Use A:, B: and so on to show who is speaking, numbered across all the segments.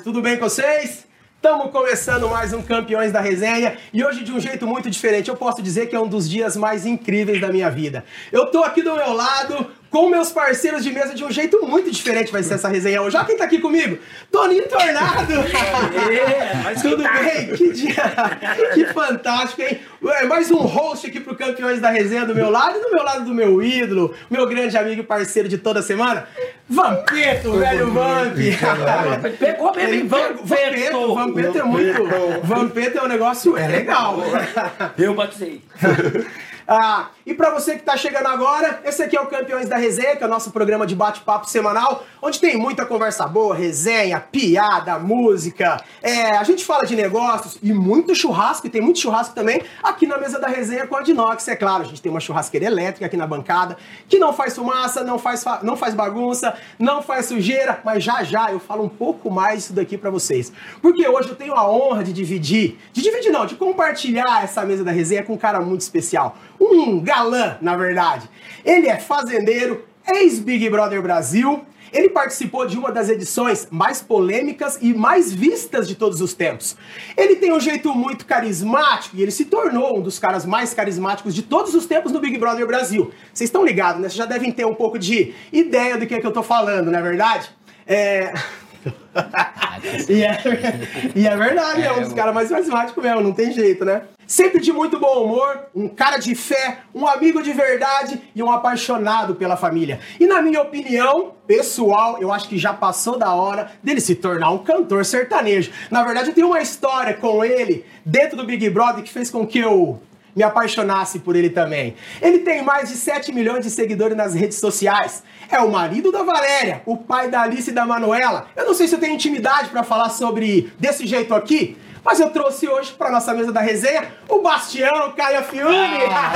A: tudo bem com vocês? Estamos começando mais um Campeões da Resenha e hoje de um jeito muito diferente. Eu posso dizer que é um dos dias mais incríveis da minha vida. Eu tô aqui do meu lado com meus parceiros de mesa de um jeito muito diferente vai ser essa resenha hoje. Olha quem tá aqui comigo, Toninho Tornado. É, Tudo bem? Que dia, que fantástico, hein? Mais um host aqui pro Campeões da Resenha do meu lado e do meu lado do meu ídolo, meu grande amigo e parceiro de toda semana, Vampeto, velho Vamp.
B: Pegou mesmo,
A: Vampeto. Vampeto é muito... Vampeto é um negócio, é legal.
B: Eu batizei.
A: Ah, e para você que está chegando agora, esse aqui é o Campeões da Resenha, que é o nosso programa de bate-papo semanal, onde tem muita conversa boa, resenha, piada, música. É, a gente fala de negócios e muito churrasco, e tem muito churrasco também aqui na mesa da resenha com a Dinox, é claro. A gente tem uma churrasqueira elétrica aqui na bancada, que não faz fumaça, não faz, não faz bagunça, não faz sujeira, mas já já eu falo um pouco mais disso daqui para vocês. Porque hoje eu tenho a honra de dividir, de dividir não, de compartilhar essa mesa da resenha com um cara muito especial um galã, na verdade. Ele é fazendeiro, ex-Big Brother Brasil. Ele participou de uma das edições mais polêmicas e mais vistas de todos os tempos. Ele tem um jeito muito carismático e ele se tornou um dos caras mais carismáticos de todos os tempos no Big Brother Brasil. Vocês estão ligados, né? Vocês já devem ter um pouco de ideia do que é que eu tô falando, não é verdade? É. e, é, e é verdade, é, é um dos caras mais carismáticos mesmo, não tem jeito, né? Sempre de muito bom humor, um cara de fé, um amigo de verdade e um apaixonado pela família. E na minha opinião, pessoal, eu acho que já passou da hora dele se tornar um cantor sertanejo. Na verdade, eu tenho uma história com ele dentro do Big Brother que fez com que eu me apaixonasse por ele também. Ele tem mais de 7 milhões de seguidores nas redes sociais. É o marido da Valéria, o pai da Alice e da Manuela. Eu não sei se eu tenho intimidade para falar sobre desse jeito aqui, mas eu trouxe hoje para nossa mesa da resenha o Bastião, Caio Fiume. Ah,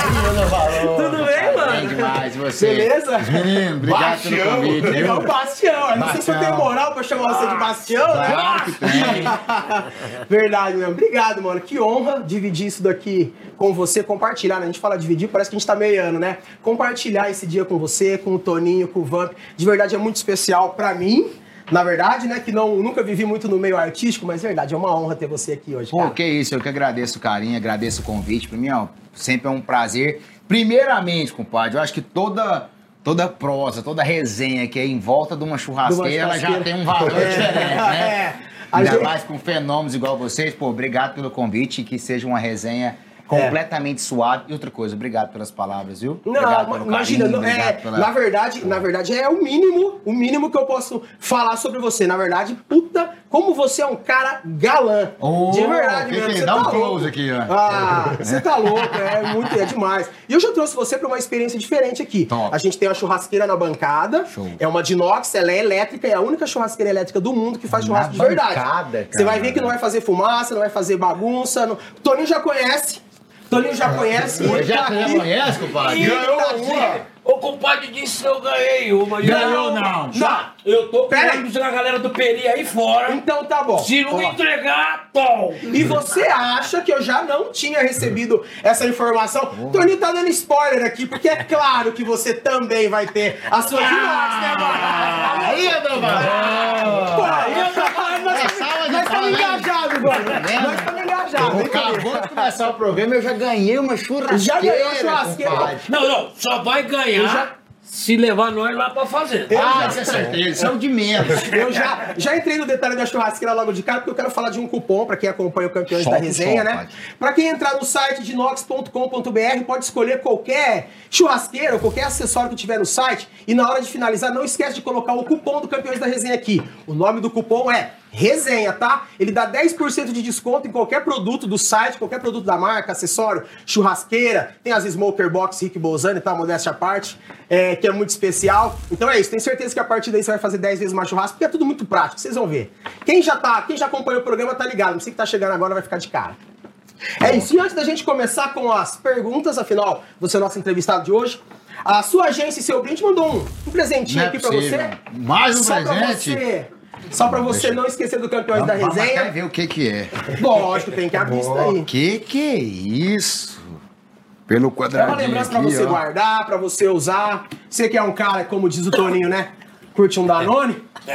A: Tudo bem, mano? Bem
C: demais, você.
A: Beleza?
C: Menino, obrigado Bastião. pelo convite.
A: É o Bastião. Eu não sei se eu tenho moral para chamar você de Bastião,
C: né? Claro que tem.
A: Verdade mesmo. Obrigado, mano. Que honra dividir isso daqui com você, compartilhar, né? A gente fala dividir, parece que a gente tá meiando, né? Compartilhar esse dia com você, com o Toninho, com o Vamp. De verdade é muito especial para mim na verdade, né, que não, nunca vivi muito no meio artístico, mas é verdade, é uma honra ter você aqui hoje.
C: Pô, que isso, eu que agradeço o carinho, agradeço o convite. Pra mim, ó, sempre é um prazer. Primeiramente, compadre, eu acho que toda toda prosa, toda resenha que é em volta de uma churrasqueira, de uma churrasqueira. ela já tem um valor é, diferente, né? É. Ainda gente... mais com fenômenos igual vocês. Pô, obrigado pelo convite e que seja uma resenha completamente é. suave. E outra coisa, obrigado pelas palavras, viu?
A: Não, imagina, carinho, é, pela... na verdade, na verdade é o mínimo, o mínimo que eu posso falar sobre você. Na verdade, puta, como você é um cara galã.
C: Oh,
A: de verdade,
C: mesmo. Você dá tá um close louco. aqui, ó.
A: Ah, você tá louco, é muito, é demais. E eu já trouxe você para uma experiência diferente aqui. Top. A gente tem uma churrasqueira na bancada. Show. É uma Dinox, ela é elétrica, é a única churrasqueira elétrica do mundo que faz churrasco de verdade. Cara. Você vai ver que não vai fazer fumaça, não vai fazer bagunça. Não... O Toninho já conhece. Toninho já conhece.
C: Ele já, tá já conhece, compadre?
B: Ganhou tá uma. O compadre disse que eu ganhei uma.
C: Ganhou não.
B: Não. Eu tô querendo a galera do Peri aí fora.
A: Então tá bom.
B: Se não me entregar, tom.
A: E você acha que eu já não tinha recebido essa informação? Oh. Toninho tá dando spoiler aqui, porque é claro que você também vai ter a sua ah,
C: né, mano? Aí, Adamar!
A: Pô, aí, nós estamos engajados agora. Nós estamos
C: Acabou de começar o programa, eu já ganhei uma churrasqueira. Já ganhei uma churrasqueira.
B: Não, não, só vai ganhar. Se levar nós lá pra fazer.
C: Eu ah, já... isso é certeza. Isso é o de menos.
A: Eu já, já entrei no detalhe da churrasqueira logo de cara, porque eu quero falar de um cupom para quem acompanha o Campeões da Resenha, né? Para quem entrar no site de nox.com.br, pode escolher qualquer churrasqueira ou qualquer acessório que tiver no site. E na hora de finalizar, não esquece de colocar o cupom do Campeões da Resenha aqui. O nome do cupom é resenha, tá? Ele dá 10% de desconto em qualquer produto do site, qualquer produto da marca, acessório, churrasqueira, tem as Smoker Box Rick Bolzani, tá? Modéstia à parte, é, que é muito especial. Então é isso, tenho certeza que a partir daí você vai fazer 10 vezes mais churrasco, porque é tudo muito prático, vocês vão ver. Quem já tá, quem já acompanhou o programa tá ligado, você que tá chegando agora vai ficar de cara. É isso, e antes da gente começar com as perguntas, afinal, você é o nosso entrevistado de hoje, a sua agência e seu brinde mandou um, um presentinho
C: é
A: aqui pra você.
C: Mais um
A: Só
C: presente?
A: Pra você só pra você não esquecer do Campeões vamos, da Resenha.
C: Vamos ver o que que é.
A: Lógico, tem que abrir isso aí.
C: Que que é isso? Pelo quadradinho
A: É uma lembrança pra você ó. guardar, pra você usar. Você que é um cara, como diz o Toninho, né? Curte um Danone?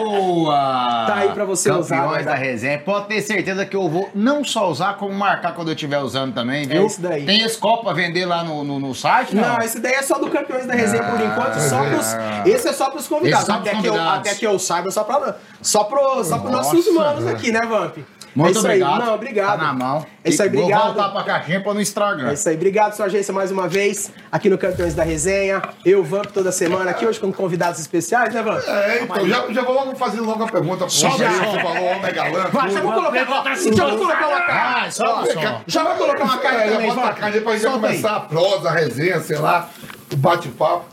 C: Boa!
A: Tá aí pra você
C: Campeões
A: usar, né,
C: da resenha. Pode ter certeza que eu vou não só usar, como marcar quando eu estiver usando também, viu?
A: É isso daí.
C: Tem esse copo pra vender lá no, no, no site? Não,
A: Não, esse daí é só do Campeões da Resenha por enquanto, só
C: é.
A: pros, esse é só pros convidados.
C: Esse é só pros
A: até, Que eu,
C: convidados.
A: até que eu saiba, só, pra, só, pro, só pros nossos
C: Nossa, velho.
A: aqui, né, Vamp?
C: Muito
A: é isso
C: obrigado.
A: aí. Não, obrigado.
C: Tá na mão.
A: É isso aí,
C: Vou
A: obrigado.
C: voltar pra caixinha pra não estragar.
A: É isso aí, obrigado sua agência mais uma vez aqui no Campeões da Resenha. Eu, Vamp, toda semana aqui hoje com convidados especiais, né, Vamp?
D: É, então, já, já vou logo fazer logo a pergunta
C: Só já.
D: você falou homem galã.
A: Vai, já vou colocar, já vou colocar uma
C: Ah, só, só.
A: Já vou colocar uma carta
D: É, já
A: também,
D: bota a gente
A: Solta aí.
D: começar a prosa, a resenha, sei lá, o bate-papo.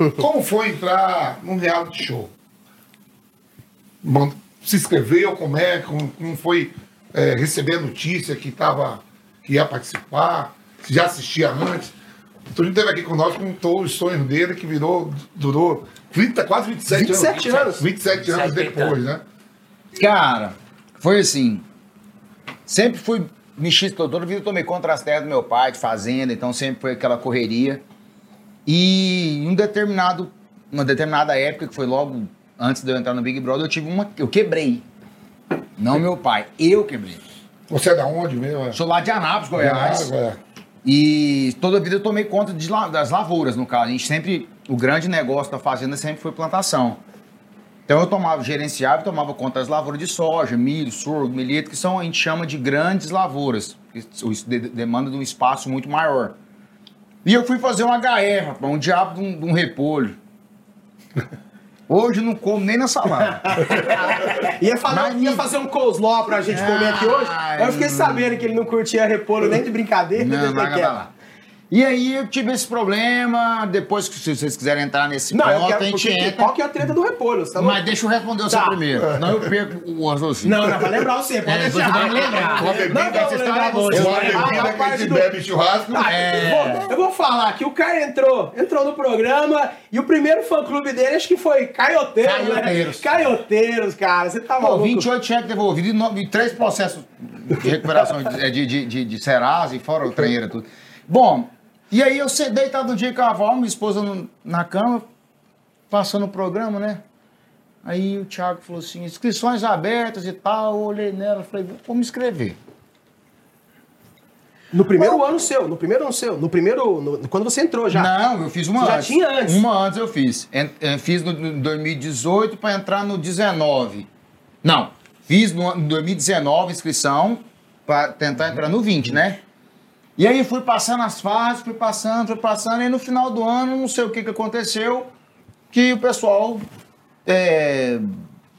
D: Como foi entrar num reality show? Bom, se inscreveu, como é, como, como foi é, receber a notícia que, tava, que ia participar, se já assistia antes. O Toninho esteve aqui conosco, contou os sonhos dele, que virou, durou 30, quase 27,
A: 27
D: anos.
A: anos.
D: 27 anos
B: 70.
D: depois, né?
C: Cara, foi assim. Sempre fui mexido, toda vida tomei contra as terras do meu pai, de fazenda, então sempre foi aquela correria. E em um determinado, uma determinada época, que foi logo antes de eu entrar no Big Brother, eu tive uma. Eu quebrei. Não meu pai, eu quebrei.
D: Você é da onde mesmo? é?
C: Sou lá de Anápolis, Goiás.
D: É.
C: E toda a vida eu tomei conta de das lavouras, no caso. A gente sempre. O grande negócio da fazenda sempre foi plantação. Então eu tomava, gerenciava e tomava conta das lavouras de soja, milho, sorgo, milheto, que são, a gente chama de grandes lavouras. Isso de- demanda de um espaço muito maior. E eu fui fazer um HR, rapaz, um diabo de um, de um repolho. Hoje não como nem na salada.
A: Ia, fazer,
C: Mas
A: ia fazer um coleslaw pra gente comer aqui hoje.
C: Ai,
A: Eu fiquei sabendo que ele não curtia repolho nem de brincadeira.
C: Não, larga
A: quieto.
C: pra lá. E aí eu tive esse problema, depois que se vocês quiserem entrar nesse
A: Não,
C: ponto,
A: quero
C: a gente entra.
A: qual que é a treta do repolho? Tá?
C: Mas deixa eu responder o seu
A: Tá.
C: primeiro, senão eu perco o raciocínio.
A: Não, não, vai lembrar você, pode
C: É,
A: deixar.
C: você vai lembrar.
A: Não, não,
D: você
A: lembrar
D: está
A: você.
D: com a
A: Ah,
D: bebida
A: a
D: que a gente bebe churrasco.
A: Tá,
C: É.
A: eu, vou, eu vou falar que o Caio entrou, entrou no programa e o primeiro fã-clube dele acho que foi Caioteiros,
C: Caioteiros.
A: né? Caioteiros, cara, você tá
C: Pô,
A: maluco.
C: 28 cheques devolvidos e três processos de recuperação de, de, de, de, de Serasa e fora o trem, era tudo. Bom, e aí eu deitado no dia de cavalo, minha esposa no- na cama, passando o programa, né? Aí o Thiago falou assim, inscrições abertas e tal, eu olhei nela, falei, vou me inscrever.
A: No primeiro ano seu, no primeiro ano seu, no primeiro, no- quando você entrou já.
C: Não, eu fiz uma
A: Você já
C: antes.
A: tinha antes?
C: Uma antes eu fiz. Eh, Fiz no no 2018 para entrar no 19. Não, fiz no ano- em 2019 inscrição para tentar entrar no 20, né? E aí fui passando as fases, fui passando, fui passando, e no final do ano, não sei o que, que aconteceu, que o pessoal eh,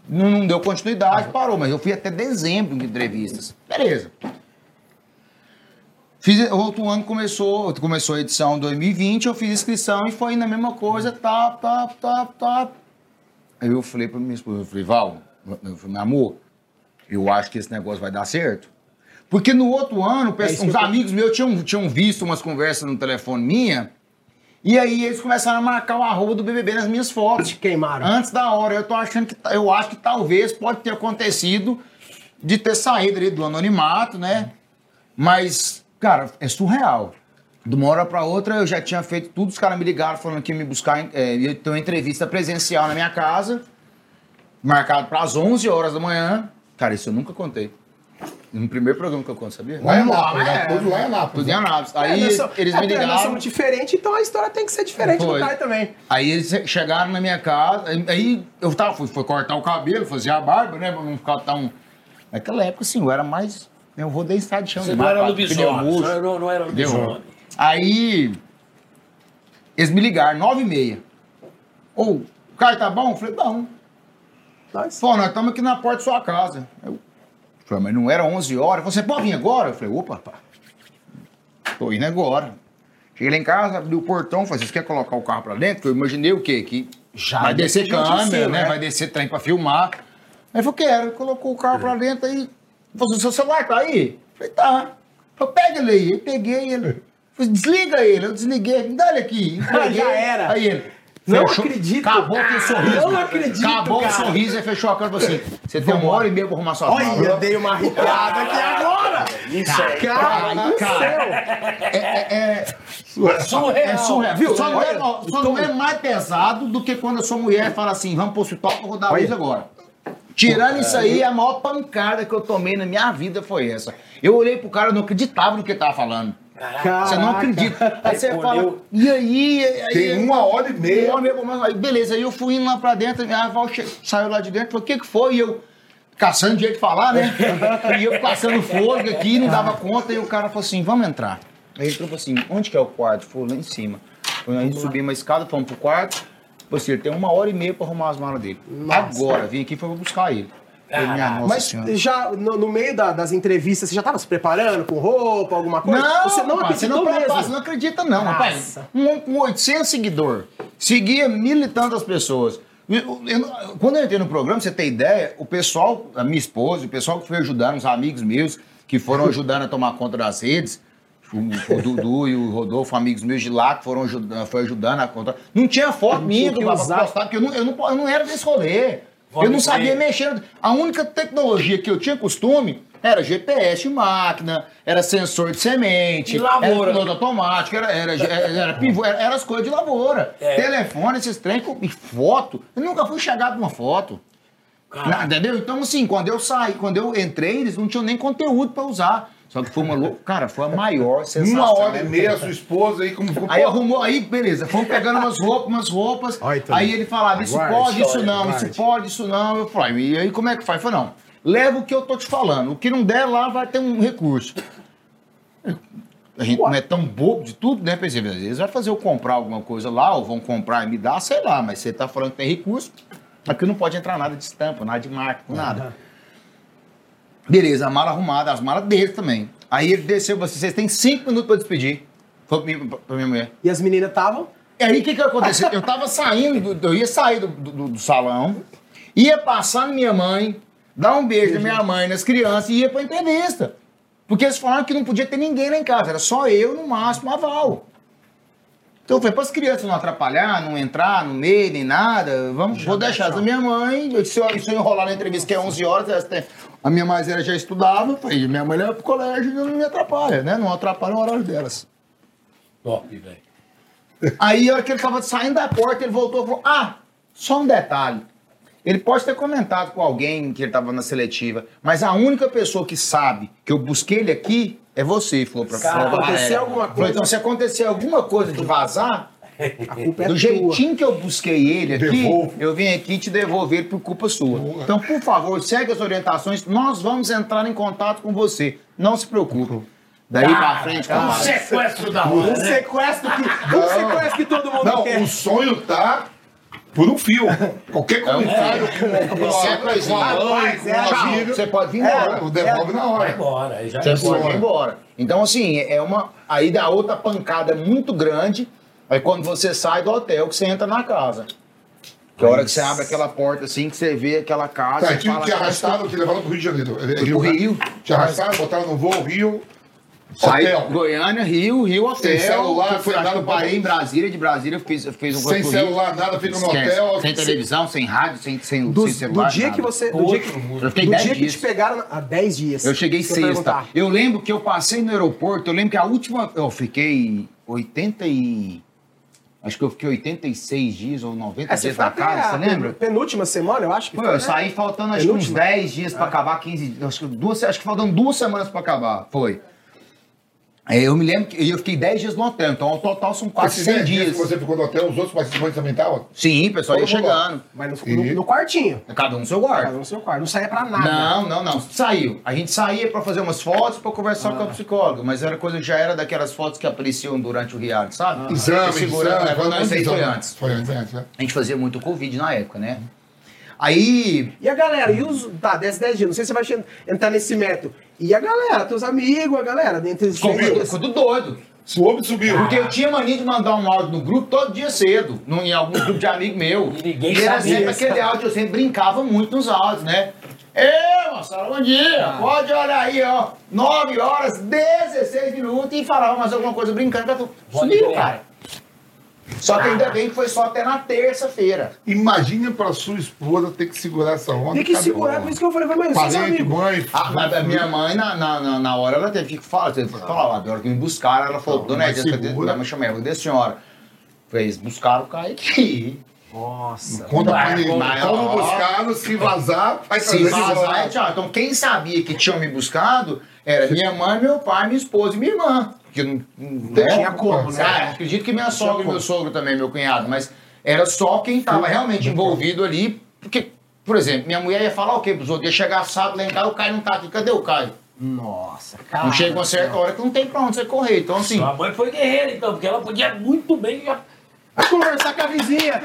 C: não, deu continuidade, parou, mas eu fui até dezembro de entrevistas. Beleza. Fiz, outro ano começou, começou a edição 2020, eu fiz inscrição e foi na mesma coisa, tá, tá, tá, tá. Aí eu falei pra minha esposa, eu falei, Val, meu amor, eu acho que esse negócio vai dar certo. Porque no outro ano,
A: É
C: uns
A: que eu-
C: amigos meus tinham, tinham visto umas conversas no telefone minha, e aí eles começaram a marcar o arroba do BBB nas minhas fotos.
A: Te queimaram.
C: Antes da hora, eu tô achando que, eu acho que talvez pode ter acontecido de ter saído ali do anonimato, né? Mas, cara, é surreal. De uma hora pra outra, eu já tinha feito tudo, os caras me ligaram falando que ia me buscar, é, ia ter uma entrevista presencial na minha casa, marcado para as 11 horas da manhã. Cara, isso eu nunca contei. No primeiro programa que eu conto, sabia?
D: Lá
A: lá,
D: Anápolis,
A: é.
D: Tudo lá em Anápolis.
C: Tudo em Anápolis.
A: É,
C: Aí
A: nós somos-
C: eles
A: é,
C: me
A: Nós
C: ligaram.
A: somos diferentes, então a história tem que ser diferente
C: Foi.
A: do Caio também.
C: Aí eles chegaram na minha casa, aí eu tava, fui, fui cortar o cabelo, fazer a barba, né? Pra não ficar tão. Naquela época, assim, eu era mais. Eu rodei estado de chão
B: Você
C: de
B: não era lobisomem. Não, não, era lobisomem.
C: Aí eles me ligaram, nove e meia. Ô, o cara tá bom? Eu falei, bom.
A: Nós.
C: Pô, nós estamos aqui na porta da sua casa. Eu falei, mas não era 11 horas? Você pode vir agora? Eu falei, opa, pá. Tô indo agora. Cheguei lá em casa, abri o portão, falei, vocês querem colocar o carro pra dentro? Eu imaginei o quê? Que
A: Já
C: vai
A: desce
C: descer câmera, né?
A: né?
C: Vai descer trem pra filmar. Aí falou, quero. Colocou o carro pra dentro aí. Falei, seu celular tá aí? Eu falei, tá. Falei, pega ele aí. Eu peguei ele. Falei, desliga ele. Eu desliguei. Me dá ele aqui. Entreguei.
A: Já era.
C: Aí ele.
A: Não
C: fechou-
A: acredito.
C: Acabou aquele sorriso.
A: Não acredito,
C: Acabou
A: cara.
C: o sorriso e fechou a cara e falou assim: você tem uma hora e meia pra arrumar sua
A: Olha, dei uma arrepiada aqui agora.
B: Isso aí.
A: Cara
C: cara.
A: céu.
C: É, é, é,
B: Surreal.
C: É surreal. Viu? Só, não é, só não é mais pesado do que quando a sua mulher fala assim, vamos pro hospital pra rodar a luz agora. Tirando isso aí, a maior pancada que eu tomei na minha vida foi essa. Eu olhei pro cara, eu não acreditava no que ele tava falando. Você não
A: Caraca.
C: acredita. Aí você fala, e aí? aí
D: Tem uma hora e meia.
C: Uma hora e meia, mas aí, beleza, aí eu fui indo lá pra dentro, a Val che- saiu lá de dentro, falou, o que que foi? E eu, caçando jeito de falar, né? e eu caçando fôlego aqui, não dava conta, e o cara falou assim, vamos entrar. Aí ele falou assim, onde que é o quarto? Falou, lá em cima. Aí a gente subiu uma escada, fomos pro quarto, falou assim, ele tem uma hora e meia pra arrumar as malas dele. Agora, vim aqui e foi buscar ele. Nossa
A: Mas
C: senhora.
A: já no, no meio da- das entrevistas, você já tava se preparando com roupa, alguma coisa?
C: Não,
A: você não
C: rapaz, você não,
A: mesmo.
C: prepara, você não acredita não, rapaz.
A: Nossa.
C: Um homem com 800 seguidores, seguia mil e tantas pessoas. Eu- eu- quando eu entrei no programa, pra você ter ideia, o pessoal, a minha esposa, o pessoal que foi ajudando, os amigos meus, que foram ajudando a tomar conta das redes, o, o Dudu e o Rodolfo, amigos meus de lá, que foram ajudando, foi ajudando a conta. Não tinha foto minha
A: usar.
C: postar, porque eu não, eu, não, eu não era desse rolê.
B: Vamos
C: eu não sabia mexer. A única tecnologia que eu tinha costume era GPS de máquina, era sensor de semente, era piloto automático, era, era, era, pivô, era, era as coisas de lavoura.
B: É.
C: Telefone, esses trem, e foto. Eu nunca fui chegado numa foto.
B: Caraca.
C: Entendeu? Então, assim, quando eu saí, quando eu entrei, eles não tinham nem conteúdo pra usar. Só que foi uma louca. Cara, foi a maior sensação.
D: Uma hora e meia, sua esposa aí, como ficou.
C: Aí arrumou, aí beleza, fomos pegando umas roupas, umas roupas.
A: Olha, então.
C: aí ele falava, isso
A: Guarde,
C: pode, isso não,
A: guarde.
C: isso pode, isso não. Eu falei, e aí como é que faz? Eu falei, não, leva o que eu tô te falando. O que não der lá vai ter um recurso. A gente não é tão bobo de tudo, né? Pensei, às vezes vai fazer eu comprar alguma coisa lá, ou vão comprar e me dar, sei lá, mas você tá falando que tem recurso, aqui não pode entrar nada de estampa, nada de marca, nada. Beleza, a mala arrumada, as malas dele também. Aí ele desceu, você, vocês têm cinco minutos pra despedir. Foi pra, minha mulher.
A: E as meninas estavam?
C: E aí o que que aconteceu? Eu tava saindo, do- eu ia sair do, do- do salão, ia passar na minha mãe, dar um beijo na minha mãe, nas crianças e ia pra entrevista. Porque eles falaram que não podia ter ninguém lá em casa, era só eu, no máximo, a Val. Então foi para as crianças não atrapalhar, não entrar no meio, nem nada. Vamos, vou deixar da minha mãe. Se eu, se eu enrolar na entrevista, que é 11 horas, elas têm- a minha mais velha já estudava. Falei, minha mãe leva pro colégio e não me atrapalha, né? Não atrapalha o horário delas.
B: Top, velho.
C: Aí, a hora que ele tava saindo da porta, ele voltou e falou: Ah, só um detalhe. Ele pode ter comentado com alguém que ele tava na seletiva, mas a única pessoa que sabe que eu busquei ele aqui é você, falou pra falou
A: aconteceu
C: Valéria.
A: alguma
C: Falou,
A: coisa-
C: então, se acontecer alguma coisa de vazar,
A: A culpa é
C: do
A: tua.
C: jeitinho que eu busquei ele aqui,
D: Devolvo.
C: eu vim aqui te devolver por culpa sua. Então, por favor, segue as orientações, nós vamos entrar em contato com você. Não se preocupe. Daí pra frente,
B: É um
C: cara.
B: sequestro da
A: Um
B: hora, né?
A: sequestro que, um sequestro que todo mundo
D: Não,
A: quer.
D: o sonho tá por um fio. Qualquer comentário com
C: Você é
A: Rapaz,
D: com
A: é, tchau.
C: Você pode vir embora.
D: o devolve na
B: Vai
D: hora.
B: embora. aí Já
C: Você
B: é
C: pode ir embora. Então, assim, é uma. Aí dá outra pancada muito grande. Aí quando você sai do hotel, que você entra na casa. Que a hora que você abre aquela porta assim, que você vê aquela casa.
D: Tá,
C: você
D: te, arrastaram, te levaram pro Rio de Janeiro. É,
C: Foi pro Rio.
D: Te arrastaram, botaram no voo, Rio,
C: Sai
D: hotel.
C: Goiânia, Rio, Rio Hotel.
D: Sem celular,
C: Eu fui, eu parei
D: pra-
C: em Brasília, de Brasília eu fiz, fiz um
D: Sem celular, nada, fica no hotel.
C: Sem televisão, sem rádio, sem, sem,
A: Do,
C: sem celular.
A: do dia
C: nada.
A: que você. Do dia que,
C: Eu fiquei
A: do
C: 10
A: dia que te pegaram há 10 dias.
C: Eu cheguei
A: eu
C: sexta. Eu lembro que eu passei no aeroporto, eu lembro que a última. Eu fiquei 80 e. Acho que eu fiquei 86 dias ou 90
A: É, você
C: dias
A: foi
C: na casa, você lembra?
A: penúltima semana, eu acho que
C: Pô,
A: foi.
C: eu
A: né?
C: saí faltando acho que uns
A: Penúltima?
C: 10 dias pra acabar, 15 dias. Acho que, duas, acho que faltando duas semanas pra acabar. Foi. É, eu me lembro que eu fiquei 10 dias no hotel, então ao total são quase
D: Esses
C: 100
D: 10 dias
C: dias.
D: que você ficou no hotel, os outros participantes também estavam?
C: Sim, o pessoal ia
D: Todo lá.
C: chegando.
A: Mas no, no- no quartinho.
C: Cada um no seu
A: Cada
C: quarto.
A: um no seu quarto. Não saía pra nada.
C: Não, não, não. Saiu. A gente saía pra fazer umas fotos pra conversar com a psicóloga, mas era coisa que já era daquelas fotos que apareciam durante o reality, sabe?
D: Exame,
C: Segurando,
D: exame?
C: Não, isso aí foi antes.
D: Foi antes, antes, né?
C: A gente fazia muito Covid na época, né? Aí.
A: E a galera, e os. Tá, 10, 10 dias, não sei se você vai entrar nesse método. E a galera, teus amigos, a galera, dentre os dias.
C: ficou tudo doido.
D: Suou e subiu.
C: Porque eu tinha mania de mandar um áudio no grupo todo dia cedo, num, em algum grupo de amigo meu.
B: E ninguém
C: era
B: sabia,
C: sempre aquele áudio, eu sempre brincava muito nos áudios, né? Ê, Marcelo, bom dia! Pode olhar aí, ó. 9 horas, 16 minutos e falava mais alguma coisa brincando. eu
B: Pode
C: Sumiu,
B: crer.
C: cara. Só que ainda bem que foi só até na terça-feira.
D: Imagina pra sua esposa ter que segurar essa onda.
A: Tem que
D: cada
A: segurar,
D: hora.
A: por isso que eu falei, mas seus
D: Parente,
A: amigos.
D: mãe.
C: Ah, mas a minha mãe, na, na, na- na hora, ela teve que falar, teve que falar, na hora que me buscaram, ela falou,
D: Não,
C: dona
D: mas
C: Edith, cadê?
D: segura.
C: Chamou, cadê a senhora? Fez, buscaram o Kaique.
A: Nossa.
D: Conta pra ele.
C: Mas,
D: Como
C: ó,
D: buscaram, se vazar, vai
C: Se
D: de
C: vazar,
D: volta.
C: é tchau. Então, quem sabia que tinham me buscado era minha mãe, meu pai, minha esposa e minha irmã. Que não, não
A: tinha como, né?
C: Ah, acredito que minha sogra e meu sogro também, meu cunhado, mas era só quem estava realmente envolvido ali. Porque, por exemplo, minha mulher ia falar o quê pros outros? Ia chegar sábado lá em casa, o Caio não tá aqui. Cadê o Caio?
A: Nossa, cara.
C: Não chega uma certa hora que não tem pra onde você correr. Então, assim,
B: Sua mãe foi guerreira, então, porque ela podia muito bem já.
A: Vai conversar com a vizinha.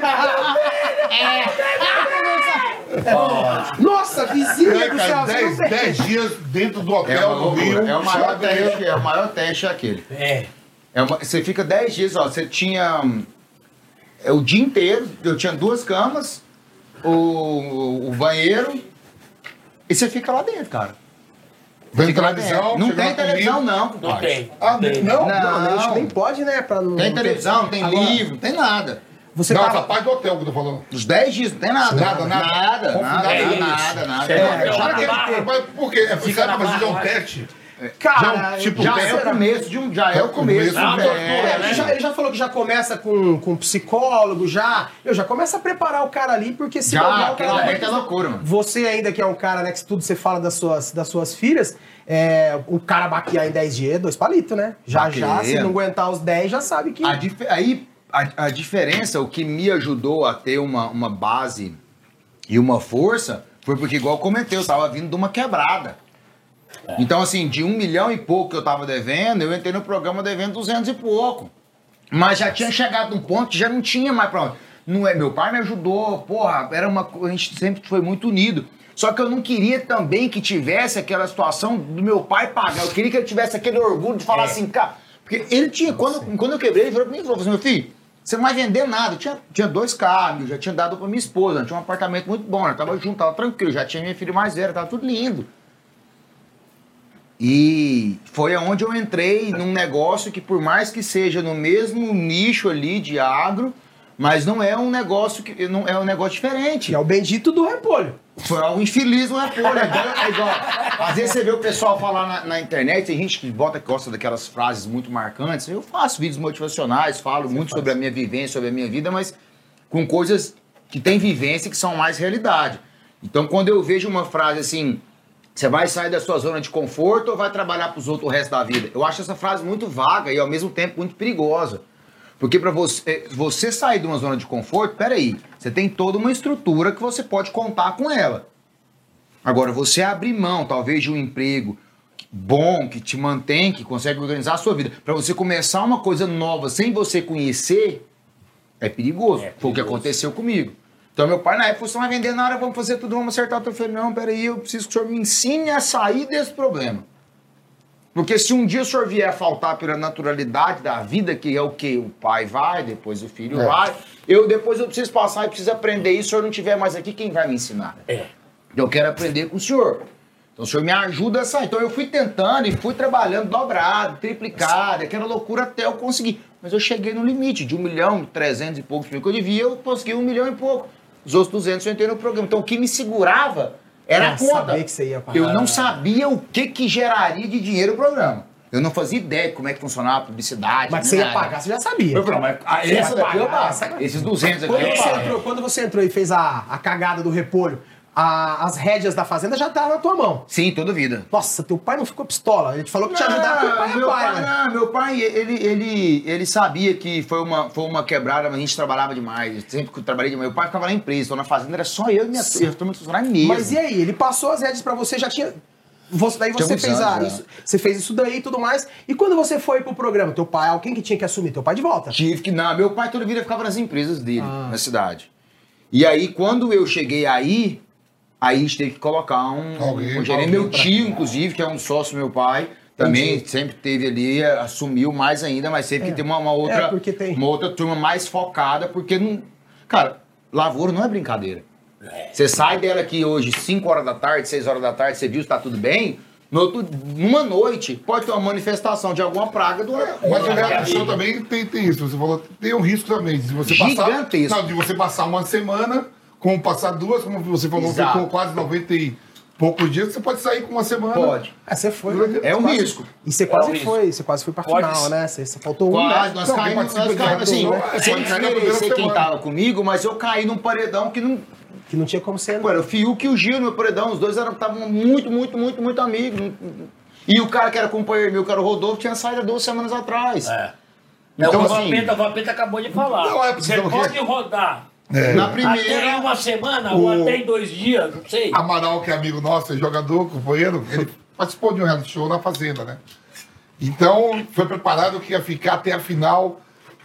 A: Nossa, vizinha
D: É,
A: do céu.
D: cara,
A: você
D: 10,
A: não tem-
D: 10 dias dentro do
C: é,
D: hotel
C: uma
D: no
C: loucura.
D: Rio.
C: é o maior teste, é o maior teste é aquele.
B: É.
C: É uma- você fica 10 dias, ó, você tinha hum, é, o dia inteiro, eu tinha duas camas, o, o banheiro, e você fica lá dentro, cara. Dentro.
D: televisão,
C: Não tem televisão, não,
B: Não tem.
D: Ah,
B: tem.
D: não?
A: Não,
C: Não.
A: a gente nem pode, né? Pra não,
C: Tem
A: não
C: televisão, não tem
A: Agora,
C: livro, não tem nada.
A: Você
D: não,
A: tava...
D: parte do hotel que eu tô falando.
C: Os 10 dias não tem nada.
D: Nada, nada.
C: Nada, nada,
B: é isso.
C: nada, nada.
B: É,
C: nada.
B: é,
D: Já
B: na
D: que-
B: barra.
D: mas por quê? É
B: Fica
D: ficar
B: na
D: pra fazer um
B: barra,
D: teste.
A: Cara,
D: Já, tipo,
C: Já
D: tem-
C: é o começo de um. Já é o começo.
D: Não,
C: de um- é,
B: né?
A: Ele já, ele já falou que já começa com, com psicólogo, já. Eu já começa a preparar o cara ali, porque se bobear,
C: Já,
A: o cara vai-
C: é é loucura, mano.
A: Você ainda que é um cara, né, que tudo você fala das suas, das suas filhas, é, o cara baquear em 10 dias, é dois palitos, né? Já já,
C: Baqueia.
A: se não aguentar os 10, já sabe que...
C: A dif- aí, a, a diferença, o que me ajudou a ter uma, uma base e uma força, foi porque, igual eu comentei, eu tava vindo de uma quebrada. Então, assim, de um milhão e pouco que eu tava devendo, eu entrei no programa devendo duzentos e pouco. Mas já tinha chegado num ponto que já não tinha mais pra onde. Não é, meu pai me ajudou, porra, era uma, a gente sempre foi muito unido. Só que eu não queria também que tivesse aquela situação do meu pai pagar. Eu queria que ele tivesse aquele orgulho de falar
B: É.
C: assim, cara. Porque ele tinha, quando, quando eu quebrei, ele mim e falou assim: meu filho, você não vai vender nada. Eu tinha, tinha dois carros, já tinha dado pra minha esposa, tinha um apartamento muito bom, eu tava junto, tava tranquilo, já tinha minha filha mais velha, tava tudo lindo. E foi aonde eu entrei num negócio que, por mais que seja no mesmo nicho ali de agro, mas não é um negócio que não é um negócio diferente.
A: É o bendito do repolho.
C: Foi algo infeliz no repolho. É igual, é igual- Às vezes você vê o pessoal falar na, na internet, tem gente que bota que gosta daquelas frases muito marcantes. Eu faço vídeos motivacionais, falo muito sobre a minha vivência, sobre a minha vida, mas com coisas que têm vivência e que são mais realidade. Então, quando eu vejo uma frase assim, você vai sair da sua zona de conforto ou vai trabalhar para os outros o resto da vida? Eu acho essa frase muito vaga e ao mesmo tempo muito perigosa. Porque para você, você sair de uma zona de conforto, peraí, você tem toda uma estrutura que você pode contar com ela. Agora, você abrir mão, talvez, de um emprego bom, que te mantém, que consegue organizar a sua vida, para você começar uma coisa nova sem você conhecer, é perigoso.
B: É
C: Foi o que
B: perigoso.
C: aconteceu comigo. Então, meu pai, na época, você vai vender nada, vamos fazer tudo, vamos acertar. Eu falei: não, peraí, eu preciso que o senhor me ensine a sair desse problema. Porque se um dia o senhor vier a faltar pela naturalidade da vida, que é o que o pai vai, depois o filho
D: É.
C: vai, eu depois eu preciso passar e preciso aprender isso. Se o senhor não estiver mais aqui, quem vai me ensinar?
B: É.
C: Eu quero aprender com o senhor. Então o senhor me ajuda a sair. Então eu fui tentando e fui trabalhando dobrado, triplicado, aquela loucura até eu conseguir. Mas eu cheguei no limite de um milhão, trezentos e poucos mil que eu devia, eu consegui um milhão e pouco. Os outros 200 eu entrei no programa. Então o que me segurava era a
A: Ah,
C: conta.
A: saber que você ia pagar.
C: Eu não sabia o que, que geraria de dinheiro o programa. Eu não fazia ideia de como é que funcionava a publicidade.
A: Mas você ia
C: nada.
A: pagar, você já sabia.
C: Eu falei, mas ah, essa daqui eu
A: pagar,
C: pago.
A: essa-
C: Esses 200 aqui
A: Quando
C: eu
A: você,
C: pago.
A: entrou, quando você entrou e fez a, a cagada do repolho, a- as rédeas da fazenda já estavam na tua mão.
C: Sim, toda vida.
A: Nossa, teu pai não ficou pistola. Ele te falou que te ajudava, teu pai é
C: meu
A: pai,
C: pai,
A: né?
C: não, meu pai, ele, ele, ele sabia que foi uma, foi uma quebrada, mas a gente trabalhava demais. Eu sempre que eu trabalhei demais. Meu pai ficava na empresa, então na fazenda era só eu e minha e a turma de funcionário mesmo.
A: Mas e aí, ele passou as rédeas pra você, já tinha. Você, daí você fez, a,
C: anos,
A: isso, você fez isso daí e tudo mais. E quando você foi pro programa, teu pai, alguém que tinha que assumir? Teu pai de volta.
C: Tive que. Não, meu pai toda vida ficava nas empresas dele,
A: Ah.
C: na cidade. E aí, quando eu cheguei aí, aí a gente teve que colocar um,
D: Alguém,
C: um gerente. Meu
D: pra-
C: tio, inclusive, que é um sócio do meu pai, também
A: Entendi.
C: sempre teve ali, eh, assumiu mais ainda, mas sempre
A: É.
C: que tem uma, uma outra.
A: É, porque tem-
C: Uma outra turma mais focada, porque não. Cara, lavoura não é brincadeira. Você sai dela aqui hoje, 5 horas da tarde, 6 horas da tarde, você viu se tá tudo bem. No outro, numa noite, pode ter uma manifestação de alguma praga do
D: Mas o show também tem, tem isso. Você falou, tem um risco também. De você
C: Gigantesco.
D: passar. Não, de você passar uma semana, como passar duas, como você falou,
C: Exato.
D: ficou quase 90 e poucos dias, você pode sair com uma semana.
C: Pode.
A: É, você foi.
C: É um
A: quase-
C: risco.
A: E você quase
B: É um risco.
A: foi, você quase foi pra
B: Pode
A: final, né? Você, você faltou um,
C: Quase,
A: né?
C: nós caímos, nós caímos assim,
D: é,
C: sem
D: na
C: desmerecer quem tava comigo, mas eu caí num paredão que não.
A: Que não tinha como ser.
C: Pô, era o Fiuk e o Gil no meu paredão, os dois estavam muito, muito, muito, muito amigos. E o cara que era companheiro meu, que era o Rodolfo, tinha saído há duas semanas atrás.
B: É.
C: Então,
B: o
C: assim,
B: Vampeta, o Vampeta acabou de falar.
D: Não, é
B: Você pode rodar
D: É.
C: na
B: até
C: primeira.
B: uma semana
D: O-
B: ou até em dois dias, não sei.
D: Amaral, que é amigo nosso, é jogador, companheiro, ele participou de um reality show na Fazenda, né? Então, foi preparado que ia ficar até a final.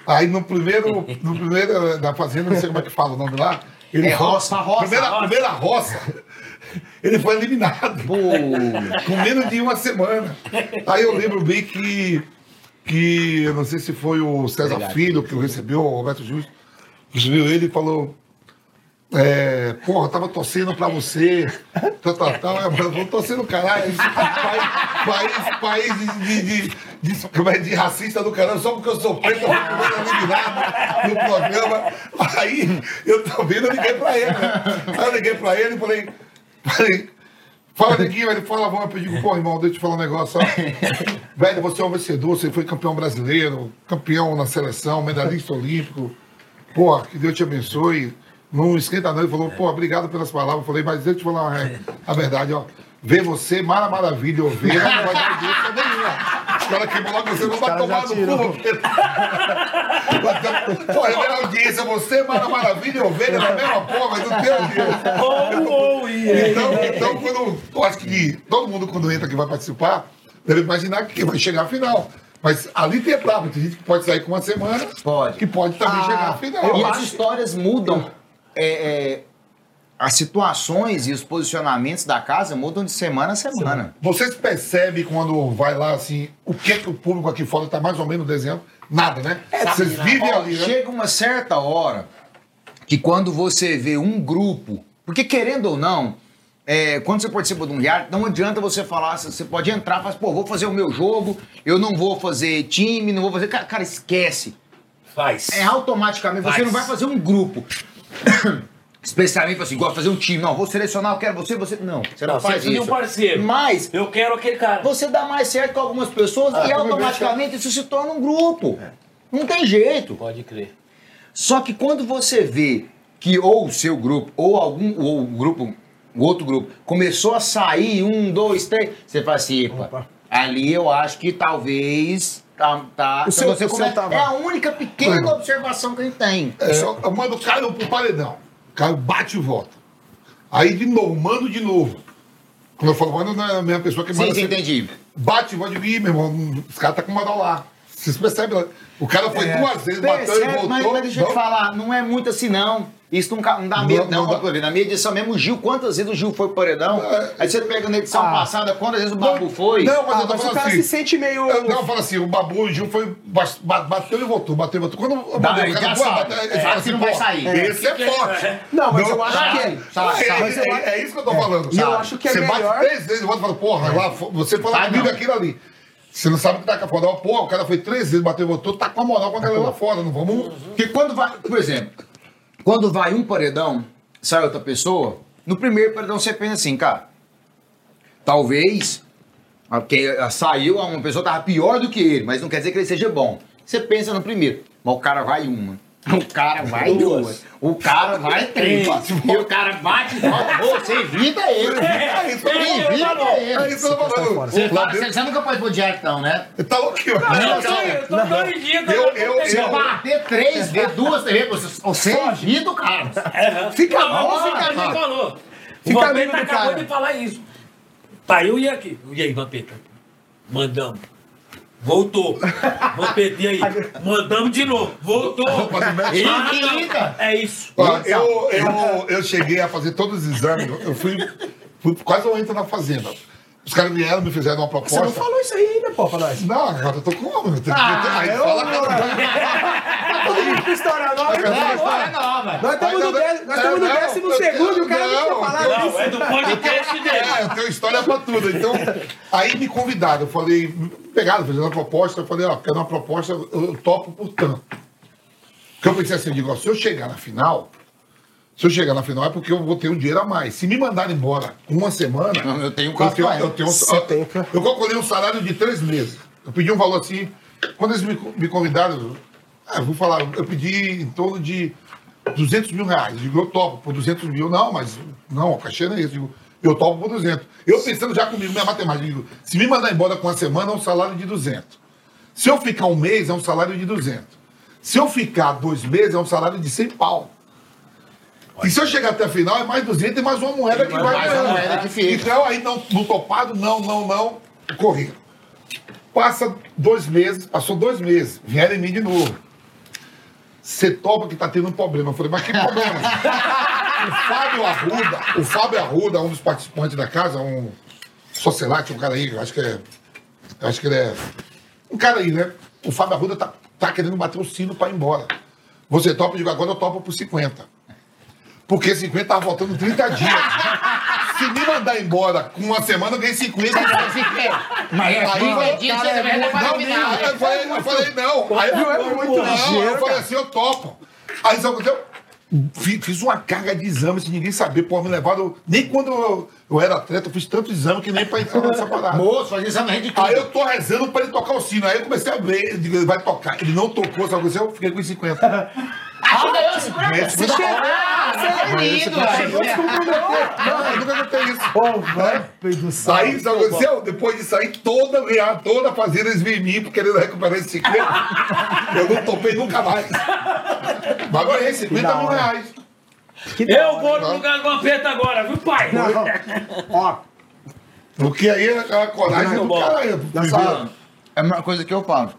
D: Aí no primeiro, no primeiro da Fazenda, não sei como é que fala o nome lá. Ele
C: É roça, roça,
D: primeira,
B: roça.
D: primeira roça. Ele foi eliminado.
C: Pô,
D: Com menos de uma semana. Aí eu lembro bem que, que eu não sei se foi o César. Filho que recebeu, o Roberto Justo, recebeu ele e falou. É, porra, tava torcendo pra você. Tal, tal, tal. Eu falei, no caralho. País, país, de, de, de, é, de racista do caralho, só porque eu sou preto, eu vou eliminado no programa. Aí eu tô vendo, eu liguei pra ele, né? Aí eu liguei pra ele e falei, falei, fala neguinho, ele fala, vamos, eu digo, pô, irmão, deixa eu te falar um negócio. Velho, você é um vencedor, você foi campeão brasileiro, campeão na seleção, medalhista olímpico. Pô, que Deus te abençoe. Não esquenta não. Ele falou, pô, obrigado pelas palavras. Eu falei, mas deixa eu te falar uma- a verdade, ó. Ver você, Mara Maravilha, ovelha, não vai dar audiência nenhuma. Os caras queimam logo você, não vai tomar no cu. Pô, é minha audiência, você, Mara Maravilha, e ovelha, na mesma porra, mas não tem audiência.
B: Ou, ou, ia.
D: Então, então quando, eu acho que todo mundo quando entra que vai participar, deve imaginar que vai chegar à final. Mas ali tem etapa, tem gente que pode sair com uma semana,
C: Pode.
D: que pode também
A: Ah,
D: chegar à final.
C: E as histórias mudam. é, é, as situações e os posicionamentos da casa mudam de semana a semana.
D: Vocês percebem quando vai lá assim, o que, que o público aqui fora está mais ou menos desenhando? Nada, né? Vocês vivem
C: Ó,
D: ali, né?
C: Chega uma certa hora que quando você vê um grupo, porque querendo ou não, é, quando você participa de um reality, não adianta você falar, você pode entrar e falar, pô, vou fazer o meu jogo, eu não vou fazer time, não vou fazer. Cara, cara, esquece.
B: Faz.
C: É automaticamente, você
B: Faz.
C: não vai fazer um grupo. Especialmente assim, igual fazer um time. Não, vou selecionar, eu quero você, você. Não, você não,
B: Não, você
C: faz isso.
B: um parceiro.
C: Mas
B: Eu quero aquele cara.
C: você dá mais certo com algumas pessoas
D: Ah,
C: e automaticamente isso se torna um grupo. Não tem jeito.
B: Pode crer.
C: Só que quando você vê que ou o seu grupo, ou algum ou o grupo, o outro grupo, começou a sair, um, dois, três, você fala assim, epa,
A: Opa.
C: ali eu acho que talvez. Tá, tá,
A: O seu-
C: você
A: o seu
C: come-
A: tava-
C: É a única pequena observação que a gente tem.
D: É, eu, eu mando o Caio pro paredão. O Caio bate e volta. Aí de novo, mando de novo. Quando eu falo, mando não é a mesma pessoa que
C: Sim,
D: manda.
C: sim,
D: sempre.
C: entendi.
D: Bate e volta de mim, meu irmão. Os caras tá com o moral lá. Vocês percebem? lá? O cara foi duas vezes, bateu e voltou.
C: mas, mas deixa eu te falar, não é muito assim não. Isso não, não dá
D: Não,
C: medo,
D: não
C: não. ver. Na minha edição mesmo, o Gil, quantas vezes o Gil foi pro paredão?
D: É.
C: Aí você pega na edição
A: Ah.
C: passada, quantas vezes o Babu foi?
D: Não, mas
A: Ah,
D: eu tô
A: mas o
D: falando
A: cara
D: assim.
A: se sente meio.
D: Eu, não, eu falo assim, o Babu, o Gil foi. Bateu e voltou, bateu e voltou. Quando eu
C: Dá,
D: mandei
C: ele
D: o cara, pô, bateu,
C: É,
D: fala
C: assim não vai
D: pô,
C: sair.
D: Esse é
B: é?
D: forte.
B: É.
A: Não, mas eu
D: Não,
A: acho que.
D: É, é- é isso que eu tô falando.
A: Eu acho que é
D: você
A: melhor-
D: bate três vezes e volta e fala, porra, lá, você fala
C: Vai
D: comigo
C: não.
D: aquilo ali. Você não sabe o que tá com a foda. Porra, o cara foi três vezes, bateu e voltou, tá com a moral com a galera lá fora. Não vamos.
C: Porque quando vai, por exemplo, quando vai um paredão, sai outra pessoa, no primeiro paredão você pensa assim, cara, talvez quem saiu uma pessoa tava pior do que ele, mas não quer dizer que ele seja bom. Você pensa no primeiro, mas o cara vai uma. O cara vai
B: Duas.
C: duas. O cara vai três. E o cara bate e volta. Você evita ele.
D: É tô
C: evita
D: É
C: ele.
D: isso que eu tô falando.
C: Você, fala- você, você nunca pode pro não, né?
D: Tá louco,
B: Eu
D: cara.
B: tô, eu tô dois dias
D: Eu-
B: eu,
D: eu-
C: Se
D: eu-
C: bater três vezes, duas vezes, você, você evita o cara.
A: Fica
B: Não,
A: bom, fica-
B: ele falou. O
A: Fica
B: Vampeta acabou de falar isso. Tá, eu ia aqui. E aí, Vampeta? Mandamos. Voltou. Vampeta, e aí? Mandamos de novo. Voltou.
C: Evita.
B: É isso.
D: Ó, eu, eu, eu cheguei a fazer todos os exames. Eu fui, fui quase eu entro na fazenda. Os caras vieram, me fizeram uma proposta. Você
A: não falou isso aí ainda, pô, pra nós.
D: Não, agora eu tô com homem. Eu tenho ah, aí, eu, fala
A: Todo mundo com história nova. É, história nova. Nós estamos no, nós estamos no décimo segundo e o cara não quer falar
B: disso. Não, é do podcast dele. É,
D: eu tenho história pra tudo. Então, aí me convidaram. Eu falei, pegaram, fizeram uma proposta. Eu falei, ó, quero uma proposta, eu topo por tanto. Porque eu pensei assim, eu digo, ó, se eu chegar na final se eu chegar na final é porque eu vou ter um dinheiro a mais. Se me mandarem embora uma semana.
C: Não, eu tenho um
D: eu, tenho, eu, tenho um, eu calculei um salário de três meses. Eu pedi um valor assim. Quando eles me, me convidaram, ah, eu vou falar, eu pedi em torno de 200 mil reais. Eu digo, eu topo por 200 mil. Não, mas não, a cachê não é isso. Eu digo, eu topo por 200. Eu pensando já comigo, minha matemática, digo, se me mandar embora com uma semana é um salário de 200. Se eu ficar um mês é um salário de 200. Se eu ficar dois meses é um salário de 100 pau. E se eu chegar até a final, é mais 200 e mais uma moeda que vai ganhando. Então, aí não, no topado, não, não, não, corrido. Passa dois meses, passou dois meses, vieram em mim de novo. Você topa que tá tendo um problema. Eu falei, mas que problema? o Fábio Arruda, o Fábio Arruda, um dos participantes da casa, um socialite, um cara aí, acho que é. Acho que ele é. Um cara aí, né? O Fábio Arruda tá, tá querendo bater o sino pra ir embora. Você topa, eu digo, agora eu topo por 50. Porque 50 tava faltando 30 dias. Se me mandar embora com uma semana, eu ganhei 50.
C: Mas é aí,
D: vai, é muito, não, não, eu falei, eu falei, não. Aí, eu, muito não, eu falei assim, eu topo. Aí sabe o que aconteceu? Fiz uma carga de exames sem ninguém saber, pô, me levaram. Nem quando eu, eu, era atleta, eu fiz tanto exame que nem pra entrar nessa parada.
C: Moço, faz exame de tudo.
D: Aí eu tô rezando pra ele tocar o sino. Aí eu comecei a ver, ele vai tocar. Ele não tocou, sabe o que aconteceu? Eu fiquei com 50.
C: Ah, ganhou 50? Você
D: é lindo, Não, eu nunca contei isso. Ô, velho do céu. Aí, sabe o que aconteceu? Depois de sair, toda, toda fazenda eles vêm em mim querendo recuperar esse 50. eu não topei nunca mais. Mas ganhei 50 mil reais.
B: eu vou no lugar do Vampeta agora, viu, pai? Não, não.
D: Ó. Porque aí é a coragem do cara.
C: É uma coisa que eu falo.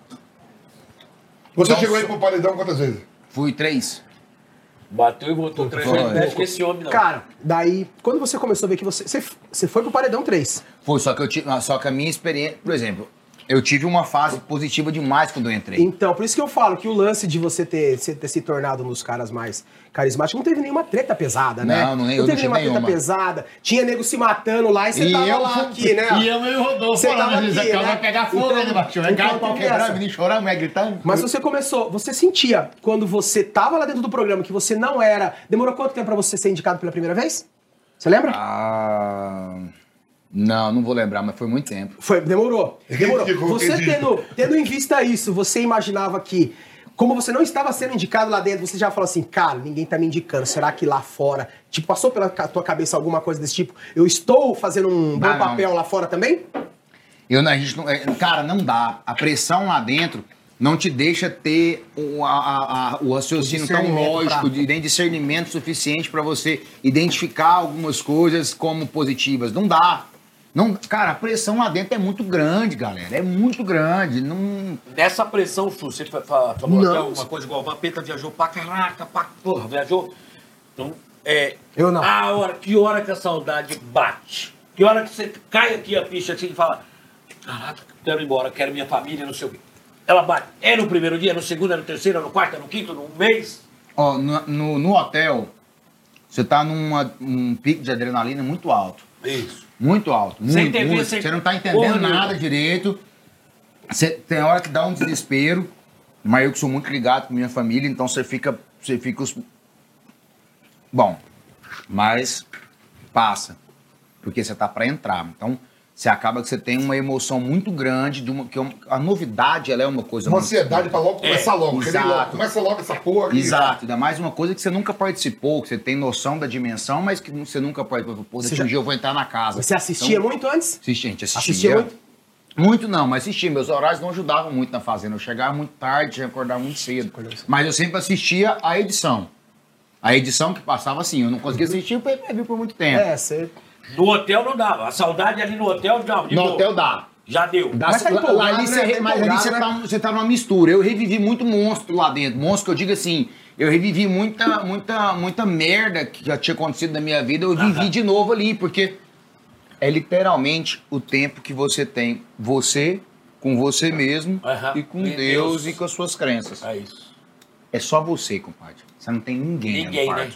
D: Você chegou aí pro paredão quantas vezes?
C: Fui três.
B: Bateu e voltou três vezes. Com esse homem, não.
A: Cara, daí, quando você começou a ver que você. Você, você foi pro paredão três.
C: Foi, só que, eu tive, só que a minha experiência. Por exemplo, eu tive uma fase positiva demais quando eu entrei.
A: Então, por isso que eu falo que o lance de você ter, ter se tornado um dos caras mais carismáticos não teve nenhuma treta pesada, né?
C: Não, não,
A: não teve nenhuma treta pesada. Tinha nego se matando lá e você e tava eu, lá aqui, né?
C: E eu meio rodou
A: você tava aqui, né?
C: vai pegar fogo, então, né, Baixo? Vai cair o pau quebrar, menino chorando, vai gritando.
A: Mas você começou, você sentia, quando você tava lá dentro do programa, que você não era... Demorou quanto tempo pra você ser indicado pela primeira vez? Você lembra?
C: Ah... Não, não vou lembrar, mas foi muito tempo.
A: Foi, demorou. Demorou. Você tendo, tendo em vista isso, você imaginava que, como você não estava sendo indicado lá dentro, você já falou assim, cara, ninguém tá me indicando. Será que lá fora, tipo, passou pela tua cabeça alguma coisa desse tipo? Eu estou fazendo um bom papel lá fora também?
C: Eu, a gente não, é, cara, não dá. A pressão lá dentro não te deixa ter o, a, a, o raciocínio o tão lógico, pra... nem discernimento suficiente para você identificar algumas coisas como positivas. Não dá. Não, cara, a pressão lá dentro é muito grande, galera. É muito grande. Não...
B: Nessa pressão, Chu, você falou não. até alguma coisa igual o Vampeta viajou pra caraca, pra porra, viajou. Então, é.
A: Eu não.
B: A hora, que hora que a saudade bate? Que hora que você cai aqui a ficha assim e fala: Caraca, quero ir embora, quero minha família, não sei o quê. Ela bate. É no primeiro dia, no segundo, é no terceiro, é no quarto, é no quinto, no mês?
C: Ó, no, no, no hotel, você tá num um pico de adrenalina muito alto.
B: Isso.
C: Muito alto. Muito,
B: sem TV,
C: muito.
B: Sem...
C: Você não tá entendendo nada direito. Você, tem hora que dá um desespero. Mas eu que sou muito ligado com minha família, então você fica. Você fica os... Bom, mas passa. Porque você tá para entrar. Então, você acaba que você tem uma emoção muito grande de uma que é a novidade ela é uma coisa
D: uma ansiedade para logo começar é, logo
C: exato.
D: começa logo essa porra aqui,
C: exato ainda mais uma coisa que você nunca participou que você tem noção da dimensão mas que você nunca pode pô, daqui um dia eu vou entrar na casa
A: você assistia então, muito antes
C: assistia gente assistia, assistia muito muito não, mas assistia. Meus horários não ajudavam muito na fazenda. Eu chegava muito tarde, tinha que acordar muito cedo. Mas eu sempre assistia a edição. A edição que passava assim, eu não conseguia assistir o pay por muito tempo.
A: É, você
B: no hotel não dava. A saudade ali no hotel, não.
C: No hotel dá.
B: Já deu.
C: Dá, mas, tá lá, ali você, né? mas ali você tá, você tá numa mistura. Eu revivi muito monstro lá dentro. Monstro que eu digo assim, eu revivi muita, muita, muita merda que já tinha acontecido na minha vida. Eu vivi de novo ali, porque é literalmente o tempo que você tem, você com você mesmo
B: Aham.
C: e com Deus,
B: Deus.
C: e com as suas crenças.
B: É isso.
C: É só você, compadre. Você não tem ninguém,
B: Ninguém,
C: no
B: né?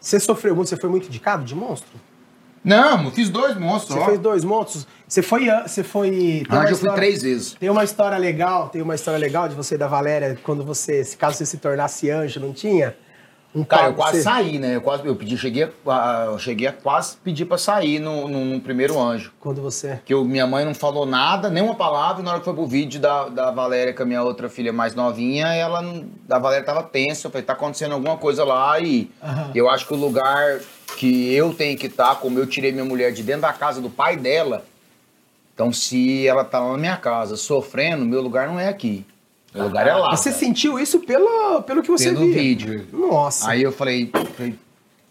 A: Você sofreu muito? Você foi muito indicado de monstro?
C: Não, fiz dois monstros.
A: Você
C: ó.
A: fez dois monstros? Você foi. an- Você foi. tem uma
C: Antes eu fui
A: história-
C: três vezes.
A: Tem uma história legal, tem uma história legal de você e da Valéria, quando você, se caso você se tornasse anjo, não tinha? Um
C: Cara, eu quase
A: você-
C: saí, né? Eu quase, eu pedi, cheguei, a, eu cheguei a quase pedir pra sair no, no, no primeiro anjo.
A: Quando você.
C: Que eu- minha mãe não falou nada, nenhuma palavra, e na hora que foi pro vídeo da, da Valéria com a minha outra filha mais novinha, ela a Valéria tava tensa, eu falei, tá acontecendo alguma coisa lá e
A: Aham.
C: eu acho que o lugar que eu tenho que estar, como eu tirei minha mulher de dentro da casa do pai dela, então se ela tá lá na minha casa sofrendo, meu lugar não é aqui. Meu lugar é lá.
A: Você sentiu isso pelo, pelo que você
C: Pelo
A: via?
C: vídeo.
A: Nossa.
C: Aí eu falei, falei,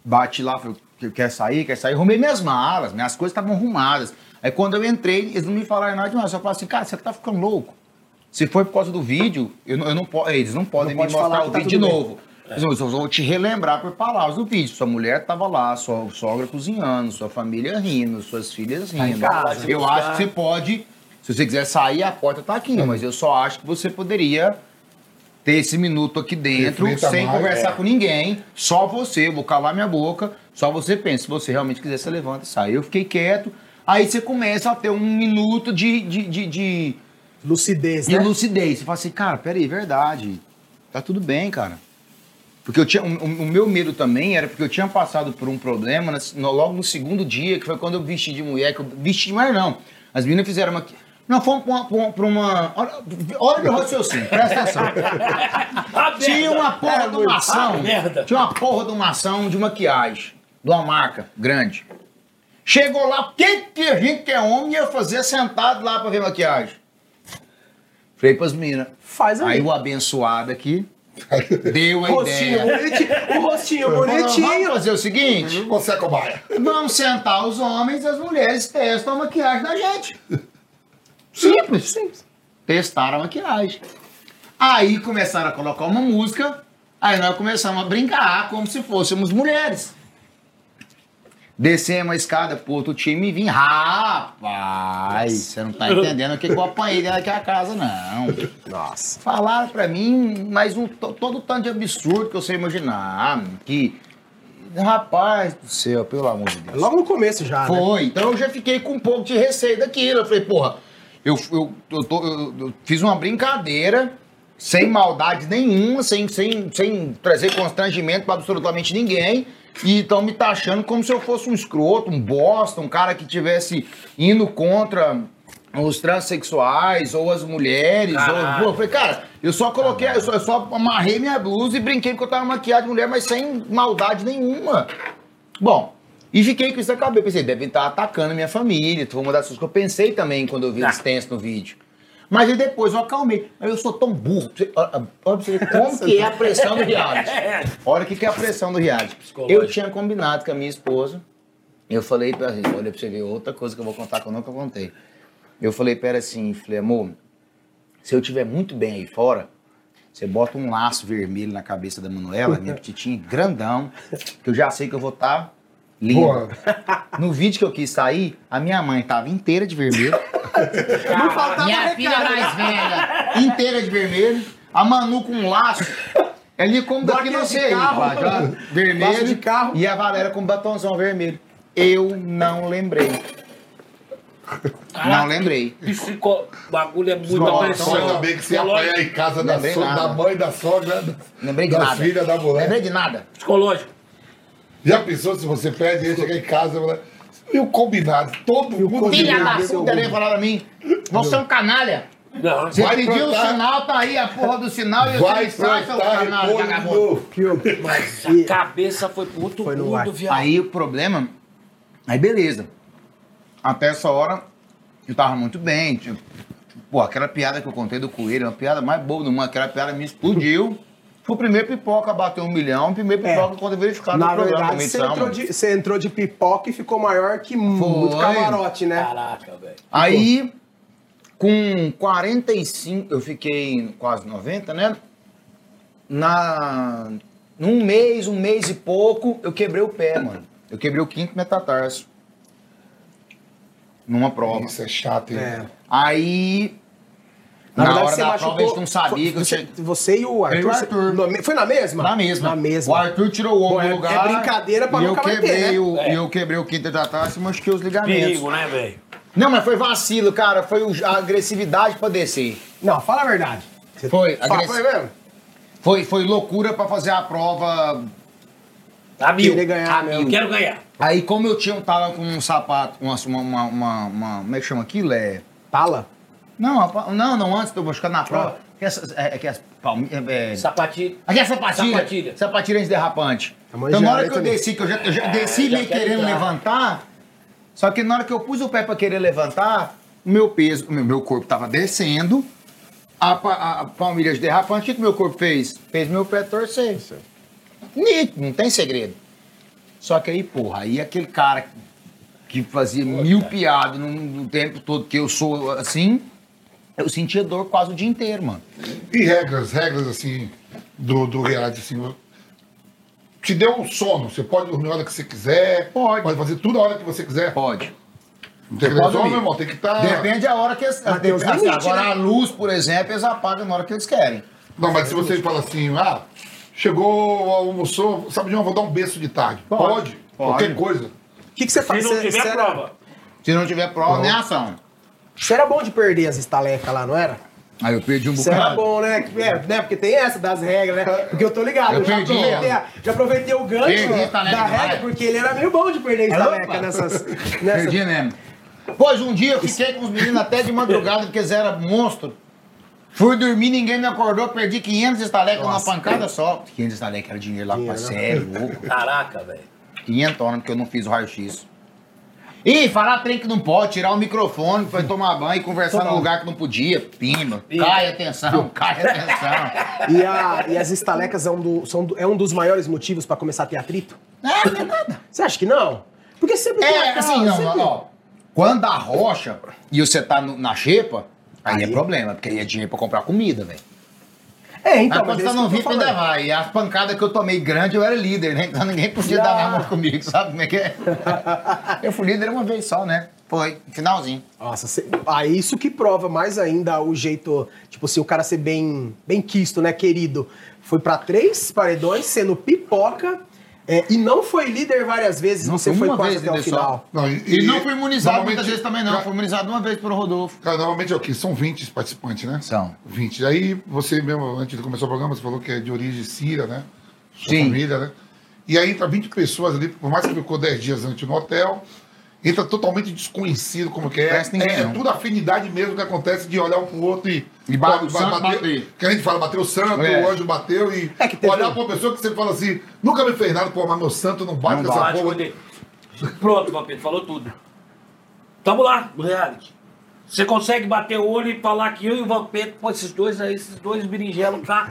C: bati lá, falei, "Que- quer sair, quer sair? Arrumei minhas malas, minhas coisas estavam arrumadas. Aí quando eu entrei, eles não me falaram nada demais, só falaram assim, cara, você tá ficando louco. Se for por causa do vídeo, eu, não- eu não eles não podem
A: Não
C: me
A: pode
C: mostrar o
A: tá
C: vídeo de novo. Mas Eu vou te relembrar por palavras do vídeo. Sua mulher tava lá, sua sogra cozinhando, sua família rindo, suas filhas
A: Tá
C: rindo.
A: casa.
C: eu acho que você pode, se você quiser sair, a porta tá aqui, mas eu só acho que você poderia ter esse minuto aqui dentro,
D: Reflita
C: sem
D: mais,
C: conversar
D: é.
C: com ninguém, só você, vou calar minha boca, só você pensa. Se você realmente quiser, você levanta e sai. Eu fiquei quieto, aí você começa a ter um minuto de, de, de, de,
A: Lucidez,
C: de
A: né?
C: lucidez. Você fala assim, cara, peraí, verdade. Tá tudo bem, cara. Porque eu tinha, o, o- meu medo também era porque eu tinha passado por um problema no- logo no segundo dia, que foi quando eu vesti de mulher, que eu vesti de mulher não. As meninas fizeram uma. Não, fomos pra uma. olha, meu raciocínio, presta atenção. Tinha uma porra de uma ação. Tinha uma porra de uma ação de maquiagem. De uma marca grande. Chegou lá, o que, que a gente que é homem ia fazer sentado lá pra ver maquiagem? Falei pras meninas.
A: Faz aí.
C: Aí o abençoado aqui deu a
A: Rostinho
C: ideia.
A: bonitinho. O rostinho
C: Falou, Vamos
A: bonitinho.
C: fazer o seguinte:
D: Você é cobaia.
C: vamos sentar os homens e as mulheres testam a maquiagem da gente. Simples.
A: Simples.
C: Testaram a maquiagem. Aí começaram a colocar uma música, aí nós começamos a brincar como se fôssemos mulheres. Descemos a escada pro outro time e vim. Rapaz, você não tá entendendo o que eu apanhei dentro daquela casa, não.
A: Nossa.
C: Falaram pra mim, mas um, to- todo tanto de absurdo que eu sei imaginar. Que. Rapaz do céu, pelo amor de Deus.
A: Logo no começo já, né?
C: Foi, então eu já fiquei com um pouco de receio daquilo. Eu falei, porra, eu, eu, eu, tô- eu- eu fiz uma brincadeira, sem maldade nenhuma, sem, sem, sem trazer constrangimento pra absolutamente ninguém. E estão me taxando como se eu fosse um escroto, um bosta, um cara que tivesse indo contra os transexuais ou as mulheres. Ou, eu falei, cara, eu só coloquei, eu só, eu só amarrei minha blusa e brinquei porque eu tava maquiada de mulher, mas sem maldade nenhuma. Bom, e fiquei com isso na cabeça. Pensei, devem estar atacando minha família. Foi uma das coisas que eu pensei também quando eu vi
B: Ah.
C: tensos no vídeo. Mas aí depois eu acalmei. Mas eu sou tão burro. Olha você ver como que é a pressão do reality. Olha o que que é a pressão do reality. Eu tinha combinado com a minha esposa. Eu falei pra ela, olha pra você ver outra coisa que eu vou contar que eu nunca contei. Eu falei pra ela assim, falei, amor, se eu estiver muito bem aí fora, você bota um laço vermelho na cabeça da Manuela, minha petitinha, grandão, que eu já sei que eu vou estar lindo.
D: Boa.
C: No vídeo que eu quis sair, a minha mãe tava inteira de vermelho.
A: Não faltava
C: minha
A: recado.
C: filha mais velha, inteira de vermelho. A Manu com um laço. Ali como daqui
A: Daquele
C: não
A: de
C: sei.
A: carro.
C: vermelho.
A: de carro.
C: E a Valéria com batonzão vermelho. Eu não lembrei. Não lembrei.
B: Psico... bagulho é muita
D: Nossa,
B: pressão.
D: ainda bem que você apanha em casa da, so- da mãe, da sogra, da,
C: Lembrei de
D: da
C: nada.
D: filha, da mulher.
C: Lembrei de nada.
B: Psicológico.
D: Já pensou se você pede e chegar em casa e falar, e o combinado? Todo mundo.
C: Filha da puta, ele falar pra mim. Você é um canalha.
B: Não,
C: Você
D: Vai
C: pediu
D: plantar.
C: o sinal, tá aí a porra do sinal e
D: Vai
C: você sai, seu canalha, vagabundo.
B: mas
A: E-
B: a cabeça foi pro outro
A: Foi no
B: mundo,
A: ar.
B: viado.
C: Aí o problema. Aí beleza. Até essa hora eu tava muito bem. Tipo, pô, aquela piada que eu contei do coelho, uma piada mais boa do mundo, aquela piada me explodiu. Foi o primeiro pipoca a bater um milhão, o primeiro
A: É.
C: pipoca quando verificado
A: Na
C: no programa
A: verdade, você entrou, de, você entrou de pipoca e ficou maior que muito camarote, né?
B: Caraca, velho.
C: Aí, com 45, eu fiquei quase 90, né? Na. Num mês, um mês e pouco, eu quebrei o pé, mano. Eu quebrei o quinto metatarso. numa prova.
D: Isso é chato, hein?
A: É.
C: Aí,
A: Na,
C: na,
A: verdade,
C: hora
A: você
C: da
A: machucou.
C: prova, a gente não sabia que eu
A: você,
C: tinha...
A: você e o Arthur.
C: Eu e o
A: você-
C: Arthur.
A: no- foi na mesma?
C: Na mesma.
A: Na mesma.
C: O Arthur tirou o ombro
A: Pô, é-
C: do lugar.
A: é brincadeira pra
C: e eu
A: nunca ter,
C: quebrei
A: né?
C: o,
B: É.
C: E eu quebrei o quinto da taça e machuquei os ligamentos.
B: Perigo, né, velho?
C: Não, mas foi vacilo, cara. Foi o- a agressividade pra descer.
A: Não, fala a verdade. Você-
C: Foi,
A: Fala,
C: agress-
A: foi mesmo?
C: Foi, foi loucura pra fazer a prova.
B: A mil.
A: Querer ganhar
B: a mil.
A: mesmo.
B: Quero ganhar.
C: Aí, como eu tinha, tava com um sapato, uma, uma, uma, uma- uma- Como é que chama aquilo? É.
A: Tala?
C: Não, não, não, antes eu machucar na prova. Que essas, é, é que as palmeiras. É,
B: Sapatinho.
C: Aqui é sapatilha.
B: Sapatilha.
C: Sapatilha antiderrapante. Então, na hora
A: aí
C: que eu
A: também.
C: desci, que eu já, eu já desci
B: já
C: meio querendo
B: entrar.
C: levantar, só que na hora que eu pus o pé pra querer levantar, o meu peso, o meu, meu corpo tava descendo, a, a, a palmilha de derrapante, o que meu corpo fez? Fez meu pé torcer. Nítido, não tem segredo. Só que aí, porra, aí aquele cara que fazia mil piadas no, no tempo todo que eu sou assim, eu sentia dor quase o dia inteiro, mano.
D: E regras, regras assim, do, do reality, assim. Te deu um sono, você pode dormir a hora que você quiser,
C: Pode.
D: fazer tudo a hora que você quiser.
C: Pode.
D: Não tem
C: pode
D: televisão, meu irmão, tem que estar.
C: Depende da hora que eles.
A: Mas os
C: assim, agora
A: né?
C: a luz, por exemplo, eles apagam na hora que eles querem.
D: Não, mas se você fala assim, ah, chegou, almoçou, sabe de uma, vou dar um berço de tarde.
C: Pode.
D: Pode,
C: Pode.
D: qualquer coisa.
A: O que, que você
B: Se
A: faz?
B: não
A: Você-
B: tiver prova.
C: Se não tiver prova, nem ação.
A: Você era bom de perder as estalecas lá, não era?
C: Aí eu perdi um
A: Você era
C: bocado.
A: bom, né? É, né? Porque tem essa das regras, né? Porque eu tô ligado,
C: Eu
A: eu, já,
C: perdi
A: aproveitei, a- já aproveitei o gancho
C: Perdi
A: da regra, porque ele era meio bom de perder
C: Opa.
A: estaleca nessas... nessas...
C: Perdi mesmo. Pois um dia eu fiquei com os meninos até de madrugada, porque eles eram monstro. Fui dormir, ninguém me acordou, perdi 500 estalecas numa pancada só. 500 estalecas era dinheiro lá pra
A: né?
C: sério, louco.
B: Caraca, velho.
C: 500 horas porque eu não fiz o raio-x. Ih, falar trem que não pode, tirar o microfone, foi tomar banho e conversar
A: Total.
C: num lugar que não podia. Pima. Cai atenção, cai atenção.
A: E, a- e as estalecas é um, do- são é um dos maiores motivos pra começar a ter atrito?
C: É, não é nada.
A: Você acha que não? Porque sempre tem
C: É, assim, não,
A: sempre-
C: ó. Quando a rocha e você tá no- na xepa, aí,
A: Aí.
C: é problema, porque aí é dinheiro pra comprar comida, velho.
A: É,
C: Então, mas quando você
A: que
C: VIP ainda vai. E as pancadas que eu tomei grande, eu era líder, né? Então ninguém podia dar mão comigo, sabe como é que é? eu fui líder uma vez só, né? Foi, finalzinho.
A: Nossa, cê- ah, isso que prova mais ainda o jeito, tipo, se o cara ser bem, bem quisto, né, querido. Foi pra três paredões, sendo pipoca, é, e não foi líder várias vezes,
C: Não
A: você foi
C: uma
A: quase
C: vez
A: até o final.
D: Não,
C: E, não fui imunizado muitas vezes também, não.
D: Cara,
C: Fui imunizado uma vez pelo Rodolfo.
D: Cara, normalmente é o quê? São 20 participantes, né?
C: São.
D: 20. Aí você mesmo, antes de começar o programa, você falou que é de origem síria, né? Sua
C: Sim.
D: família, né? E aí entra 20 pessoas ali, por mais que ficou 10 dias antes no hotel, entra totalmente desconhecido como que é.
C: Ninguém,
D: é, é tudo afinidade mesmo que acontece de olhar um pro outro e.
C: E ba-
D: Pô,
C: o santo bater.
D: Que a gente fala, bateu o santo,
C: É.
D: o anjo bateu e.
A: É que teve-
D: Olhar pra uma pessoa que você fala assim, nunca me fez nada, pô, mas meu santo não bate
C: Não
D: com essa
B: Bate
D: porra.
B: com ele. Pronto, Vampiro, falou tudo. Tamo lá, no reality. Você consegue bater o olho e falar que eu e o Vampiro, pô, esses dois aí, esses dois berinjelos cá.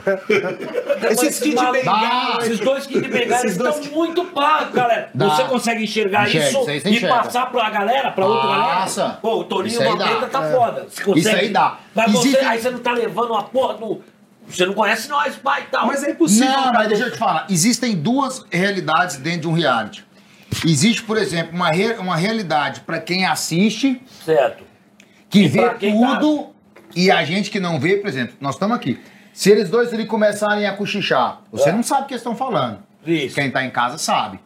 A: Esses
B: malucos-
A: Bengala,
B: Esses dois Kid Bengala, eles
A: esses dois
B: estão muito pagos, galera.
C: Dá.
B: Você consegue enxergar
C: Enxerga,
B: isso
C: você
B: e
C: enxerga.
B: passar pra galera, pra outra
C: Passa.
B: galera? Pô, o Toninho
C: Isso aí
B: Vampeta tá
C: É.
B: foda. Você consegue.
C: Isso aí dá.
B: Mas você,
C: Existe-
B: aí você não tá levando uma porra do... Você não conhece nós, pai e tal.
A: Mas é impossível.
C: Não, mas deixa eu te falar. Existem duas realidades dentro de um reality. Existe, por exemplo, uma, re- uma realidade pra quem assiste,
B: Certo.
C: Que vê
B: quem tá-
C: tudo, e a gente que não vê, por exemplo, nós estamos aqui. Se eles dois ali começarem a cochichar, você
B: É.
C: não sabe o que eles estão falando.
B: Isso.
C: Quem tá em casa sabe.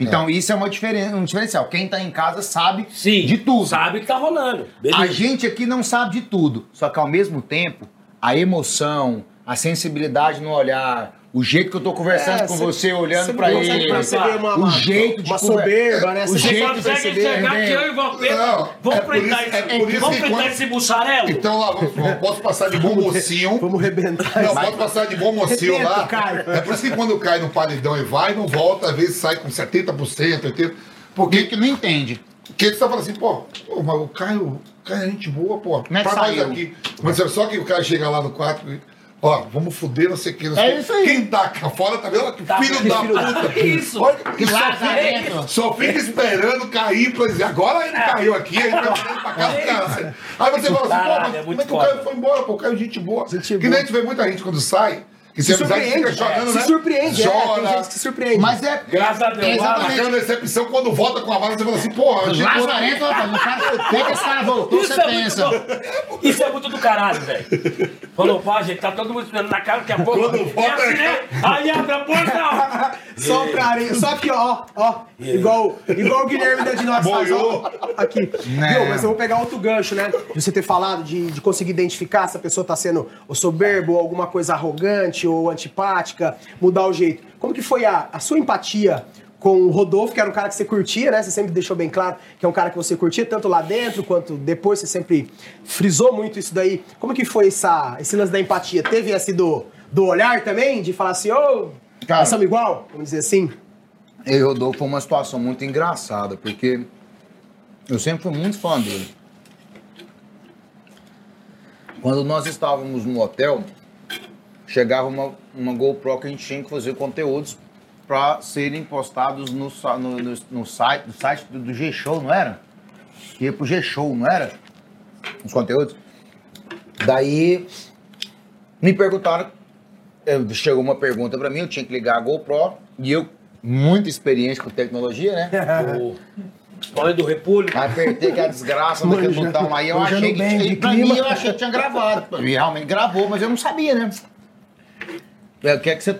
C: Então isso é uma diferen um diferencial. Quem tá em casa sabe
B: Sim.
C: de tudo.
B: Sabe que tá rolando. Beleza.
C: A gente aqui não sabe de tudo, só que ao mesmo tempo, a emoção, a sensibilidade no olhar, o jeito que eu tô conversando
A: É,
C: com
A: cê-
C: você, olhando pra ele,
A: uma,
C: o jeito de
A: uma soberba, né?
C: o
A: Você
B: Você
C: jeito de
B: consegue
C: perceber, né?
B: que eu e o
D: Não,
B: vamos
D: é
B: enfrentar
D: isso- é
B: esse,
D: isso
B: vamos
D: que
B: enfrentar
D: quando-
B: esse mussarelo?
D: Então lá, vamos- posso passar de bom mocinho.
A: Vamos rebentar
D: Não, pode passar de bom mocinho lá.
A: Caio.
D: É por isso que quando cai no paredão e vai, não volta, às vezes sai com 70%, 80%.
C: Porque
D: Porque
C: que não entende.
D: que eles estão falando assim, pô, pô, mas o Caio, o Caio é gente boa, pô.
C: Como é que
D: nós
C: saiu?
D: aqui. Mas é só que o cara chega lá no quarto e. Ó, vamos fuder, não sei o que. Não
C: É isso aí.
D: Quem tá cá fora, tá vendo? Que
B: Tá
D: filho da
B: Filho da-
D: puta.
B: Isso.
D: Olha,
C: Que
D: só,
C: lá
D: fica, só fica esperando cair pra dizer, agora ele caiu aqui, aí vai mandando pra casa do caralho. Aí você fala assim, pô, mas
B: é
D: como é que o. Caio foi embora? Pô, o Caio é gente boa.
A: Gente
D: que
A: boa.
D: nem a gente vê muita gente quando sai, Que
A: Se
D: que fica
A: surpreende,
D: chorando,
A: se
D: né?
A: surpreende, é,
D: Chora.
A: tem gente que se surpreende.
C: Mas é.
B: Graças a Deus.
C: É exatamente.
D: a decepção quando volta com a bala, você fala assim, porra, que
C: Lazarento, rapaz, o cara, que esse cara voltou?
B: Isso
C: Você
B: é,
C: pensa.
B: muito, isso é muito do caralho, velho. Falou, pá, gente, tá todo mundo esperando na cara, daqui a pouco.
D: Quando
B: é
D: volta,
B: assim, né? Aí abre a porta.
A: Só pra areia. Só aqui, ó, ó. Igual, igual o Guilherme da Dinox faz, ó. Aqui.
C: Né.
A: Mas eu vou pegar outro gancho, né? De você ter falado, de, de conseguir identificar se a pessoa tá sendo ou soberbo, ou alguma coisa arrogante, ou antipática, mudar o jeito. Como que foi a, a sua empatia com o Rodolfo, que era um cara que você curtia, né? Você sempre deixou bem claro que é um cara que você curtia, tanto lá dentro quanto depois, você sempre frisou muito isso daí. Como que foi essa, esse lance da empatia? Teve esse do, do olhar também? De falar assim, ô,
C: Cara.
A: nós somos igual? Vamos dizer assim?
C: Eu e o Rodolfo foi uma situação muito engraçada, porque eu sempre fui muito fã dele. Quando nós estávamos no hotel, chegava uma, uma GoPro que a gente tinha que fazer conteúdos para serem postados no, no, no- no site, no site do, do G-Show, não era? Ia pro G-Show, não era? Os conteúdos. Daí me perguntaram, chegou uma pergunta para mim, eu tinha que ligar a GoPro e eu, muito experiente com tecnologia, né?
B: O História do repolho.
C: Apertei que a desgraça daquele botão e eu achei que
A: bem de
C: tinha, pra
A: clima.
C: mim eu achei que tinha gravado. E realmente gravou, mas eu não sabia, né? É, O que é você.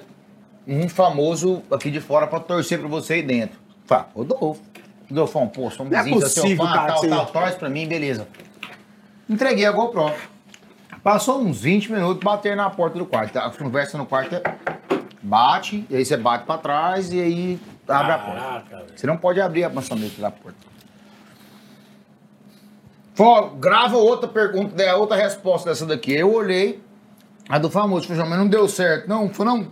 C: Um famoso aqui de fora pra torcer pra você aí dentro. Fala, Rodolfo. Rodolfão, pô, somos
A: Não é
C: vizinhos, seu
A: possível,
C: fã,
A: cara,
C: tal, tal, torce pra mim, beleza. Entreguei a GoPro. Passou uns 20 minutos, bater na porta do quarto. A conversa no quarto é. Bate, e aí você bate pra trás e aí abre a porta.
B: Caraca.
C: Você não pode abrir a maçaneta da porta. Fó, grava outra pergunta, a outra resposta dessa daqui. Eu olhei, a do famoso, mas não deu certo. Não, falei, não,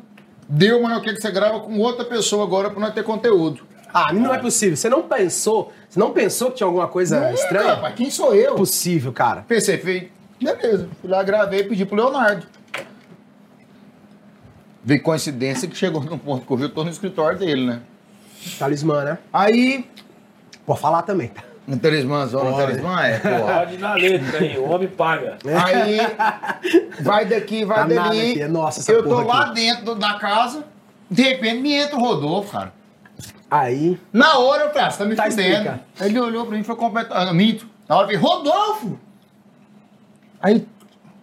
C: deu, mas eu quero que você grava com outra pessoa agora pra nós ter conteúdo.
A: Ah, não é possível. Você não pensou, você não pensou que tinha alguma coisa
C: Nunca,
A: estranha?
C: rapaz, quem sou eu?
A: É possível, cara.
C: Pensei, falei, beleza. Fui lá, gravei e pedi pro Leonardo. Veio coincidência que chegou num ponto que eu vi, eu tô no escritório dele, né?
A: Talismã, né?
C: Aí,
A: Pode falar também. tá?
C: No talismã, zona
A: Pode.
C: talismã é, porra.
B: Pode na letra aí, o homem paga.
C: Aí vai daqui, vai
A: Tá
C: dali.
A: aqui, é nossa essa
C: eu tô
A: porra
C: lá
A: aqui.
C: dentro da casa, de repente me entra o Rodolfo, cara.
A: Aí,
C: Na hora eu falei, ah, você tá me
A: Tá,
C: fudendo. ele olhou pra mim e foi completar. Ah, não, minto. Na hora eu falei, Rodolfo! Aí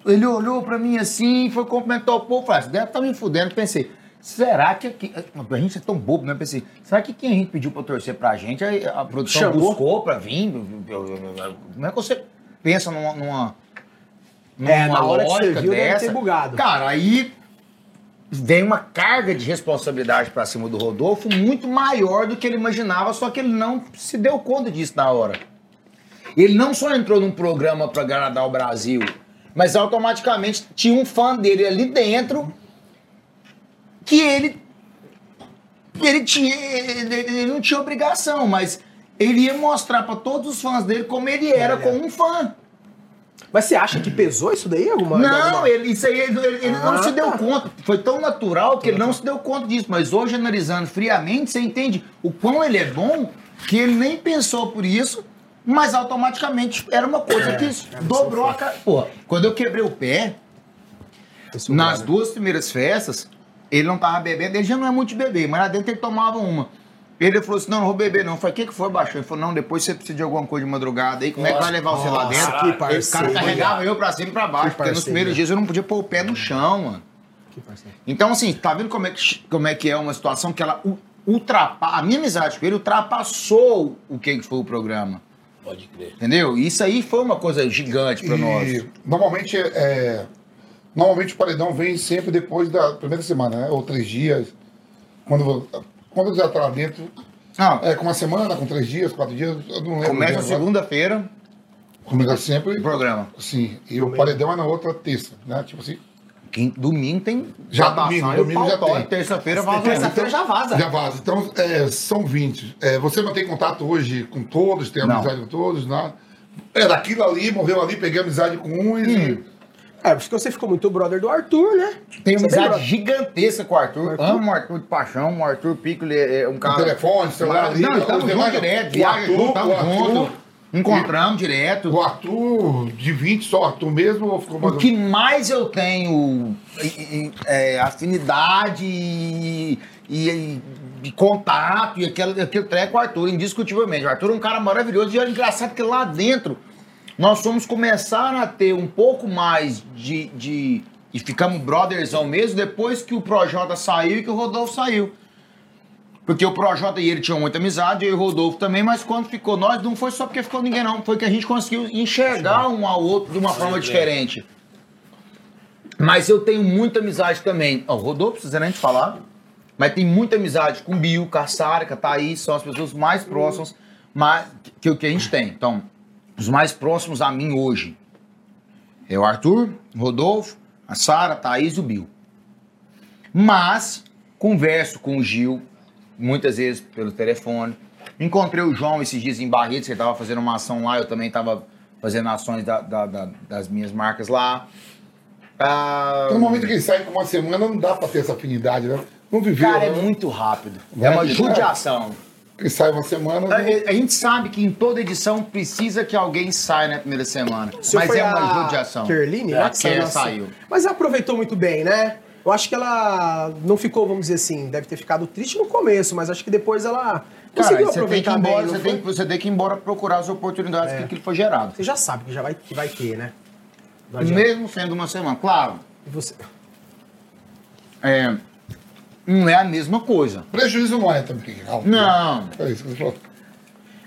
C: ele olhou pra mim assim, foi cumprimentar o povo. Falei, ah, você deve estar me fudendo. Pensei, será que aqui. A gente é tão bobo, né? Pensei, será que quem a gente pediu pra torcer pra gente, a produção
A: Chamou.
C: buscou pra vir? Como é que você pensa numa. numa
A: É, na hora que você viu, deve
C: dessa?
A: ter bugado.
C: Cara, aí vem uma carga de responsabilidade pra cima do Rodolfo muito maior do que ele imaginava, só que ele não se deu conta disso na hora. Ele não só entrou num programa pra agradar o Brasil, mas automaticamente tinha um fã dele ali dentro que ele ele tinha ele, ele não tinha obrigação, mas ele ia mostrar pra todos os fãs dele como ele era
A: Ele
C: como um fã.
A: mas você acha que pesou isso daí? Alguma,
C: Não, ele, isso aí ele, ele- ele não
A: Ah,
C: se deu
A: tá.
C: conta. Foi tão natural que ele não se deu conta disso. Mas hoje, analisando friamente, você entende o quão ele é bom que ele nem pensou por isso, mas automaticamente era uma coisa
A: É,
C: que dobrou a cara. Pô, quando eu quebrei o pé, nas
A: cara.
C: duas primeiras festas, ele não tava bebendo, ele já não é muito de beber, mas lá dentro ele tomava uma. Ele falou assim: não, não vou beber, não. Eu falei, o que, que foi, baixou? Ele falou, não, depois você precisa de alguma coisa de madrugada aí, como é que vai levar você lá
A: Nossa,
C: dentro?
A: que
C: Ele- o cara
A: parceiro.
C: carregava eu pra cima e pra baixo,
A: Que
C: porque nos
A: parceiro.
C: primeiros dias eu não podia pôr o pé no chão, mano.
A: Que parceiro.
C: Então, assim, tá vendo como é que, como é, que é uma situação que ela ultrapassa. A minha amizade com ele ultrapassou o que que foi o programa.
B: Pode crer.
C: Entendeu? Isso aí foi uma coisa gigante pra
D: E
C: nós.
D: normalmente é, normalmente o paredão vem sempre depois da primeira semana, né? Ou três dias. Quando, quando já tá lá dentro,
C: Não,
D: é com uma semana, com três dias, quatro dias, eu não lembro.
C: começa segunda-feira
D: Começa sempre.
C: o programa.
D: Sim, e o paredão é na outra terça, né? Tipo assim,
C: Quinto, domingo tem
D: Já domingo, domingo já tem.
C: Terça-feira vaza.
A: Terça-feira já vaza.
D: já vaza. Então, é, são 20. É, você mantém contato hoje com todos, tem
C: Não.
D: amizade com todos, nada. É daquilo ali, morreu ali, peguei amizade com uns e.
A: É, porque você ficou muito brother do Arthur, né?
C: Tem
A: Você
C: amizade gigantesca com o Arthur.
A: Arthur?
C: Amo o Arthur de paixão. O Arthur Pico ele é um cara.
D: telefone, celular ali,
C: Não, estamos
D: os
C: juntos direto.
D: o
C: Viaja
D: Arthur,
C: junto,
D: o
C: estamos
D: Arthur,
C: juntos. Encontramos direto.
D: O Arthur, de 20, só o Arthur mesmo ou ficou mais
C: O que mais eu tenho e- e- é, afinidade e, e- e contato e aquele, aquele treco, o Arthur, indiscutivelmente. O Arthur é um cara maravilhoso e é engraçado que lá dentro nós fomos começar a ter um pouco mais de. de e ficamos brothersão mesmo depois que o Projota saiu e que o Rodolfo saiu. Porque o Projota e ele tinham muita amizade, eu e o Rodolfo também, mas quando ficou nós, não foi só porque ficou ninguém, não. Foi que a gente conseguiu enxergar um ao outro de uma forma diferente. Mas eu tenho muita amizade também. O Rodolfo, precisa nem te falar. Mas tem muita amizade com o Bill, com a Sara, com a Thaís, são as pessoas mais próximas mais, que, o que a gente tem. Então, os mais próximos a mim hoje é o Arthur, o Rodolfo, a Sara, a Thaís e o Bill. Mas converso com o Gil muitas vezes pelo telefone. Encontrei o João esses dias em Barretos, ele estava fazendo uma ação lá, eu também estava fazendo ações da- da- da- das minhas marcas lá. Ah,
D: No momento que ele sai com uma semana, não dá pra ter essa afinidade, né? Não viveu,
C: cara, é
D: né?
C: muito rápido. É uma judiação.
D: Ele sai uma semana.
C: A, a gente sabe que em toda edição precisa que alguém saia na primeira semana.
A: Senhor
C: Mas
A: foi
C: é uma
A: a
C: judiação.
A: Kerline,
C: É,
A: né?
C: a
A: que saiu
C: saiu.
A: Mas ela aproveitou muito bem, né? Eu acho que ela não ficou, vamos dizer assim, deve ter ficado triste no começo, mas acho que depois ela
C: Cara,
A: conseguiu
C: você tem, que ir
A: aproveitar bem.
C: embora,
A: não
C: você,
A: foi?
C: tem, que- você tem que ir embora procurar as oportunidades que aquilo foi gerado.
A: Você já sabe que já vai, que vai ter, né?
C: Mesmo sendo uma semana. Claro,
A: E você-
C: é, não é a mesma coisa.
D: Prejuízo não é também. Calma.
C: Não.
D: É isso que eu falo.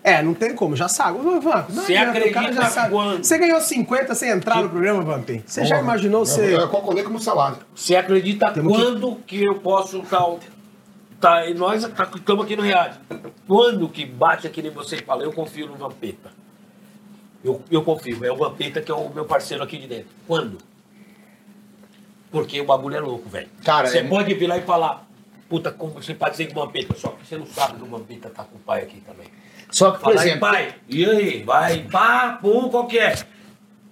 A: É, não tem como, já sabe. Não
B: Você
A: adianta, o cara
B: acredita
A: já sabe.
B: quando?
A: Você ganhou 50 sem entrar no programa, Vamp? Você já imaginou
D: eu-
A: você.
D: Eu calculei como salário.
B: Você acredita
A: Temos que-
B: quando que... eu posso tal. Tá, e nós estamos aqui no reality. Quando que bate aquele você fala, eu confio no Vampeta. Eu, eu confio, é o Vampeta que é o meu parceiro aqui de dentro. Quando? Porque o bagulho é louco, velho.
C: Cara,
B: Você
C: é-
B: pode vir lá e falar, puta, como você pode dizer que o Vampeta, só que você não sabe que o Vampeta tá com o pai aqui também.
C: Só que, por
B: Fala aí,
C: exemplo,
B: pai, e aí? Vai, pá, pum, qual que é?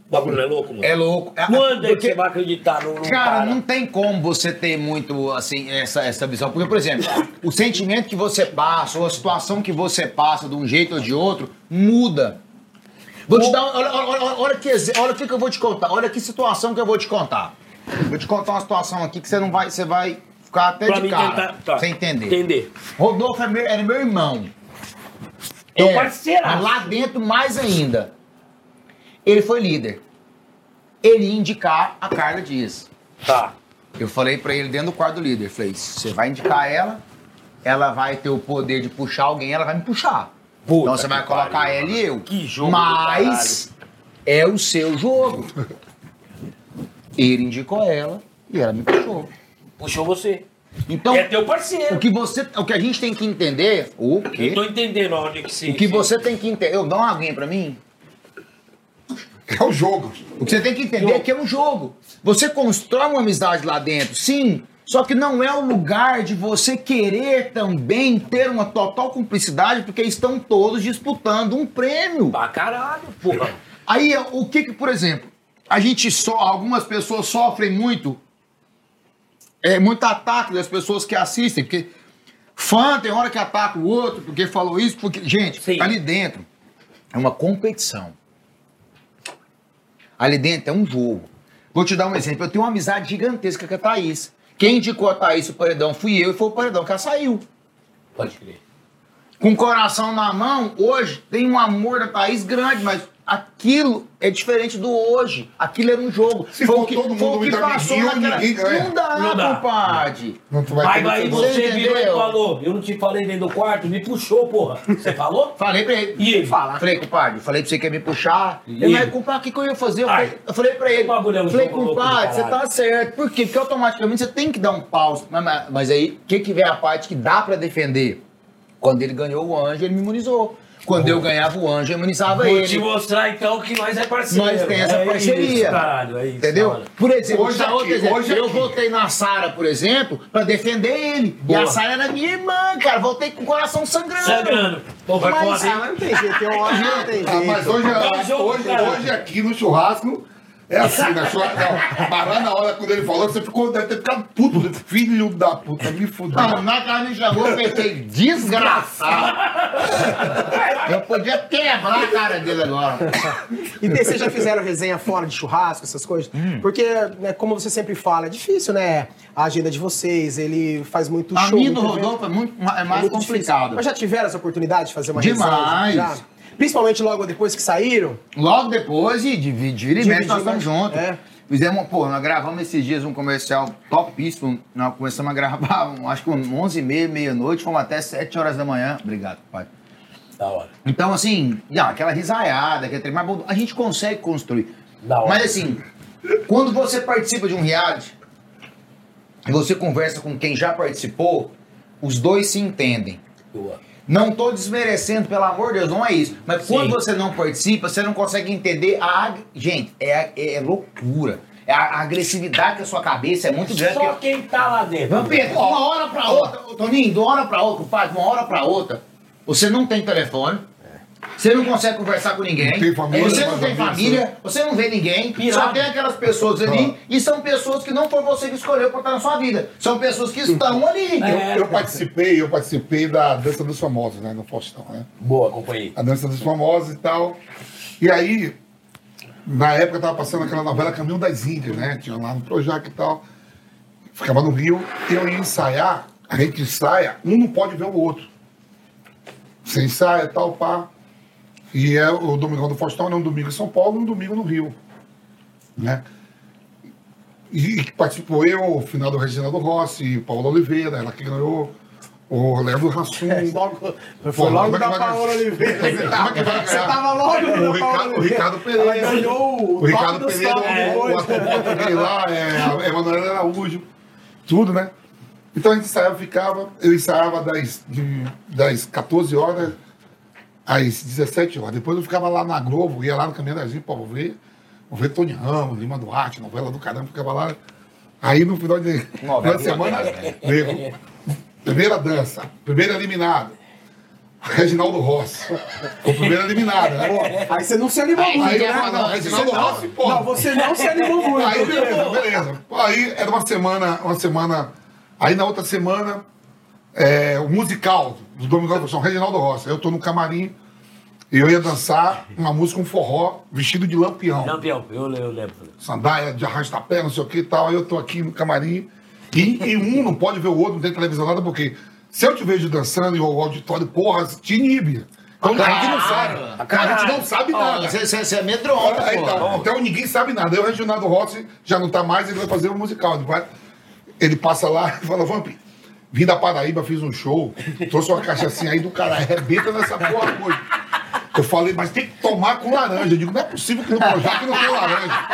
B: O bagulho é louco, mano.
C: é louco. É-
B: Quando é que você vai acreditar no, no
C: Cara, não tem como você ter muito, assim, essa, essa visão. Porque, por exemplo, o sentimento que você passa, ou a situação que você passa de um jeito ou de outro, muda. Vou te dar. Olha, olha, olha, olha que, olha o que, que eu vou te contar. Olha que situação que eu vou te contar. Vou te contar uma situação aqui que você não vai. Você vai ficar até
B: Pra
C: de cara.
B: tentar. Tá.
C: Sem entender.
B: Entender.
C: Rodolfo é meu- era meu irmão.
B: Teu
C: É,
B: parceiraço.
C: mas Lá dentro, mais ainda. Ele foi líder. Ele ia indicar a Carla Dias.
B: Tá.
C: Eu falei pra ele dentro do quarto do líder, falei, você vai indicar ela, ela vai ter o poder de puxar alguém, ela vai me puxar.
B: Puta
C: então você vai colocar
B: pariu,
C: ela e eu.
B: Que jogo
C: Mas é o seu jogo. Ele indicou ela e ela me puxou.
B: Puxou você.
C: Então,
B: é teu parceiro.
C: o que você, o que a gente tem que entender, o
B: Eu
C: quê?
B: tô entendendo onde que se.
C: O que
B: se-
C: você tem que entender, eu dá uma aguinha pra mim?
D: É o jogo.
C: O que você tem que entender é que é um jogo. Você constrói uma amizade lá dentro, sim. Só que não é o lugar de você querer também ter uma total cumplicidade, porque estão todos disputando um prêmio.
B: Pra caralho, porra.
C: Aí, o que que, por exemplo, a gente só, algumas pessoas sofrem muito, é muito ataque das pessoas que assistem, porque fã tem hora que ataca o outro, porque falou isso, porque, gente,
B: Sim.
C: ali dentro é uma competição. Ali dentro é um jogo. Vou te dar um exemplo, eu tenho uma amizade gigantesca com a Thaís. Quem indicou a Thaís o paredão fui eu e foi o paredão que ela saiu.
B: Pode crer.
C: Com o coração na mão, hoje tem um amor da Thaís grande, mas aquilo é diferente do hoje. Aquilo era um jogo.
D: Se
C: foi
D: for
C: que,
D: todo
C: foi o
D: mundo
C: que
D: muito
C: passou
D: amiguinho,
C: naquela...
D: ninguém ganha.
C: Não dá,
B: Não dá.
C: compadre.
D: Não tu vai
B: Aí,
D: ter
B: aí
D: que-
C: você
B: você virou e
C: entendeu?
B: falou, eu não te falei dentro do quarto, me puxou, porra. Você falou?
C: Falei pra ele.
B: E ele?
A: Fala.
C: Falei, compadre, falei pra você que ia me puxar.
B: E
C: Ele, mas, compadre, o que, que eu ia fazer? Eu falei, eu falei pra ele.
B: Que bagulho é um
C: falei, compadre, você tá certo. Por quê? Porque automaticamente você tem que dar um pause. Mas, mas- mas aí, o que, que vem a parte que dá pra defender? Quando ele ganhou o anjo, ele me imunizou. Quando eu ganhava o anjo, eu imunizava
B: Vou
C: ele.
B: te mostrar então que nós é parceiro.
C: Nós tem essa
B: é
C: parceria.
B: Isso, caralho, é isso.
C: Entendeu?
B: mano.
C: Por exemplo,
D: Hoje aqui,
C: exemplo.
D: hoje
C: eu
D: aqui.
C: voltei na Sara, por exemplo, pra defender ele. E
B: Boa.
C: a Sara era minha irmã, cara. Voltei com o coração sangrando.
B: Sangrando. Pô, vai
C: Mas-
A: Ah, mas não tem jeito, tem hora que não tem
D: Ah, mas
A: jeito.
D: hoje,
B: É um
D: hoje,
B: cara.
D: hoje aqui no churrasco, É assim, na sua. Não, mas lá na hora, quando ele falou, você ficou, deve ter ficado puto. Filho da puta, me fudeu.
C: Não, na ela me chamou, eu pensei, desgraçado. Eu podia quebrar a cara dele agora.
A: E vocês já fizeram resenha fora de churrasco, essas coisas?
C: Hum.
A: Porque, né, como você sempre fala, é difícil, né? A agenda de vocês, ele faz muito
C: A
A: show.
C: minha do
A: muito.
C: Rodolfo é, muito, é
A: É
C: mais
A: muito difícil.
C: complicado.
A: Mas já tiveram essa oportunidade de fazer uma
C: Demais.
A: resenha? Já? Principalmente logo depois que saíram?
C: Logo depois, e vira e mexe, nós
A: Dividir,
C: estamos
A: né?
C: juntos.
A: É.
C: Fizemos, pô, nós gravamos esses dias um comercial topíssimo. Nós começamos a gravar, acho que um 11 e meia, meia-noite, fomos até 7 horas da manhã. Obrigado, pai.
B: Da hora.
C: Então, assim, não, aquela risaiada, aquele trem, mas a gente consegue construir.
B: Da hora.
C: Mas, assim, quando você participa de um reality e você conversa com quem já participou, os dois se entendem.
B: Boa.
C: Não tô desmerecendo, pelo amor de Deus, não é isso. Mas quando
B: Sim.
C: você não participa, você não consegue entender a. Gente, é, é loucura. É a, a agressividade da sua cabeça é muito grande.
B: Só
C: porque-
B: quem tá lá dentro.
C: Vampiro, de uma hora pra outra, Toninho, de uma hora pra outra, compadre, de uma hora pra outra, você não tem telefone, você não consegue conversar com ninguém,
D: Não família,
C: você não tem família, você não vê ninguém,
B: Pirado.
C: só tem aquelas pessoas ali, e são pessoas que não foi você que escolheu pra estar na sua vida, são pessoas que estão ali.
B: É.
D: Eu participei, eu participei da Dança dos Famosos, né? No Faustão, né?
B: Boa, acompanhei.
D: a dança dos famosos e tal. E aí, na época, tava passando aquela novela Caminho das Índias, né? Tinha lá no Projac e tal. Ficava no Rio, eu ia ensaiar, a gente ensaia, um não pode ver o outro. Você ensaia tal, pá. E é o Domingão do Faustão, é um domingo em São Paulo, um domingo no Rio. Né? E, e participou eu, o final do Reginaldo Rossi, Paulo Oliveira, ela que ganhou, o Leandro Rassum.
A: Logo, foi
D: Pô,
A: logo
D: como é
A: da
D: que vai
A: Paola? Oliveira.
D: É
A: Você tava logo
D: O
A: da
D: Ricardo, o. Ricardo Pereira.
A: Ela ganhou o,
D: O Ricardo Pereira,
A: top
D: o, dele lá, é, a Emanuela Araújo, tudo, né? Então a gente ensaiava, ficava, eu ensaiava das, de, das 14 horas às 17 horas. Depois eu ficava lá na Globo, ia lá no Caminho das Índias, pô, vou ver, vou ver Tony Ramos, Lima Duarte, novela do caramba, ficava lá. Aí no final de, final de semana, veio, primeira dança, primeira eliminada. Reginaldo Rossi. Foi o primeiro eliminado, né?
A: Aí você não se animou
C: Aí,
A: muito,
D: Aí,
A: né?
D: não, não, Reginaldo
A: Você não-
D: Rossi, pô.
A: Não, você não se animou muito.
D: Aí, beleza, beleza. Aí era uma semana, uma semana. Aí na outra semana, é, o musical do Domingão do São Reginaldo Rossi. Eu tô no camarim e eu ia dançar uma música, um forró, vestido de lampião.
B: Campeão, eu, eu lembro.
D: Sandália de arrasta-pé, não sei o que e tal. Aí eu tô aqui no camarim. E, e um não pode ver o outro, não tem televisão, nada, porque se eu te vejo dançando e o auditório, porra, te inibe. Então a gente não sabe. A gente não sabe nada.
C: Você, é
D: Aí,
C: pô.
D: então, então ninguém sabe nada. Aí o Reginaldo Rossi já não tá mais, ele vai fazer um musical. Ele, vai- ele passa lá e fala, Vamp, vim da Paraíba, fiz um show, trouxe uma cachaçinha aí do cara, arrebenta nessa porra hoje. Eu falei, mas tem que tomar com laranja. Eu digo, não é possível que no Projac não tem laranja.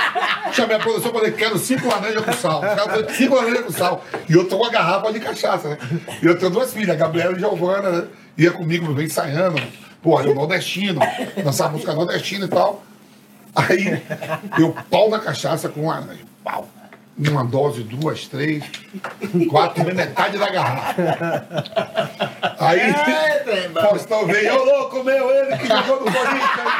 D: Chamei a produção e falei, quero cinco laranjas com sal. Falaram, cinco laranjas com sal. E eu tô com uma garrafa de cachaça, né? E eu tenho duas filhas, a Gabriela e a Giovana, né? Ia comigo, vem ensaiando. Porra, eu nordestino, dançava música nordestina e tal. Aí, eu pau na cachaça com laranja. Pau. Uma dose, duas, três, quatro, metade da garrafa. Aí, Faustão veio, ô louco meu, ele que jogou no Corinthians,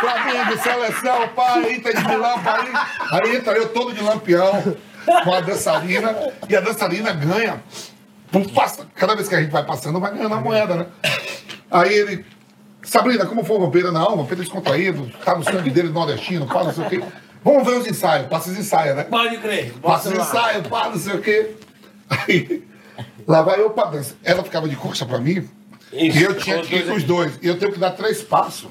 D: Flamengo, seleção, pai, Inter de Milão, Paris. Aí entra eu todo de lampião, com a dançarina, e a dançarina ganha. Passa- Cada vez que a gente vai passando, vai ganhando a moeda, né? Aí ele, Sabrina, como foi o vampiro? Não, o vampiro é descontraído, tá no sangue dele nordestino, pá, não sei o quê. Vamos ver os ensaios, passa os ensaios, né?
B: Pode crer.
D: Passa os ensaios, pá, não sei o quê. Aí, lá vai eu pra dança. Ela ficava de coxa pra mim,
B: Isso.
D: e eu tinha que ir com os dois. E eu tenho que dar três passos.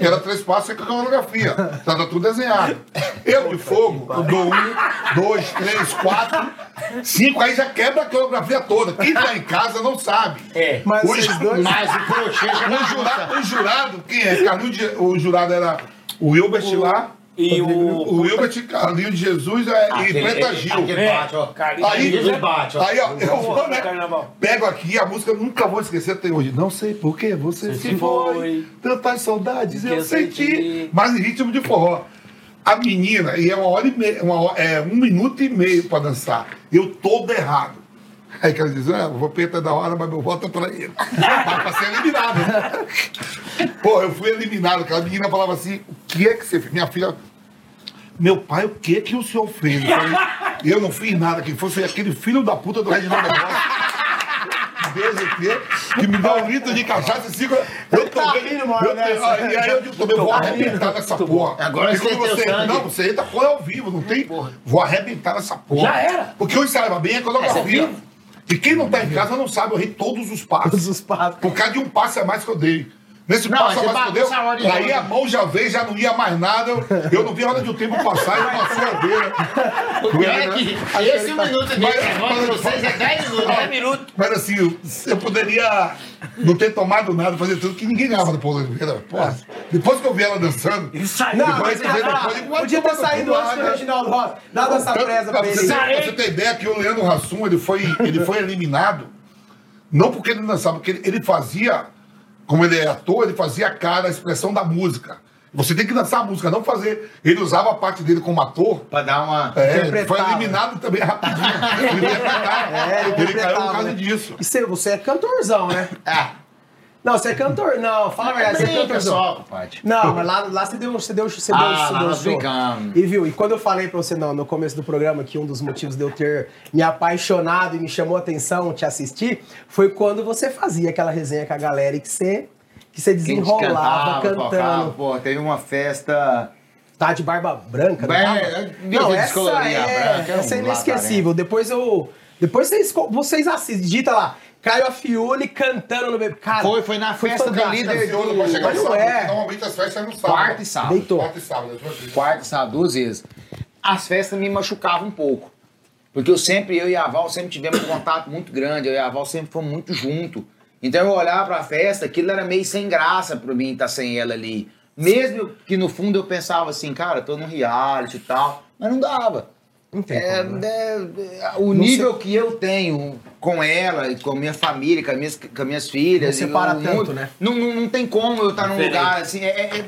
D: E era três passos com a coreografia. Tá tudo desenhado. Eu de fogo, eu dou um, dois, três, quatro, cinco, aí já quebra a coreografia toda. Quem tá em casa não sabe.
B: É.
A: Mas
D: Os-
A: dois...
C: Mas o crochê já
D: O jurado, o jurado, quem é? O jurado era o Wilbert lá,
B: E o.
D: o Wilbert, Carlinho de Jesus é,
C: Aquele-
D: Preta Gil.
C: aquele bate, ó.
B: Carlinhos
D: Aí,
B: é-
C: bate, ó.
D: Aí, ó, eu vou, né? Pego aqui, a música nunca vou esquecer até hoje. Não sei por que você se
B: se
D: foi,
B: foi,
D: tantas saudades eu
B: eu
D: senti.
B: senti.
D: Mas em ritmo de forró. A menina, e é uma hora e meia, uma hora- é um minuto e meio pra dançar. Eu todo errado. Aí que ela diz, ah, o vampeta é da hora, mas meu voto é pra ele. Mas pra ser eliminado. Pô, eu fui eliminado. Aquela menina falava assim, o que é que você fez? Minha filha meu pai, o que que o senhor fez? Eu, falei, eu não fiz nada, quem foi, foi aquele filho da puta do Reginaldo Rossi. Que me dá um litro de cachaça e cinco. Eu
A: Tá
D: tomei.
A: rindo, mano,
D: eu, e aí eu digo, também vou arrebentar nessa porra.
C: Agora você
D: quando
C: o sangue.
D: Não, você entra porra ao vivo, não tem. Vou arrebentar nessa porra.
B: Já era.
D: Porque eu ensaiava bem a
B: Essa é
D: coreografia.
B: vivo.
D: E quem não tá em casa não sabe, eu errei todos os passos.
A: Todos os passos.
D: Por causa de um passe a mais que eu dei. Nesse
C: Não,
D: passo a
C: você
D: mais que eu dei,
C: bagunça a hora de
D: aí
C: jogo.
D: a mão já veio, já não ia mais nada. Eu, não vi a hora de o tempo passar e eu uma furadeira.
C: O pior é que esse minuto aqui,
D: Mas-
C: agora
D: mas-
C: pra vocês é 10 minutos.
B: Dez
C: né?
B: minutos.
D: Mas assim, eu, poderia não ter tomado nada, fazer tudo, que ninguém ganhava depois da Olimpíada. Porra, depois que eu vi ela dançando,
B: Ele saiu.
A: Não,
D: Depois
A: mas
D: vem
A: ah,
D: depois,
A: podia ter saído antes do
D: né?
A: Reginaldo Rossi. Dado essa
D: Tanto-
A: presa
D: pra
A: ele.
D: pra você ter ideia que o Leandro Hassum, ele foi, ele foi eliminado, não porque ele dançava, porque ele, ele fazia, como ele é ator, ele fazia a cara, a expressão da música. Você tem que dançar a música, não fazer. Ele usava a parte dele como ator.
C: Pra dar uma...
D: É, foi eliminado também rapidinho. Ele.
A: É, ele
D: caiu por causa
A: né?
D: disso.
A: E você, você é cantorzão, né?
C: Ah,
A: Não, você é cantor. Não, fala a verdade, você é cantorzão.
C: só, compadre.
A: Não, mas lá, lá você deu, você deu, você deu,
C: Ah,
A: você
C: lá
A: deu show.
C: brincamos.
A: E viu, e quando eu falei pra você não, no começo do programa que um dos motivos de eu ter me apaixonado e me chamou a atenção te assistir foi quando você fazia aquela resenha com a galera e que você, que você desenrolava
C: cantava,
A: cantando.
C: tocava, pô, teve uma festa...
A: Tá de barba branca, não
C: É,
A: Não, essa é,
C: branca,
A: essa é inesquecível. Depois eu... Depois vocês, vocês assistem, digita lá, Caio Afione cantando no bebê. Cara,
C: Foi, foi na festa do líder
D: chegar
A: Mas
D: no
A: não
D: sábado.
A: é.
D: Normalmente as festas é no sábado.
C: Quarta e sábado.
A: Deitou.
D: Quarta e sábado, é duas vezes.
C: quarta, sábado, duas vezes. As festas me machucavam um pouco. Porque eu sempre, eu e a Val sempre tivemos um contato muito grande, eu e a Val sempre fomos muito junto. Então eu olhava pra festa, aquilo era meio sem graça pra mim estar sem ela ali. Mesmo que no fundo eu pensava assim, cara, tô no reality e tal, mas não dava.
A: Não tem
C: É,
A: como, né?
C: é, o nível que eu tenho com ela, e com a minha família, com as minhas, com as minhas filhas.
A: Não separa
C: o
A: tanto,
C: mundo-
A: né?
C: Não, não, não tem como eu estar num
B: Diferente.
C: lugar assim. É, é- é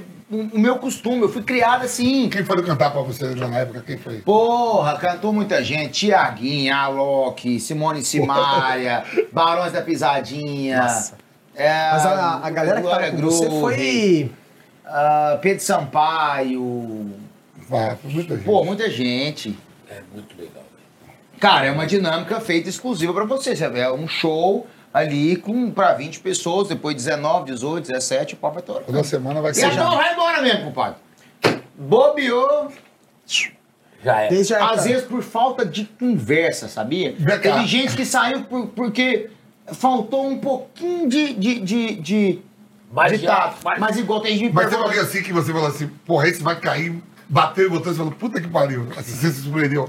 C: o meu costume, eu fui criado assim.
D: Quem foi cantar pra você na época? Quem foi?
C: Porra, cantou muita gente. Tiaguinha, Alok, Simone Simaria, Barões da Pisadinha.
A: Nossa.
C: é,
A: Mas a, a galera que tava com você
C: Groove,
A: foi...
C: ah, Pedro Sampaio.
D: Foi muita gente.
C: Pô, muita gente.
B: É muito legal. velho.
C: Cara, é uma dinâmica feita exclusiva pra você. Você É um show ali com pra 20 pessoas, depois 19, 18, 17, o pau vai torar.
D: Toda semana vai
C: E
D: ser.
C: a turma vai embora mesmo, compadre. Bobeou,
B: Já é.
C: Às vezes por falta de conversa, sabia? Teve gente que saiu por- porque faltou um pouquinho de. de, de, de,
B: Mas
C: de
B: já-
C: tato.
B: mas-
C: Mas igual tem gente
D: Mas
C: pergunta-
D: alguém assim que você falou assim, porra, esse vai cair, bateu e botou e falou, puta que pariu. Assim, você se surpreendeu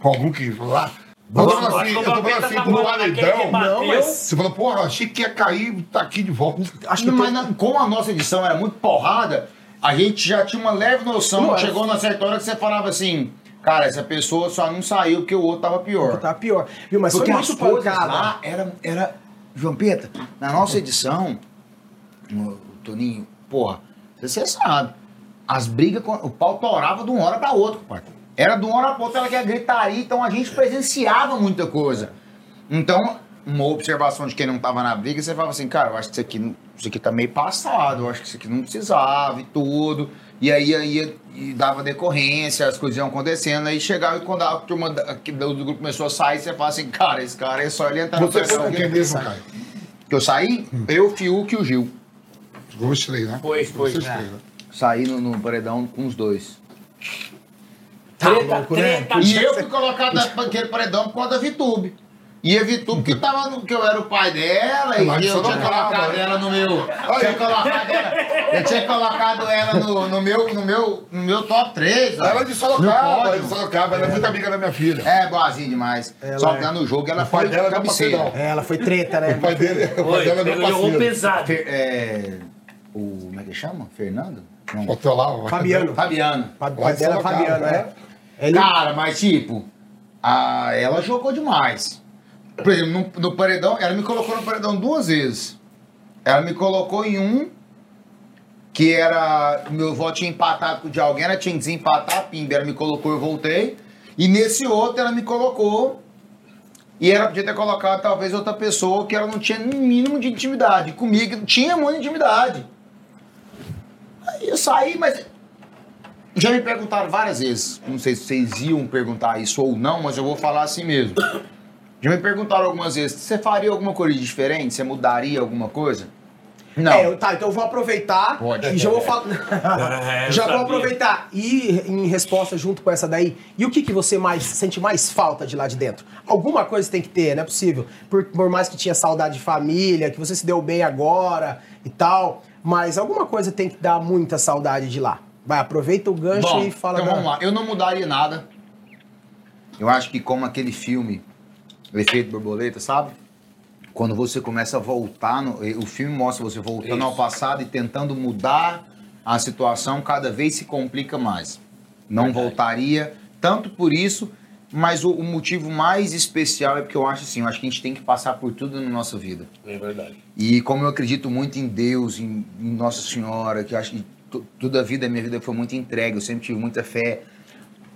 D: com algum que falou lá. Eu tô falando assim, eu tô falando assim, pro paredão.
A: Não, mas-
D: Você falou, porra, achei que ia cair, tá aqui de volta.
A: Acho que
C: mas na- como a nossa edição era muito porrada, a gente já tinha uma leve noção.
A: Não,
C: chegou na certa hora que você falava assim, cara, essa pessoa só não saiu porque o outro tava pior.
A: tá pior. Viu, mas
C: Porque as
A: muito
C: coisas
A: pancada.
C: lá era, era. João Pedro, na nossa edição, o Toninho, porra, você sabe. As brigas, o pau torava de uma hora pra outra, compadre. Era de uma hora pra outra, ela quer gritaria, então a gente presenciava muita coisa. Então, uma observação de quem não tava na briga, você falava assim, cara, eu acho que isso aqui, isso aqui tá meio passado, eu acho que isso aqui não precisava e tudo. E aí, aí e dava decorrência, as coisas iam acontecendo, aí chegava e quando a turma da- que do grupo começou a sair, você fala assim, cara, esse cara é só ele entrar no
D: com
C: paredão.
D: quem mesmo, Caio?
C: Que eu saí, eu, Fiuk e o Gil.
D: Os três, né?
B: Foi, foi.
D: Vocês
B: É.
D: três, né?
C: Saí no, no paredão com os dois.
B: Treta,
A: louco, né?
B: treta.
C: E eu fui colocado naquele paredão por causa da Vitube. E a Vitube que tava no, que eu era o pai dela, e eu tinha colocado
D: né?
C: ela no meu. Tinha colocado ela, eu tinha colocado ela no, no meu, no, meu, no meu top 3.
D: Ela é de Sorocaba, ela é de Sorocaba, ela é muito amiga da minha filha.
C: É, boazinha demais.
A: Ela
C: Só
A: é.
C: que lá no jogo ela
D: O pai
C: foi
D: dela é
C: cabeceira.
A: É, ela foi treta, né?
D: O pai dele, o pai
B: Foi,
D: dela é
B: um
D: parceiro.
B: pesado.
C: Fer- é, o. Como é que chama? Fernando? Não.
D: Botou lá.
A: Fabiano.
C: Fabiano.
A: O pai
D: de
A: dela
D: Sorocaba,
A: Fabiano,
D: né?
A: né? Ele...
C: Cara, mas tipo, a, ela jogou demais. Por exemplo, no, no paredão, ela me colocou no paredão duas vezes. Ela me colocou em um, que era. Meu voto tinha empatado com o de alguém, ela tinha que desempatar, pimba, ela me colocou, eu voltei. E nesse outro ela me colocou. E ela podia ter colocado talvez outra pessoa que ela não tinha mínimo de intimidade. Comigo tinha muita intimidade. Aí eu saí, mas Já me perguntaram várias vezes, não sei se vocês iam perguntar isso ou não, mas eu vou falar assim mesmo. Já me perguntaram algumas vezes, você faria alguma coisa diferente? Você mudaria alguma coisa? Não.
A: É, tá, então eu vou aproveitar
C: Pode.
A: e já vou falar.
B: É,
A: já vou aproveitar e em resposta junto com essa daí. E o que, que você mais sente mais falta de lá de dentro? Alguma coisa tem que ter, não é possível. Por, por mais que tinha saudade de família, que você se deu bem agora e tal, mas alguma coisa tem que dar muita saudade de lá. Vai, aproveita o gancho
C: Bom,
A: e fala.
C: então
A: da-
C: vamos lá. Eu não mudaria nada. Eu acho que como aquele filme, o efeito borboleta, sabe? Quando você começa a voltar, no- o filme mostra você voltando ao
B: Isso.
C: passado e tentando mudar a situação, cada vez se complica mais. Não voltaria, tanto por isso, mas o, o motivo mais especial é porque eu acho assim, eu acho que a gente tem que passar por tudo na nossa vida.
B: É verdade.
C: E como eu acredito muito em Deus, em, em Nossa Senhora, que eu acho que toda a vida, minha vida foi muito entregue, eu sempre tive muita fé.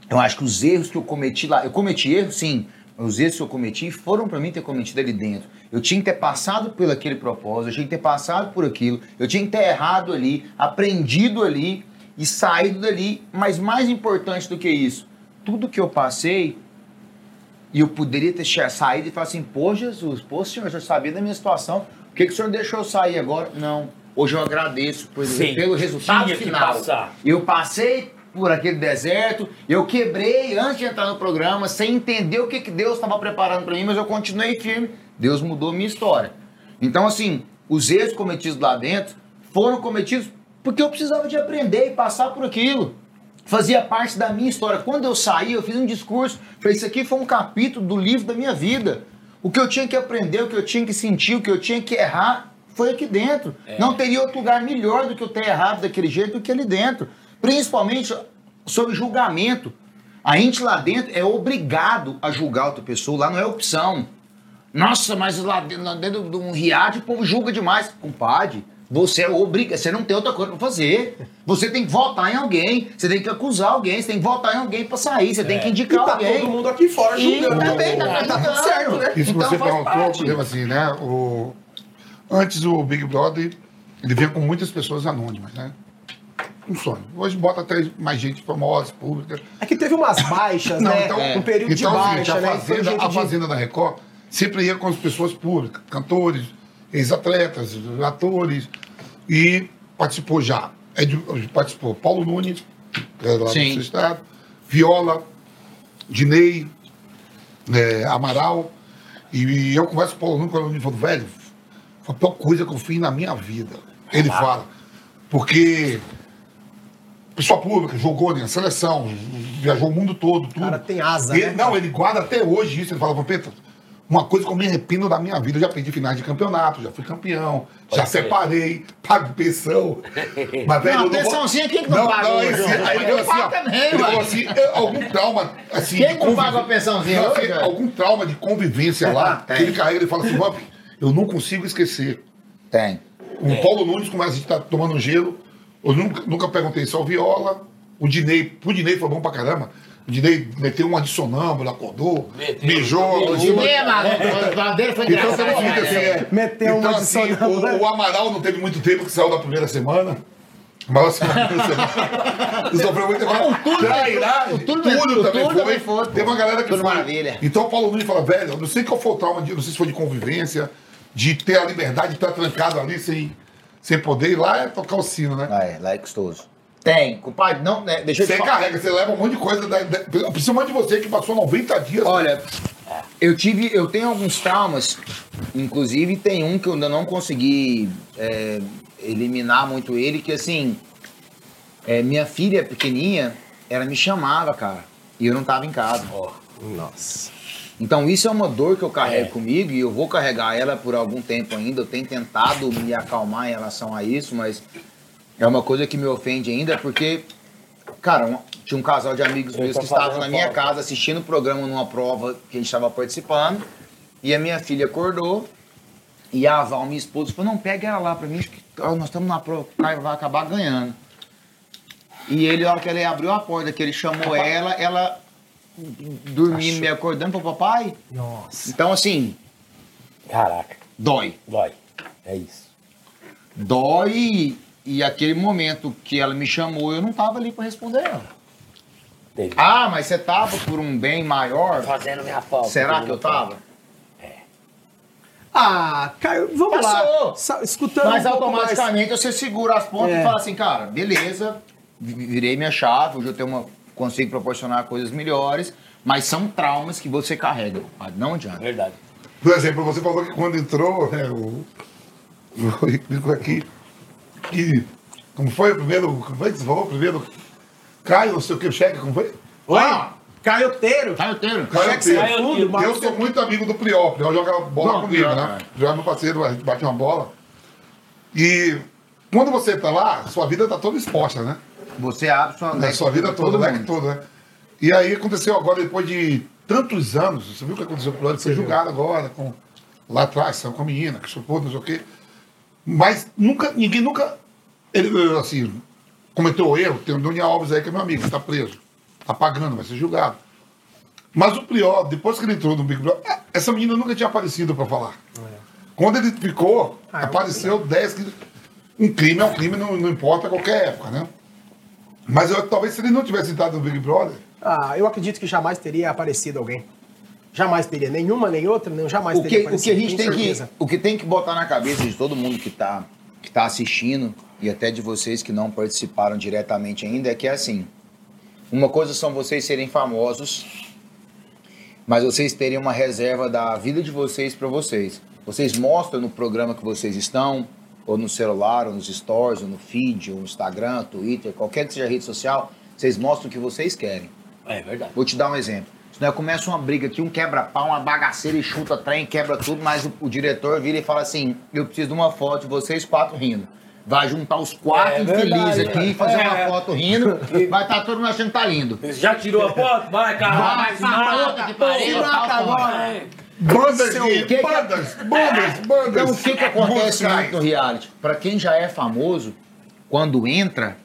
C: Eu acho que os erros que eu cometi lá, eu cometi erros, sim, os erros que eu cometi foram para mim ter cometido ali dentro. Eu tinha que ter passado por aquele propósito, eu tinha que ter passado por aquilo, eu tinha que ter errado ali, aprendido ali e saído dali. Mas mais importante do que isso, tudo que eu passei, e eu poderia ter saído e falar assim, pô Jesus, pô senhor, eu sabia da minha situação, por que, que o senhor deixou eu sair agora? Não, hoje eu agradeço por,
B: Sim,
C: pelo resultado final. Eu passei por aquele deserto, eu quebrei antes de entrar no programa, sem entender o que, que Deus estava preparando para mim, mas eu continuei firme, Deus mudou minha história. Então assim, os erros cometidos lá dentro foram cometidos porque eu precisava de aprender e passar por aquilo fazia parte da minha história. Quando eu saí, eu fiz um discurso. Falei, isso aqui foi um capítulo do livro da minha vida. O que eu tinha que aprender, o que eu tinha que sentir, o que eu tinha que errar, foi aqui dentro. Não teria outro lugar melhor do que eu ter errado daquele jeito do que ali dentro. Principalmente sobre julgamento. A gente lá dentro é obrigado a julgar outra pessoa, lá não é opção. Nossa, mas lá dentro, lá dentro de um riad o povo julga demais. Compadre, você é obrigado, você não tem outra coisa pra fazer. Você tem que votar em alguém, você tem que acusar alguém, você tem que votar em alguém pra sair, você tem que
A: E
C: indicar
A: tá
C: alguém.
A: todo mundo aqui fora
C: E
A: julgando.
C: também tá,
A: tá,
C: tá
A: tudo
C: julgando.
A: certo, né?
D: Isso
C: Então
D: você
C: faz
D: perguntou,
C: parte.
D: por exemplo, assim, né? O... Antes o Big Brother, ele vinha com muitas pessoas anônimas, né? Um sonho. Hoje bota até mais gente famosa, pública.
A: É que teve umas baixas,
D: Não,
A: né?
D: então,
A: um período de
D: então, é o
A: baixa,
D: a
A: né? E
D: Fazenda, a
A: de-
D: Fazenda da Record sempre ia com as pessoas públicas, cantores, ex-atletas, atores, e participou já. É de- participou Paulo Nunes, que é lá
C: Sim.
D: do seu estado, Viola, Dinei, é, Amaral, e eu converso com o Paulo Nunes, quando ele falou, velho, foi a pior coisa que eu fiz na minha vida. Ele fala, porque pessoa pública, jogou na seleção, viajou o mundo todo, tudo.
A: cara tem asa,
D: Ele-
A: né?
D: Não, ele guarda até hoje isso. Ele fala, Vampeta, uma coisa que eu me arrependo da minha vida. Eu já perdi finais de campeonato, já fui campeão, já
B: ser.
D: separei, pago pensão. Mas, velho,
C: Não,
D: vou-
C: pensãozinha, quem que não paga
D: Não, esse- aí ele
C: Eu
D: falou assim, ó,
C: também,
D: ele falou assim, é, algum trauma, assim...
C: Quem não paga a pensãozinha
D: Não,
C: hoje,
D: assim, algum trauma de convivência lá,
C: Tem.
D: que ele carrega, ele fala assim, Vamp, eu não consigo esquecer.
C: Tem.
D: O Paulo Nunes, como a gente tá tomando gelo, eu nunca, nunca perguntei só o Viola. O Dinei, pro Dinei foi bom pra caramba. O Dinei meteu uma de sonâmbula, acordou, beijou.
C: Lado dele foi
D: Então
C: engraçado.
D: você fica assim, é.
A: Meteu
D: então,
A: uma de
D: assim, o, o Amaral não teve muito tempo que saiu da primeira semana. Mas assim, na primeira semana. Sofreu muito tempo. Trairagem.
C: o Túlio-
D: Tudo também
C: Túlio
D: foi.
C: também foi.
D: Teve uma galera que foi.
C: Maravilha.
D: Então o Paulo Nunes fala, velho, eu não sei qual foi o trauma, de, não sei se foi de convivência, de ter a liberdade de estar trancado ali sem, sem poder ir lá é tocar o sino, né?
C: Lá é, lá é custoso. Tem, compadre, não, né, deixa eu te
D: Você
C: falar.
D: carrega, você leva um monte de coisa, da, da, principalmente de você que passou 90 dias.
C: Olha, eu tive, eu tenho alguns traumas, inclusive tem um que eu ainda não consegui é, eliminar muito ele, que assim, é, minha filha pequenininha, ela me chamava, cara, e eu não tava em casa.
A: Nossa.
C: Então isso é uma dor que eu carrego
B: É.
C: comigo e eu vou carregar ela por algum tempo ainda. Eu tenho tentado me acalmar em relação a isso, mas é uma coisa que me ofende ainda porque, cara, um- tinha um casal de amigos
B: Eu
C: meus
B: tô
C: que estavam na minha casa assistindo o programa numa prova que a gente estava participando e a minha filha acordou e a Val, minha esposa, falou: não, pega ela lá pra mim, que nós estamos na prova, vai acabar ganhando. E ele, na hora que ele abriu a porta, que ele chamou ela, ela dormindo, me acordando, falou, papai,
A: Nossa.
C: então, assim,
B: Caraca,
C: dói.
B: dói. É isso.
C: Dói E aquele momento que ela me chamou, eu não tava ali pra responder ela.
B: Entendi.
C: Ah, mas você tava por um bem maior?
B: Fazendo minha falta.
C: Será que eu tava?
A: Ah, Caio, vamos
C: Passou.
A: lá. Escutando
C: Mas
A: um pouco mais.
C: automaticamente você segura as pontas
A: É.
C: e fala assim, cara, beleza, vi- virei minha chave, hoje eu tenho uma, consigo proporcionar coisas melhores, mas são traumas que você carrega, não adianta.
B: Verdade.
D: Por exemplo, você falou que quando entrou, né, o, o aqui, que. Como foi o primeiro. Como foi que você falou? O primeiro. Caio, não sei o que, o cheque, como foi?
A: Oi?
C: Ah.
A: Caioteiro.
C: Caioteiro.
D: Caio
A: Cheque sem
D: Teiro.
A: fundo,
D: Eu sou muito amigo do Priol. O Priol joga bola
C: Não,
D: comigo,
C: Priol,
D: né?
C: é.
D: Já é meu parceiro, a gente bate uma bola. E quando você tá lá, sua vida tá toda exposta, né?
C: Você abre sua,
D: sua vida toda, leque
C: mundo.
D: todo, né? E aí aconteceu agora, depois de tantos anos, você viu o que aconteceu com o foi julgado agora, com, lá atrás, com a menina, que chupou, não sei o quê. Mas nunca, ninguém nunca, ele, assim, cometeu erro. Tem o Daniel Alves aí, que é meu amigo, está preso. Tá pagando, vai ser julgado. Mas o Prior, depois que ele entrou no Big Brother, é, essa menina nunca tinha aparecido para falar. Quando ele ficou,
A: Ah, é
D: apareceu 10 que Um crime é um crime, não, não importa qualquer época, né? Mas eu, talvez se ele não tivesse entrado no Big Brother,
A: Ah, eu acredito que jamais teria aparecido alguém. Jamais teria. Nenhuma, nem outra, não, jamais
C: O
A: teria
C: que, o
A: aparecido.
C: que a gente tem que, o que tem que botar na cabeça de todo mundo que tá, que tá assistindo e até de vocês que não participaram diretamente ainda é que é assim. Uma coisa são vocês serem famosos, mas vocês terem uma reserva da vida de vocês para vocês. Vocês mostram no programa que vocês estão, ou no celular, ou nos stories, ou no feed, ou no Instagram, Twitter, qualquer que seja a rede social, vocês mostram o que vocês querem.
B: É verdade.
C: Vou te dar um exemplo. Se nós começa uma briga aqui, um quebra-pau, uma bagaceira e chuta trem, quebra tudo, mas o, o diretor vira e fala assim: eu preciso de uma foto de vocês quatro rindo. Vai juntar os quatro
B: É
C: infelizes
B: verdade,
C: aqui,
B: é.
C: fazer
B: É.
C: uma foto rindo, vai estar todo mundo achando que tá lindo.
B: Já tirou a foto? Vai, cara.
C: Vai, que pariu, tal,
A: agora.
B: Vai.
D: bandas
C: que que-
D: bandas, bandas, bandas.
C: Então o que, que acontece muito no reality? Pra quem já é famoso, quando entra,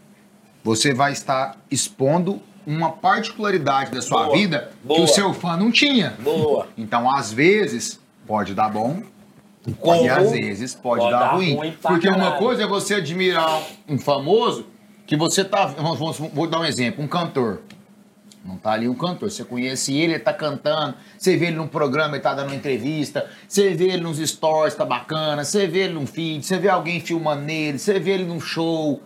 C: você vai estar expondo uma particularidade da sua
B: Boa,
C: vida que
B: boa.
C: o seu fã não tinha.
B: Boa.
C: Então, às vezes, pode dar bom,
B: Como?
C: e às vezes pode,
B: Pode
C: dar, ruim.
B: ruim
C: Porque uma
B: caralho.
C: coisa é você admirar um famoso que você tá. Vamos, vamos- vou dar um exemplo, um cantor. Não tá ali um cantor, você conhece ele, ele tá cantando, você vê ele num programa, ele tá dando uma entrevista, você vê ele nos stories, tá bacana, você vê ele num feed, você vê alguém filmando nele, você vê ele num show.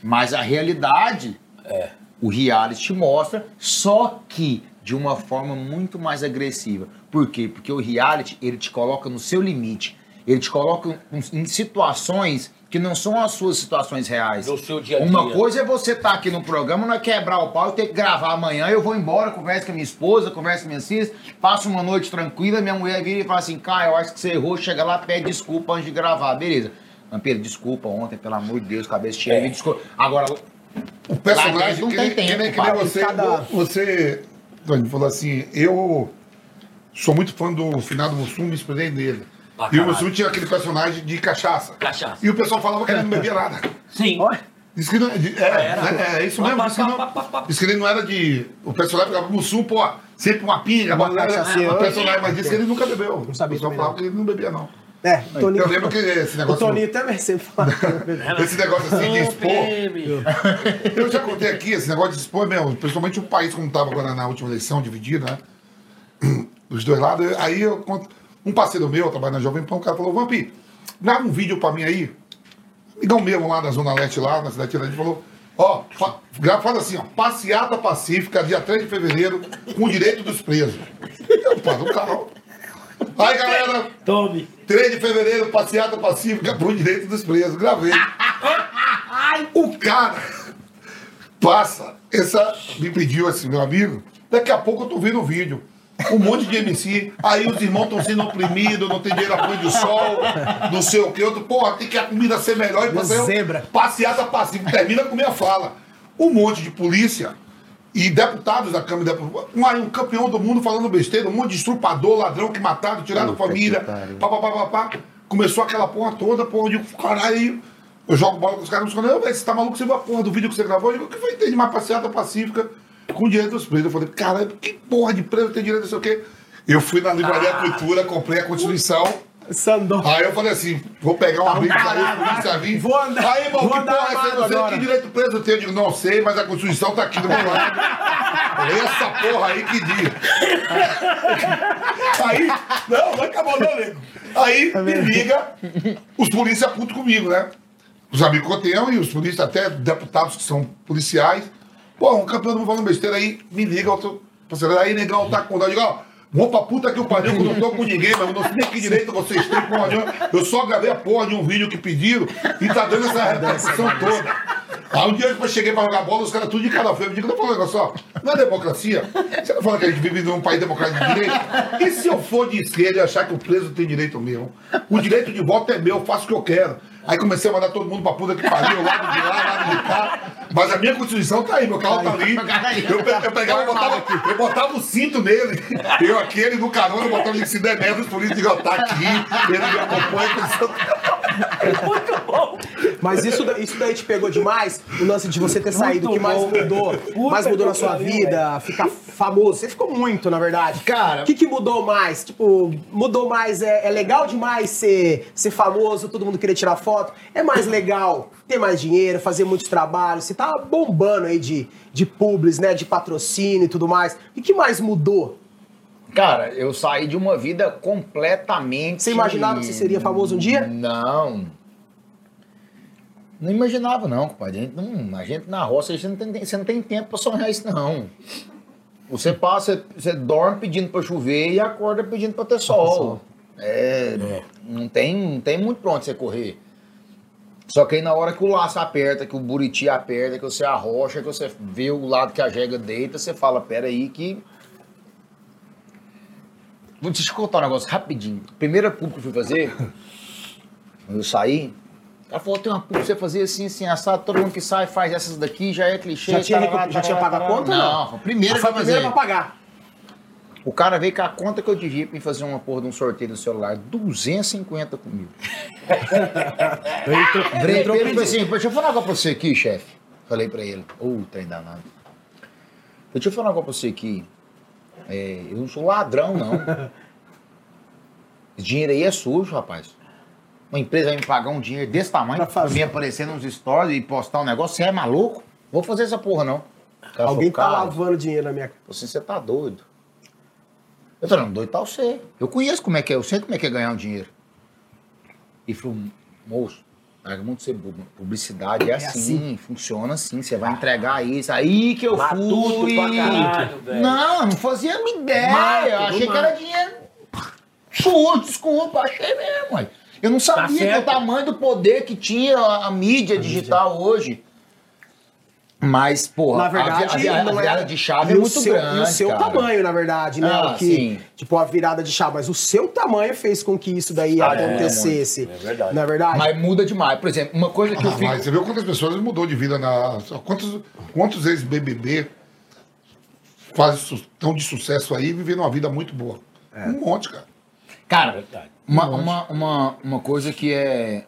C: Mas a realidade
B: É.
C: o reality te mostra, só que de uma forma muito mais agressiva. Por quê? Porque o reality, ele te coloca no seu limite. Ele te coloca em- situações que não são as suas situações reais.
B: Do seu dia a
C: Uma
B: dia.
C: coisa é você estar aqui no programa, não é quebrar o pau e ter que gravar amanhã, eu vou embora, converso com a minha esposa, converso com minhas filhas, passo uma noite tranquila, minha mulher vira e fala assim, Caio, eu acho que você errou, chega lá, pede desculpa antes de gravar, beleza. Vampiro, desculpa ontem, pelo amor de Deus, cabeça cheia,
B: É.
C: desculpa. Agora,
D: O personagem
C: não
D: que,
C: tem
D: que
C: tempo,
D: nem, que nem
C: pai.
D: você.
A: Cada-
D: Você. Tony, falou assim, eu sou muito fã do finado Mussum, me inspirei nele.
B: Pra
D: e o. Mussum tinha aquele personagem de cachaça.
B: Cachaça.
D: E o pessoal falava que ele não bebia nada.
B: Sim.
A: Olha,
D: Diz que não, é, de- é,
B: Era.
D: é, é isso mesmo. Diz que, não, diz que ele não era de. O personagem ficava Mussum, pô, sempre uma pinga,
A: Uma cachaceira.
D: o personagem, mas disse que ele nunca bebeu.
A: Não sabia
D: O pessoal falava que ele não bebia, não.
A: é, Toninho.
D: Eu lembro que esse
A: O
D: negócio.
A: Toninho também sempre fala.
D: Esse negócio assim de expor. Eu já contei aqui, esse negócio de expor mesmo, principalmente o país como estava agora na última eleição, dividido, né? Dos dois lados. Aí eu conto. Um parceiro meu, trabalha na Jovem Pan, o cara falou, Vampi, grava um vídeo pra mim aí. Amigão mesmo lá na Zona Leste, lá, na cidade de Tiradentes, falou, ó, fa- fala assim, ó, passeata pacífica, dia 3 de fevereiro, com o direito dos presos. Eu paro o carro. Aí, galera,
B: Tome.
D: 3 de fevereiro, passeata pacífica pro direito dos presos. Gravei. o cara passa. Essa me pediu assim, meu amigo. Daqui a pouco eu tô vendo o vídeo. Um monte de MC. Aí os irmãos estão sendo oprimidos, não tem dinheiro a pôr de sol, não sei o que. Outro, porra, tem que a comida ser melhor. E você,
A: Zebra.
D: Passeata pacífica. Termina com minha fala. Um monte de polícia e deputados da Câmara de Deputados. Um, um campeão do mundo falando besteira, um monte de estrupador, ladrão que mataram, tiraram
C: Puta
D: família. Pá, pá, pá, pá, pá. Começou aquela porra toda, porra, eu digo, caralho, eu jogo bola com os caras, "Ô, velho, você tá maluco, você viu a porra do vídeo que você gravou? Eu digo, o que foi ter de mais passeata pacífica com direito dos presos? Eu falei, caralho, que porra de preso tem direito a sei o quê? Eu fui na Livraria Cultura, comprei a Constituição,
A: Sandor.
D: Aí eu falei assim, vou pegar uma briga polícia
A: vai.
D: vir.
A: Vou andar-
D: Aí, irmão,
A: vou
D: que
A: andar
D: porra é essa? Não sei que direito preso eu tenho. Eu digo, não sei, mas a Constituição tá aqui do meu lado. Essa porra aí que diz. Aí, não, não acabou não, nego. Aí me liga, os polícias putos comigo, né? Os amigos que eu tenho e os polícias, até deputados que são policiais. Pô, um campeão não falando besteira aí, me liga, eu tô, aí negão tá com vontade, eu digo, ó, vou pra puta que eu pariu, que eu não tô com ninguém, mas eu não sei nem que direito vocês têm, porra nenhuma. Eu só gravei a porra de um vídeo que pediram e tá dando essa repercussão toda. Aí um dia eu cheguei pra jogar bola, os caras tudo de cara feia. Eu digo, não fala um negócio só. Não é democracia? Você não fala que a gente vive num país democrático de direito? E se eu for de esquerda e achar que o preso tem direito mesmo? O direito de voto é meu, eu faço o que eu quero. Aí comecei a mandar todo mundo pra puta que pariu, lado de lá, lado de cá. Mas a minha Constituição tá aí, meu carro tá ali. Eu, pe- eu pegava, eu botava, eu botava o cinto nele. Eu aqui, ele no carona, eu botava ele se der merda, os polícias digam, tá aqui, ele me acompanha. a Constituição
A: Mas isso, isso daí te pegou demais? O lance de você ter saído, o que mais
B: bom.
A: mudou?
B: Puta
A: mais mudou na sua
B: pariu,
A: vida? Ficar famoso? Você ficou muito, na verdade.
C: Cara-
A: O que, que mudou mais? Tipo, mudou mais? É, é legal demais ser, ser famoso, todo mundo querer tirar foto? É mais legal ter mais dinheiro, fazer muitos trabalhos? Você tá bombando aí de, de publis, né? De patrocínio e tudo mais. O que, mais mudou?
C: Cara, eu saí de uma vida completamente.
A: Você imaginava que você seria famoso um dia?
C: Não. Não imaginava, não, compadre. A gente, não, a gente na roça, a gente não tem, você não tem tempo pra sonhar isso, não. Você passa, você dorme pedindo pra chover e acorda pedindo pra ter sol. É, Não, tem, não tem muito pra onde você correr. Só que aí na hora que o laço aperta, que o buriti aperta, que você arrocha, que você vê o lado que a jega deita, você fala, pera aí que... Vou te contar um negócio rapidinho. Primeira pública que eu fui fazer, quando eu saí, ela falou, tem uma pública pra você fazer assim, assim, assado, todo mundo que sai faz essas daqui, já é clichê.
A: Já tinha,
C: tarará,
A: recu- já tinha
C: tarará,
A: pago a conta
C: Não,
A: não?
C: primeira
A: foi a primeira
C: fazer.
A: pra pagar.
C: O cara veio com a conta que eu devia pra mim fazer uma porra de um sorteio do celular, 250 comigo. Pra ele e falei assim, deixa eu falar pra você aqui, chefe. Falei pra ele, ô, trem danado. Deixa eu falar pra você aqui. É, eu não sou ladrão, não. Esse dinheiro aí é sujo, rapaz. Uma empresa vai me pagar um dinheiro desse tamanho
A: Pra
C: pra,
A: fazer.
C: mim aparecer nos stories e postar um negócio, você é maluco? Vou fazer essa porra, não. Cara
A: Alguém
C: falou,
A: tá
C: "Cara,
A: lavando dinheiro na minha
C: Falei assim, você tá doido. Eu falei, não, doido tá você. Eu conheço como é que é, eu sei como é que é ganhar um dinheiro. E falou, moço, larga muito ser publicidade, é, assim, funciona assim, você vai entregar isso. Aí que eu
B: Matuto
C: fui.
B: pra caralho,
C: não, não fazia a minha ideia.
B: Mato,
C: eu achei que era dinheiro. Sujo, desculpa, achei mesmo. ué. Eu não sabia que o
B: Tá certo.
C: tamanho do poder que tinha a, a mídia digital hoje. Mas, porra,
A: Na verdade,
C: a, a, a,
A: não
C: virada
A: é
C: de chave
A: e
C: é
A: o
C: muito
A: seu,
C: grande.
A: E o seu
C: cara.
A: tamanho, na verdade, né?
C: Ah,
A: o que,
C: sim.
A: Tipo, a virada de chave. Mas o seu tamanho fez com que isso daí
C: Ah, é,
A: acontecesse.
B: muito. É verdade.
A: Na verdade.
C: Mas muda demais. Por exemplo, uma coisa que eu
D: Ah,
C: fico.
D: mas você viu quantas pessoas mudou de vida na. Quantos, quantos ex-BBB estão de sucesso aí vivendo uma vida muito boa?
A: É.
D: Um monte, cara.
C: Cara,
B: Verdade.
C: uma, uma, uma, uma coisa que é,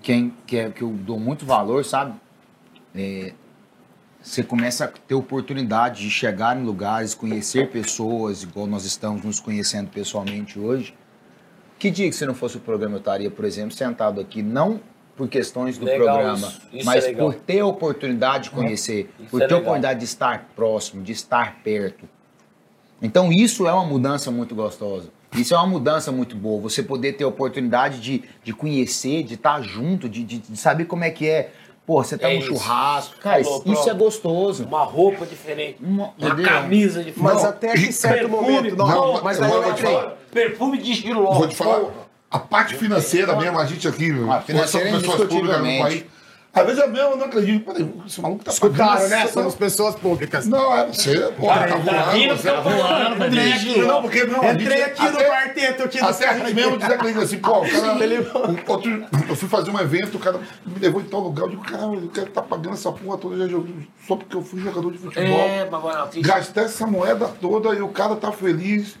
C: que é. que é que eu dou muito valor, sabe? É, você começa a ter oportunidade de chegar em lugares, conhecer pessoas, igual nós estamos nos conhecendo pessoalmente hoje. Que dia que se não fosse o programa eu estaria, por exemplo, sentado aqui, não por questões do
B: Legal
C: programa,
B: isso. Isso
C: mas
B: é
C: por ter a oportunidade de conhecer,
B: Isso
C: por
B: é
C: ter a oportunidade de estar próximo, de estar perto. Então isso é uma mudança muito gostosa. Isso é uma mudança muito boa. Você poder ter a oportunidade de, de conhecer, de estar junto, de, de, de saber como é que é. Pô, você tá
B: É
C: num
B: isso.
C: churrasco. Cara,
B: Falou,
C: isso, isso é gostoso.
B: Uma roupa diferente.
C: Uma-
B: Uma camisa diferente.
A: Mas
D: Não,
A: até que certo
B: Perfume,
A: momento. Não,
D: não,
A: mas
D: vou-
A: eu
D: vou te
A: entrei.
D: falar.
B: Perfume de estiló.
D: Vou te falar, a parte financeira mesmo, a gente aqui,
C: financeira,
D: somos pessoas públicas no país. Às vezes eu mesmo não acredito. Peraí, esse maluco tá
A: Escutaram, né?
D: essa-
A: Somos pessoas públicas.
D: Não, é você, pô, tá,
B: Tá
D: voando,
B: rindo,
D: você tá
B: tá
D: voando. Entrei
B: bicho.
D: aqui, não, porque não.
A: Entrei aqui no quarteto aqui do
D: Até a gente mesmo desacredita assim, pô, o cara. Eu fui fazer um evento, o cara me levou em tal lugar, eu digo, caramba, o cara tá pagando essa porra toda, já jogou, só porque eu fui jogador de futebol.
B: É, mas agora, fiz-
D: Gastar essa moeda toda e o cara tá feliz,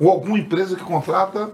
D: ou alguma empresa que contrata.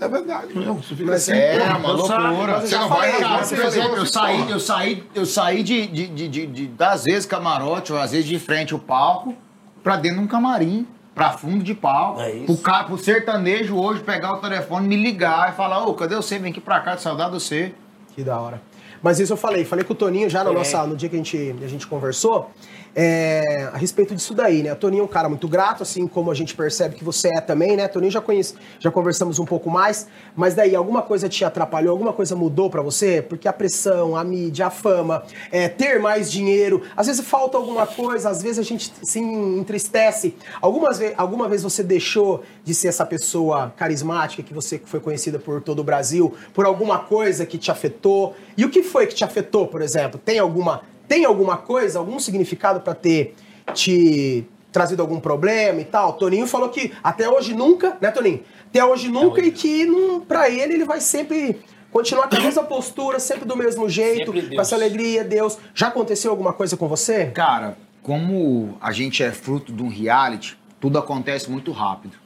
D: É verdade mesmo. Você fica assim,
C: É,
D: pô,
C: uma
B: não
C: loucura.
B: mas
D: Você não vai,
C: Cara,
D: não,
C: por exemplo, eu saí, eu saí, eu saí de, de, de, de, de- às vezes camarote, ou às vezes de frente ao palco, pra dentro de um camarim. pra fundo de pau.
B: É isso.
C: Pro, cara, pro sertanejo hoje pegar o telefone, me ligar e falar, ô, cadê você? Vem aqui pra cá, de saudade de você.
A: Que da hora. Mas isso eu falei, falei com o Toninho já no,
B: É.
A: nossa, no dia que a gente, a gente conversou, é, a respeito disso daí, né? O Toninho é um cara muito grato, assim como a gente percebe que você é também, né? Toninho já conhece, já conversamos um pouco mais, mas daí alguma coisa te atrapalhou, alguma coisa mudou pra você? Porque a pressão, a mídia, a fama, é, ter mais dinheiro, às vezes falta alguma coisa, às vezes a gente se entristece. Algumas ve alguma vez você deixou de ser essa pessoa carismática que você foi conhecida por todo o Brasil, por alguma coisa que te afetou? E o que foi que te afetou, por exemplo? Tem alguma, tem alguma coisa, algum significado pra ter te trazido algum problema e tal? Toninho falou que até hoje nunca, né, Toninho? Até hoje nunca e que não, pra ele ele vai sempre continuar com a mesma postura, sempre do mesmo jeito, com essa alegria, Deus. Já aconteceu alguma coisa com você?
C: Cara, como a gente é fruto de um reality, tudo acontece muito rápido.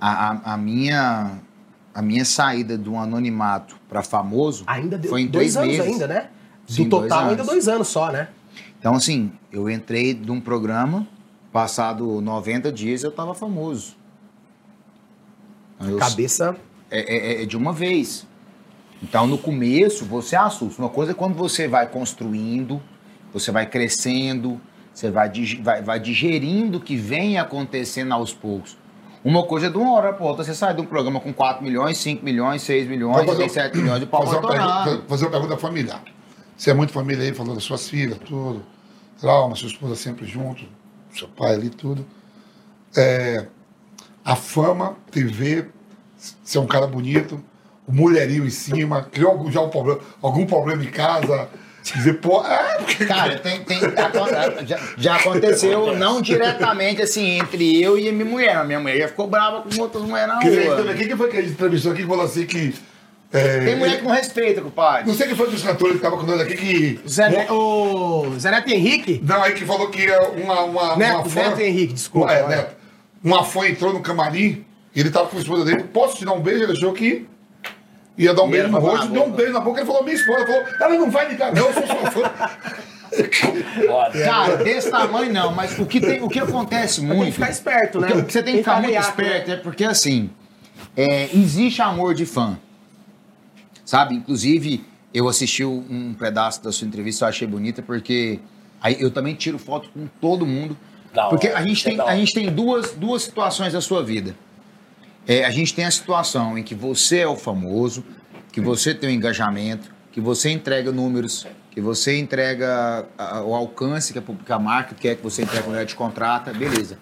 C: A, a- a minha, a minha saída um anonimato pra famoso
A: Ainda deu
C: foi em
A: dois anos
C: meses.
A: ainda, né? Do
C: Sim, dois
A: total, ainda
C: anos.
A: dois anos só, né?
C: Então, assim, eu entrei de um programa, passado 90 dias eu tava famoso. Eu-
A: Cabeça.
C: é, é- é de uma vez. Então, no começo, você assusta. Uma coisa é quando você vai construindo, você vai crescendo, você vai, vai, vai digerindo o que vem acontecendo aos poucos. Uma coisa é de uma hora para outra, você sai de um programa com 4 milhões, 5 milhões, 6 milhões,
D: Vou fazer-
C: 6, 7 milhões de pau
D: fazer uma,
C: estourado.
D: pergunta, fazer uma pergunta familiar. Você é muito família aí, falou das suas filhas, tudo. Trauma, sua esposa sempre junto, seu pai ali, tudo. É, a fama, TV, ser um cara bonito, o mulherinho em cima, criou algum, já um problema, algum problema em casa, dizer, pô, é, porque...
C: Cara, tem, tem- já, já aconteceu não diretamente assim entre eu e a minha mulher. A minha mulher já ficou brava com outras mulheres na rua.
D: quem que foi que a gente entrevistou aqui que falou assim que... é,
C: Tem mulher que não respeita, compadre.
D: Não sei quem foi dos cantores que tava com nós aqui que...
A: Zé, Ne- o Zé Neto Henrique?
D: Não, aí que falou que uma, uma,
A: Neto,
D: uma fã...
A: Neto Henrique, desculpa.
D: É, Neto. Uma fã entrou no camarim, ele tava com a esposa dele, posso te dar um beijo? Ele achou que ia dar um
C: E
D: beijo no rosto, deu um beijo na boca, ele falou, minha esposa, falou, ela não vai ligar não, eu sou sua fã.
C: Cara, desse tamanho não, mas o que, tem, o que acontece
A: Tem que
C: muito.
A: ficar esperto, né?
C: O que, que você tem que ficar muito
A: né?
C: esperto é porque assim, é, existe amor de fã. Sabe? Inclusive, eu assisti um pedaço da sua entrevista, eu achei bonita, porque aí eu também tiro foto com todo mundo.
B: Da
C: Porque a gente
B: é
C: tem, a gente tem duas, duas situações da sua vida. É, a gente tem a situação em que você é o famoso, que você tem o engajamento, que você entrega números, que você entrega ah, o alcance que a pública marca quer que você entregue quando ela te contrata, beleza.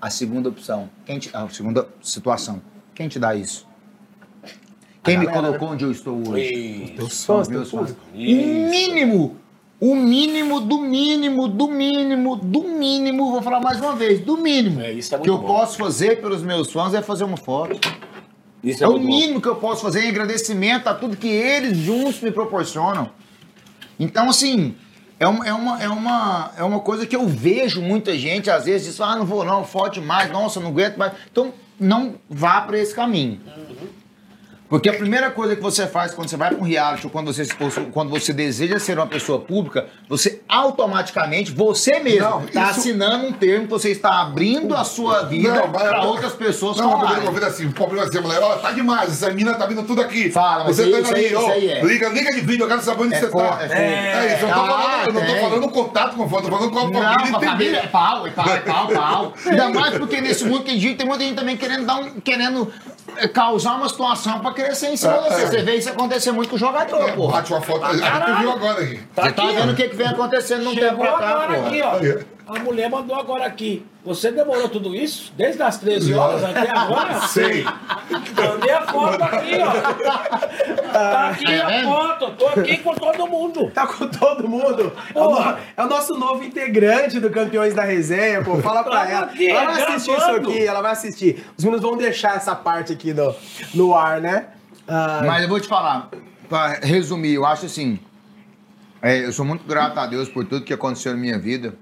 C: A segunda opção, quem te- a segunda situação, quem te dá isso? Quem me colocou onde eu estou hoje?
B: e-
A: Teus fãs,
C: os meus fãs. O mínimo, o mínimo do mínimo, do mínimo, do mínimo, vou falar mais uma vez, do mínimo
B: É, isso é
C: que
B: muito
C: eu
B: bom.
C: posso fazer pelos meus fãs é fazer uma foto.
B: Isso
C: É, o
B: muito bom.
C: mínimo que eu posso fazer em agradecimento a tudo que eles juntos me proporcionam. Então, assim, é uma, é uma, é uma, é uma coisa que eu vejo muita gente, às vezes, diz, ah, não vou não, foto demais, nossa, não aguento mais. Então, não vá para esse caminho. Porque a primeira coisa que você faz quando você vai para um reality ou quando você, quando você deseja ser uma pessoa pública, você automaticamente, você mesmo,
D: Não,
C: está
D: isso-
C: assinando um termo que você está abrindo a sua vida
D: Não,
C: para outras pessoas
D: Não,
C: falarem.
D: ver assim, o problema é assim, mulher, ó, tá demais, essa mina tá vindo tudo aqui.
C: Fala, mas
D: Você tá
C: aí-
D: indo ali,
C: isso aí- isso aí é.
D: liga, liga de vídeo, eu quero saber onde
C: É
D: você
C: co-
D: tá.
C: é
D: É isso, eu não tô
C: Ah,
D: falando, eu não tô falando contato com foto, tô falando com a
C: Não,
D: família
C: a família é pau, é pau, é pau, pau. Ainda mais porque nesse mundo tem gente, tem muita gente também querendo dar um, querendo eh, causar uma situação pra crescer em cima
D: É,
C: de você.
D: é.
C: Você vê isso acontecer muito com o jogador,
D: É,
C: porra.
D: Bate uma foto, a gente viu agora aqui.
B: Tá
C: tá vendo o que, que vem acontecendo num tempo pra cá,
B: agora A mulher mandou agora aqui. Você demorou tudo isso? Desde as 13 horas até agora?
D: Sei.
B: Mandei a foto aqui, ó. Tá aqui a
C: vendo?
B: foto. Tô aqui com todo mundo.
A: Tá com todo mundo. É o,
B: Porra.
A: é o nosso novo integrante do Campeões da Resenha, pô. Fala pra ela.
B: aqui,
A: ela vai assistir isso aqui, ela vai assistir. Os meninos vão deixar essa parte aqui no, no ar, né? Ah,
C: Mas eu vou te falar, pra resumir, eu acho assim. é, eu sou muito grato a Deus por tudo que aconteceu na minha vida,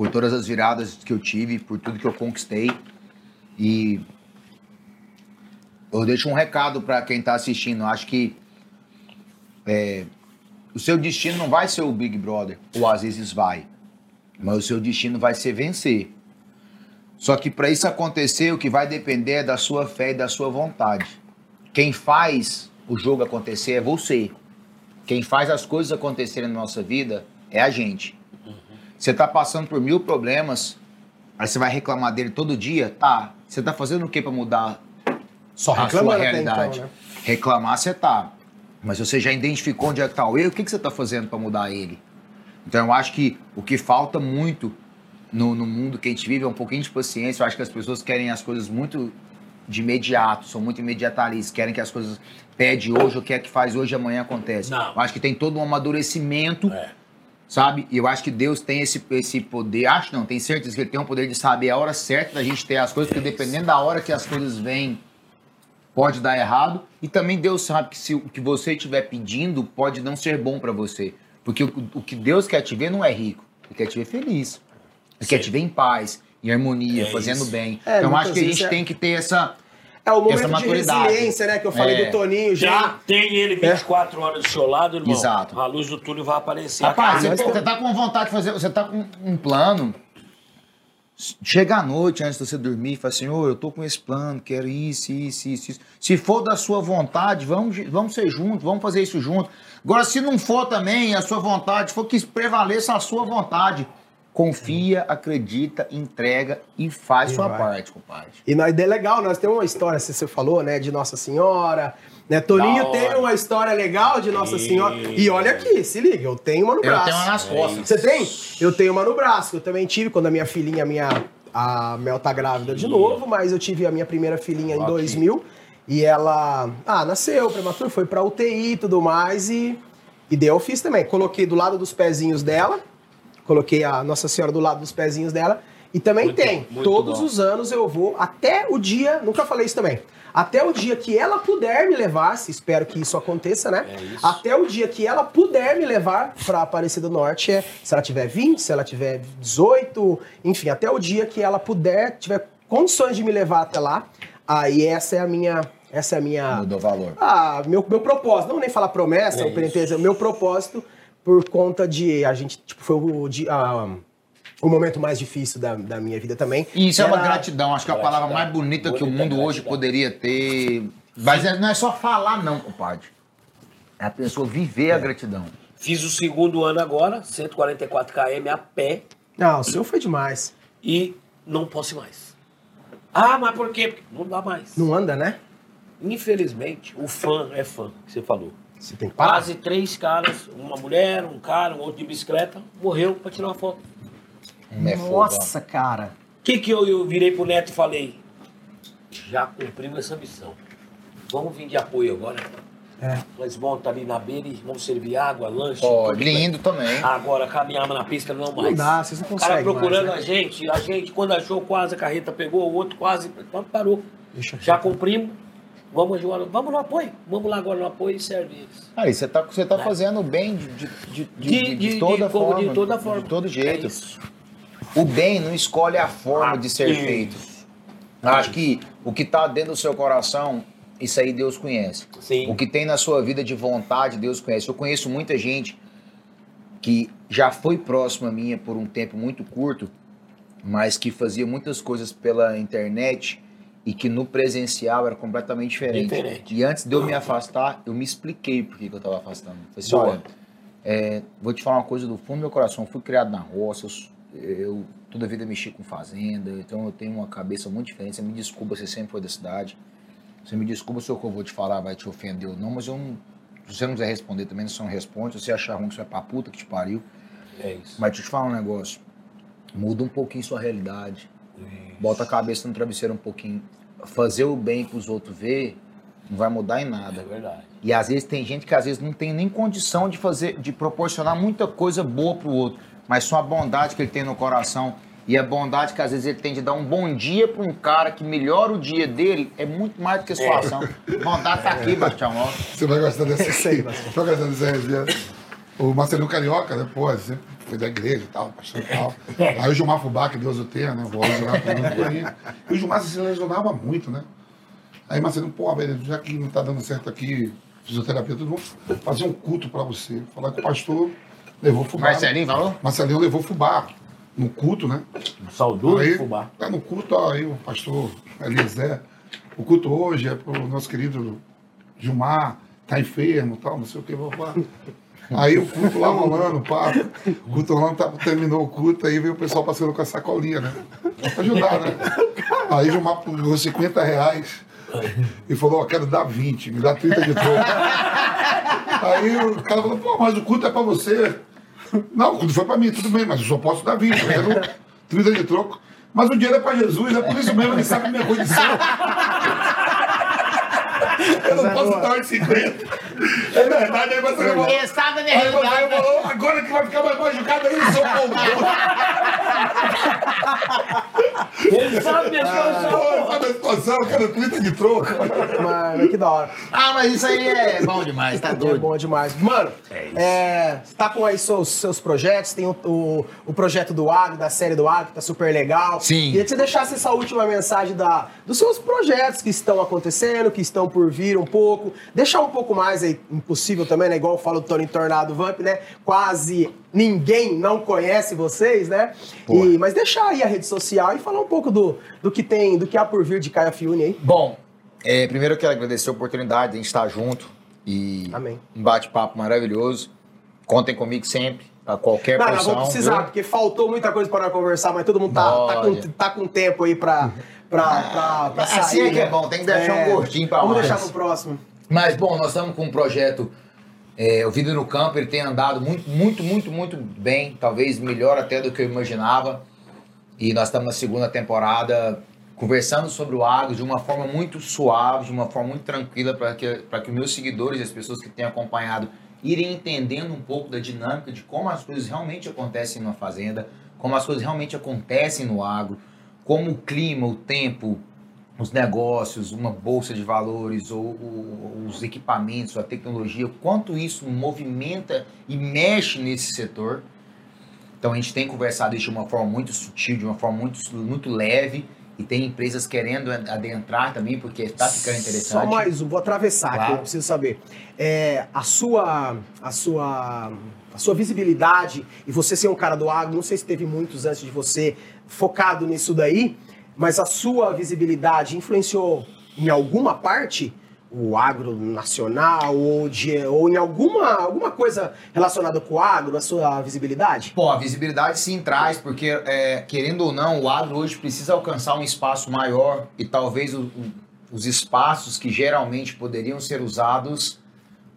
C: por todas as viradas que eu tive, por tudo que eu conquistei. E eu deixo um recado pra quem tá assistindo. Acho que é, o seu destino não vai ser o Big Brother, ou às vezes vai. Mas o seu destino vai ser vencer. Só que para isso acontecer, o que vai depender é da sua fé e da sua vontade. Quem faz o jogo acontecer é você. Quem faz as coisas acontecerem na nossa vida é a gente. Você está passando por mil problemas, aí você vai reclamar dele todo dia? Tá. Você está fazendo o que para mudar
A: Só
C: a sua realidade?
A: então, né?
C: Reclamar você tá. Mas você já identificou onde é que tá o erro, o que, que você está fazendo para mudar ele? Então eu acho que o que falta muito no, no mundo que a gente vive é um pouquinho de paciência. Eu acho que as pessoas querem as coisas muito de imediato, são muito imediatalistas, querem que as coisas pede hoje, o que é que faz hoje e amanhã acontece.
B: Não.
C: Eu acho que tem todo um amadurecimento,
B: É.
C: sabe? E eu acho que Deus tem esse, esse poder, acho não, tenho certeza que ele tem um poder de saber a hora certa da gente ter as coisas, porque dependendo da hora que as coisas vêm, pode dar errado. E também Deus sabe que se o que você estiver pedindo pode não ser bom pra você. Porque o, o que Deus quer te ver não é rico, ele quer te ver feliz. Ele quer te ver em paz, em harmonia,
B: É
C: fazendo
B: isso.
C: bem.
A: É,
C: então acho que a gente
A: é-
C: tem que ter essa.
A: É o momento de resiliência, né? Que eu falei
C: É.
A: do Toninho já.
B: Tem, tem ele 24 horas do seu lado, irmão.
C: Exato.
B: A luz do túnel vai aparecer.
C: Rapaz, você,
B: cara-
C: você tá com vontade de fazer. Você tá com um plano. Chega à noite, antes de você dormir, e fala, Senhor, eu tô com esse plano, quero isso, isso, isso, isso. Se for da sua vontade, vamos, vamos ser juntos, vamos fazer isso junto. Agora, se não for também a sua vontade, for que prevaleça a sua vontade, confia, acredita, entrega e faz
A: E
C: sua
A: vai.
C: parte, compadre.
A: E nós é legal, nós temos uma história, você falou, né, de Nossa Senhora. Né? Toninho tem uma história legal de Nossa Senhora. E olha aqui, se liga, eu tenho uma no
C: Eu
A: braço.
C: tenho uma nas costas.
A: Você tem? Eu tenho uma no braço. Eu também tive quando a minha filhinha, a minha a Mel tá grávida de novo, mas eu tive a minha primeira filhinha em
C: Ok.
A: 2000 e ela, ah, nasceu prematuro, foi pra UTI e tudo mais e e daí eu fiz também. Coloquei do lado dos pezinhos dela, coloquei a Nossa Senhora do lado dos pezinhos dela e também
B: Muito-
A: tem.
B: muito
A: Todos
B: bom.
A: os anos eu vou até o dia, nunca falei isso também. Até o dia que ela puder me levar, se espero que isso aconteça, né?
B: É isso.
A: Até o dia que ela puder me levar pra Aparecida do Norte, é, se ela tiver 20, se ela tiver 18, enfim, até o dia que ela puder, tiver condições de me levar até lá, aí essa é a minha, essa é a minha
C: Mudou valor.
A: ah, meu, meu propósito, não nem falar promessa,
B: É
A: penitência, meu propósito por conta de a gente, tipo, foi o, de, ah, o momento mais difícil da, da minha vida também.
C: E isso é uma gratidão, acho que é a palavra mais bonita que o
B: Bonita
C: mundo hoje
B: gratidão.
C: poderia ter. Mas é- não é só falar, não, compadre. É a pessoa viver a gratidão.
B: Fiz o segundo ano agora, 144 km a pé
A: Não, o seu foi demais.
B: e não posso mais. Ah, mas por quê? Porque não dá mais.
A: Não anda, né?
B: Infelizmente, o fã é fã, que você falou.
A: Você tem.
B: Quase três caras, uma mulher, um cara, um outro de bicicleta, morreu pra tirar uma foto.
C: Não é
A: Nossa, cara.
B: O que, que eu, eu virei pro neto e falei? Já cumprimos essa missão. Vamos vir de apoio agora.
A: É.
B: Nós vamos ali na beira e vamos servir água, lanche. tudo
C: lindo também.
B: Agora, caminhamos na pista, não mais.
A: dá, vocês não
B: O cara
A: conseguem
B: procurando
A: mais, né?
B: a gente, a gente, quando achou, quase a carreta pegou, o outro quase, então parou.
A: Deixa
B: Já cumprimos, vamos vamos no apoio, vamos lá agora no apoio e serve eles.
C: Aí, você tá, você tá fazendo o bem de, de, de, de- de toda
B: como
C: forma.
B: de toda forma.
C: De todo jeito.
B: É
C: o bem não escolhe a forma de ser
B: Isso.
C: feito. Acho que o que tá dentro do seu coração, isso aí Deus conhece.
B: Sim.
C: O que tem na sua vida de vontade, Deus conhece. Eu conheço muita gente que já foi próxima minha por um tempo muito curto, mas que fazia muitas coisas pela internet e que no presencial era completamente diferente.
B: Diferente.
C: E antes de eu me afastar, eu me expliquei por que que eu estava afastando. Falei assim, olha, é, vou te falar uma coisa do fundo do meu coração. Eu fui criado na roça, eu, eu toda a vida mexi com fazenda, então eu tenho uma cabeça muito diferente. Você me desculpa, você sempre foi da cidade. Você me desculpa se o que eu vou te falar vai te ofender ou não, mas eu não, se você não quiser responder também, você não responde. Se você achar ruim, você vai pra puta que te pariu.
B: É isso.
C: Mas deixa eu te falar um negócio. Muda um pouquinho sua realidade. Bota a cabeça no travesseiro um pouquinho. Fazer o bem pros outros ver não vai mudar em
B: É
C: nada.
B: verdade.
C: E às vezes tem gente que às vezes não tem nem condição de fazer, de proporcionar muita coisa boa pro outro, mas só a bondade que ele tem no coração e a bondade que às vezes ele tem de dar um bom dia pra um cara que melhora o dia dele é muito mais do que a sua ação. Bondade tá aqui, Bastião. ó.
D: Você vai gostar dessa
A: aí.
D: Tô gostando dessa resenha. O Marcelinho Carioca, né? Pô, sempre foi da igreja e tal, pastor e tal. Aí o Gilmar Fubá, que Deus o tenha, né? Vou Gilmar por aí. E o Gilmar se lesionava muito, né? Aí Marcelinho, pô, velho, já que não tá dando certo aqui, fisioterapia, tudo, vamos fazer um culto pra você. Falar que o pastor levou fubá.
C: Marcelinho falou?
D: Marcelinho levou fubá. no culto, né?
B: Saudoso
D: Aí,
B: fubá.
D: tá no culto, ó, aí o pastor Eliezer. O culto hoje é pro nosso querido Gilmar, tá enfermo tal, não sei o que, vou falar. Aí o culto lá rolando, pá. O culto rolando, tá, terminou o culto, aí veio o pessoal passando com a sacolinha, né? Pra ajudar, né? Aí Gilmar pegou 50 reais e falou, ó, quero dar 20, me dá 30 de troco. Aí o cara falou, pô, mas o culto é pra você. Não, o culto foi pra mim, tudo bem, mas eu só posso dar 20, eu quero 30 de troco. Mas o dinheiro é pra Jesus, é por isso mesmo, ele sabe a minha condição. Eu não posso dar uns 50. É verdade, aí você falou. Aí você
C: realidade.
D: falou, agora que vai ficar mais machucado aí, eu sou povo.
B: Ele sabe eu sou.
D: Pô, sabe a situação, eu quero 30 de troco.
A: Mano, que da hora.
C: Ah, mas isso aí é bom demais, tá
A: É
C: doido.
A: bom demais. Mano, é, você tá com aí seus, seus projetos, tem o, o, o projeto do Agro, da série do Agro, que tá super legal.
C: Sim.
A: Queria que você deixasse essa última mensagem da, dos seus projetos que estão acontecendo, que estão por vir um pouco. Deixar um pouco mais aí, impossível também, né? Igual eu falo do Tony Tornado Vamp, né? Quase ninguém não conhece vocês, né? E, mas deixar aí a rede social e falar um pouco do, do que tem, do que há por vir de Caia Fiune aí.
C: Bom, é, primeiro eu quero agradecer a oportunidade de a gente estar junto e
A: Amém.
C: um bate-papo maravilhoso. Contem comigo sempre, a qualquer
A: Não, nós
C: porção.
A: vamos precisar,
C: viu?
A: porque faltou muita coisa para nós conversar, mas todo mundo tá, tá, com, tá com tempo aí pra, pra, pra, pra sair.
C: Assim é que é
A: né?
C: bom, tem que deixar um gostinho pra
A: Vamos
C: mais.
A: deixar pro próximo.
C: Mas, bom, nós estamos com um projeto, é, o Vida no Campo, ele tem andado muito, muito, muito, muito bem, talvez melhor até do que eu imaginava. E nós estamos na segunda temporada conversando sobre o agro de uma forma muito suave, de uma forma muito tranquila, para que, para que meus seguidores e as pessoas que têm acompanhado irem entendendo um pouco da dinâmica de como as coisas realmente acontecem numa fazenda, como as coisas realmente acontecem no agro, como o clima, o tempo, os negócios, uma bolsa de valores, ou, ou os equipamentos, a tecnologia, quanto isso movimenta e mexe nesse setor. Então a gente tem conversado isso de uma forma muito sutil, de uma forma muito, muito leve, e tem empresas querendo adentrar também, porque está ficando interessante.
A: Só mais um, vou atravessar
C: Claro.
A: aqui, eu preciso saber. É, a sua. A sua. A sua visibilidade e você ser um cara do agro, não sei se teve muitos antes de você focado nisso daí, mas a sua visibilidade influenciou em alguma parte o agro nacional ou, de, ou em alguma, alguma coisa relacionada com o agro, a sua visibilidade?
C: Pô, a visibilidade sim traz, porque é, querendo ou não, o agro hoje precisa alcançar um espaço maior e talvez o- o- os espaços que geralmente poderiam ser usados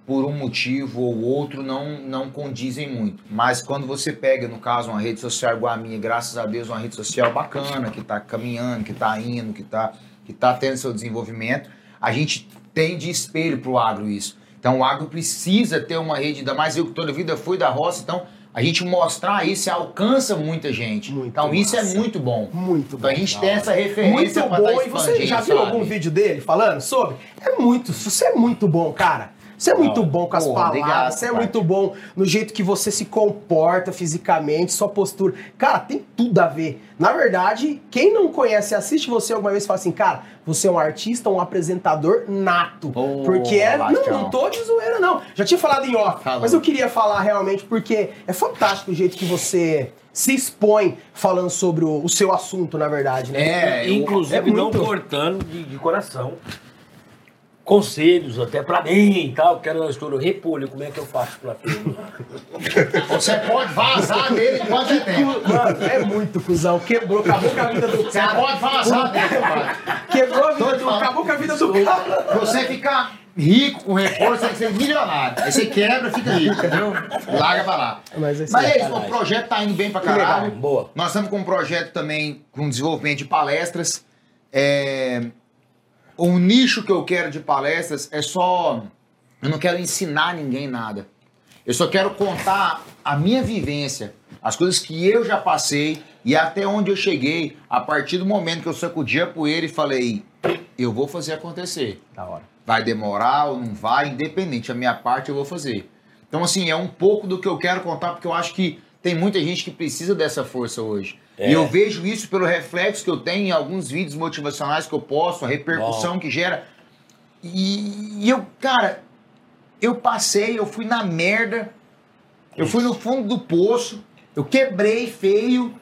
C: por um motivo ou outro não, não condizem muito. Mas quando você pega, no caso, uma rede social igual a minha, graças a Deus, uma rede social bacana, que está caminhando, que está indo, que está que tá tendo seu desenvolvimento, a gente tem de espelho para o agro isso. Então o agro precisa ter uma rede, ainda mais eu que toda a vida fui da roça, então a gente mostrar isso alcança muita gente.
A: Muito
C: então isso é
A: massa.
C: muito bom.
A: Muito
C: Então a
A: bom.
C: gente tem essa referência
A: Muito
C: pra
A: bom.
C: tá
A: E você já viu
C: sabe?
A: algum vídeo dele falando sobre? É muito, você é muito bom, cara. Você é muito
C: Não,
A: bom com as
C: porra,
A: palavras,
C: obrigado,
A: você é
C: pai.
A: muito bom no jeito que você se comporta fisicamente, sua postura. Cara, tem tudo a ver. Na verdade, quem não conhece, assiste você alguma vez e fala assim, cara, você é um artista, um apresentador nato.
C: Porra,
A: porque é. Não,
C: Bastião.
A: não tô de zoeira, não. Já tinha falado em off,
C: Falou.
A: mas eu queria falar realmente porque é fantástico o jeito que você se expõe falando sobre o, o seu assunto, na verdade, né?
C: É,
B: Inclusive,
A: é
B: não
A: muito.
B: cortando de, de coração. Conselhos até pra mim e tal. Quero uma história repolho. Como é que eu faço pra ter?
C: Você pode vazar dele você tem.
A: Mano, é muito cuzão. Quebrou, acabou com a vida do
C: Você
A: cara.
C: pode vazar dele, pai.
A: Quebrou a vida do
C: falando.
A: acabou com a vida do cara.
C: Você ficar rico com reforço, tem que ser milionário. Aí você quebra, fica rico, entendeu? Larga pra lá.
A: Mas esse
C: Mas
A: é
C: é isso, o
B: caralho.
C: projeto tá indo bem pra
A: legal.
C: caralho.
B: Boa.
C: Nós estamos com um projeto também com desenvolvimento de palestras. É... O nicho que eu quero de palestras é só. Eu não quero ensinar ninguém nada. Eu só quero contar a minha vivência, as coisas que eu já passei e até onde eu cheguei a partir do momento que eu sacudi a poeira e falei: eu vou fazer acontecer.
A: Da hora.
C: Vai demorar ou não vai, independente, a minha parte eu vou fazer. Então, assim, é um pouco do que eu quero contar, porque eu acho que tem muita gente que precisa dessa força hoje.
B: É.
C: E eu vejo isso pelo reflexo que eu tenho em alguns vídeos motivacionais que eu posto, a repercussão que gera. E, e eu, cara, eu passei, eu fui na merda, eu fui no fundo do poço, eu quebrei feio,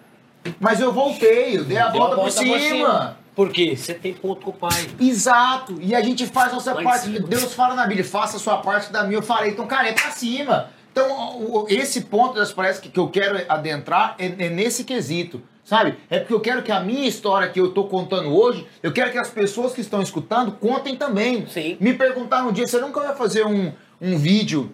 C: Mas eu voltei, eu dei a volta,
B: a
C: por
B: volta
C: cima.
B: por cima. Por quê? Você tem ponto com o pai.
C: Exato. E a gente faz a nossa
B: Lá
C: parte.
B: cima.
C: Deus fala na Bíblia, faça a sua parte da minha. Eu falei, então, cara, é pra cima. Então, esse ponto das palestras que, eu quero adentrar é, é nesse quesito. Sabe? É porque eu quero que a minha história que eu tô contando hoje, eu quero que as pessoas que estão escutando contem também.
B: Sim.
C: Me perguntaram um dia, você nunca vai fazer um, um vídeo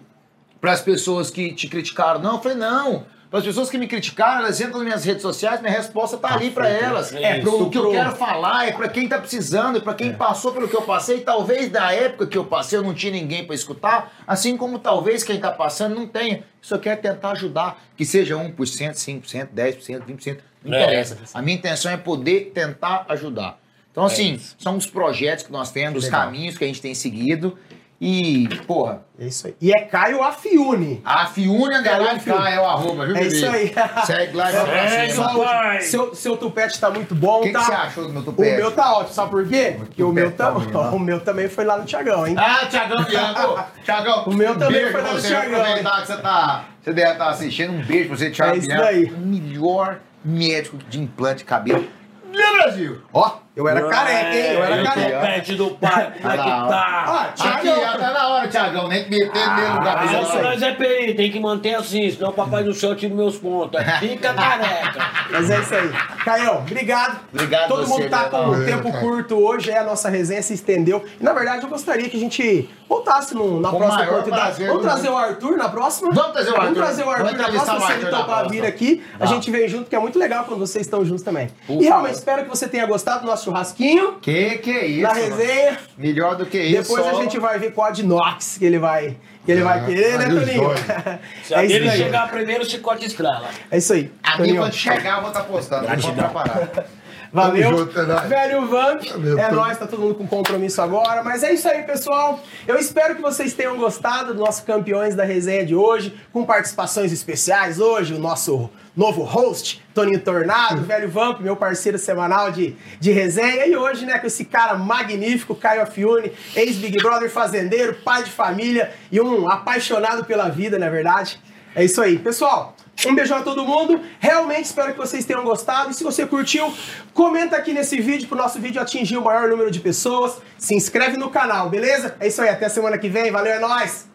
C: para as pessoas que te criticaram? Não, eu falei, não. Para as pessoas que me criticaram, elas entram nas minhas redes sociais, minha resposta tá ali para elas.
B: É
C: É
A: isso,
C: o que eu quero falar, é para quem tá precisando, é para quem passou pelo que eu passei. Talvez da época que eu passei eu não tinha ninguém para escutar, assim como talvez quem tá passando não tenha. Só quero tentar ajudar, que seja 1%, 5%, 10%, 20%, não
B: É.
C: interessa. A minha intenção é poder tentar ajudar. Então, assim,
B: isso.
C: são os projetos que nós temos, os caminhos que a gente tem seguido. E, porra,
A: É isso aí. E é Caio Afiune.
C: a Fiune Underline
A: Fiune.
C: K é o arroba, viu,
A: É
C: bebê?
A: isso aí.
C: Segue lá e vai pra cima.
A: Seu, seu tupete tá muito bom,
C: O que,
A: tá?
C: que você achou do meu
A: O
C: tupete?
A: meu tá ótimo, sabe por quê? Porque o meu, tá,
C: tá bonito, ó.
A: o meu também foi lá no Tiagão, hein?
C: Ah, Tiagão Bianco! Tiagão,
A: O meu também
C: beijo
A: foi lá no. Thiagão,
C: Aproveitar que você tá. Você deve estar assistindo. Um beijo pra você, Thiago
A: É isso daí.
C: O melhor médico de implante de cabelo do Brasil. Ó,
A: Eu era careca, hein? Eu era careca.
B: pet do pai, como é que
C: Ah,
B: tá?
A: Ah,
C: aqui,
A: Tiagão.
C: ó, tá na hora, Tiagão. Nem que meter no meu lugar.
B: Ah,
C: pra
B: isso nós é PI, tem que manter assim, senão o papai do céu tira meus pontos. Fica careca.
A: Mas é isso aí. Caião, obrigado.
C: Obrigado
A: Todo mundo tá com um tempo curto hoje, é a nossa resenha se estendeu. E na verdade eu gostaria que a gente voltasse no- na próxima oportunidade. Vamos
C: do
A: trazer o Arthur na próxima?
C: Vamos trazer o Arthur.
A: Vamos trazer o Arthur na próxima, se ele topar vir aqui. A
C: Tá.
A: gente vem junto, que é muito legal quando vocês estão juntos também. E realmente espero que você tenha gostado do nosso churrasquinho,
C: Que que é isso?
A: da
C: mano?
A: resenha.
C: Melhor do que isso.
A: Depois a gente vai ver qual de inox que ele vai, que ele vai
D: Ah,
A: querer, né, Toninho?
D: dois.
B: Se
A: É aí.
B: chegar primeiro, chicote estrala.
A: É isso aí.
C: A
A: Toninho.
C: quando chegar, eu vou estar postando. Não pode preparar.
A: Valeu.
D: Junto, é.
A: Velho Vamp.
D: Valeu,
A: é nóis, tá todo mundo com compromisso agora. Mas é isso aí, pessoal. Eu espero que vocês tenham gostado do nosso campeões da resenha de hoje, com participações especiais hoje, o nosso novo host, Toninho Tornado, velho Vamp, meu parceiro semanal de, de resenha. E hoje, né, com esse cara magnífico, Caio Afiune, ex-Big Brother fazendeiro, pai de família e um apaixonado pela vida, na é verdade. É isso aí. Pessoal, um beijão a todo mundo. Realmente espero que vocês tenham gostado. E se você curtiu, comenta aqui nesse vídeo pro nosso vídeo atingir o maior número de pessoas. Se inscreve no canal, beleza? É isso aí. Até semana que vem. Valeu, é nóis.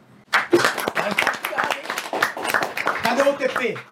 A: Cadê o TP?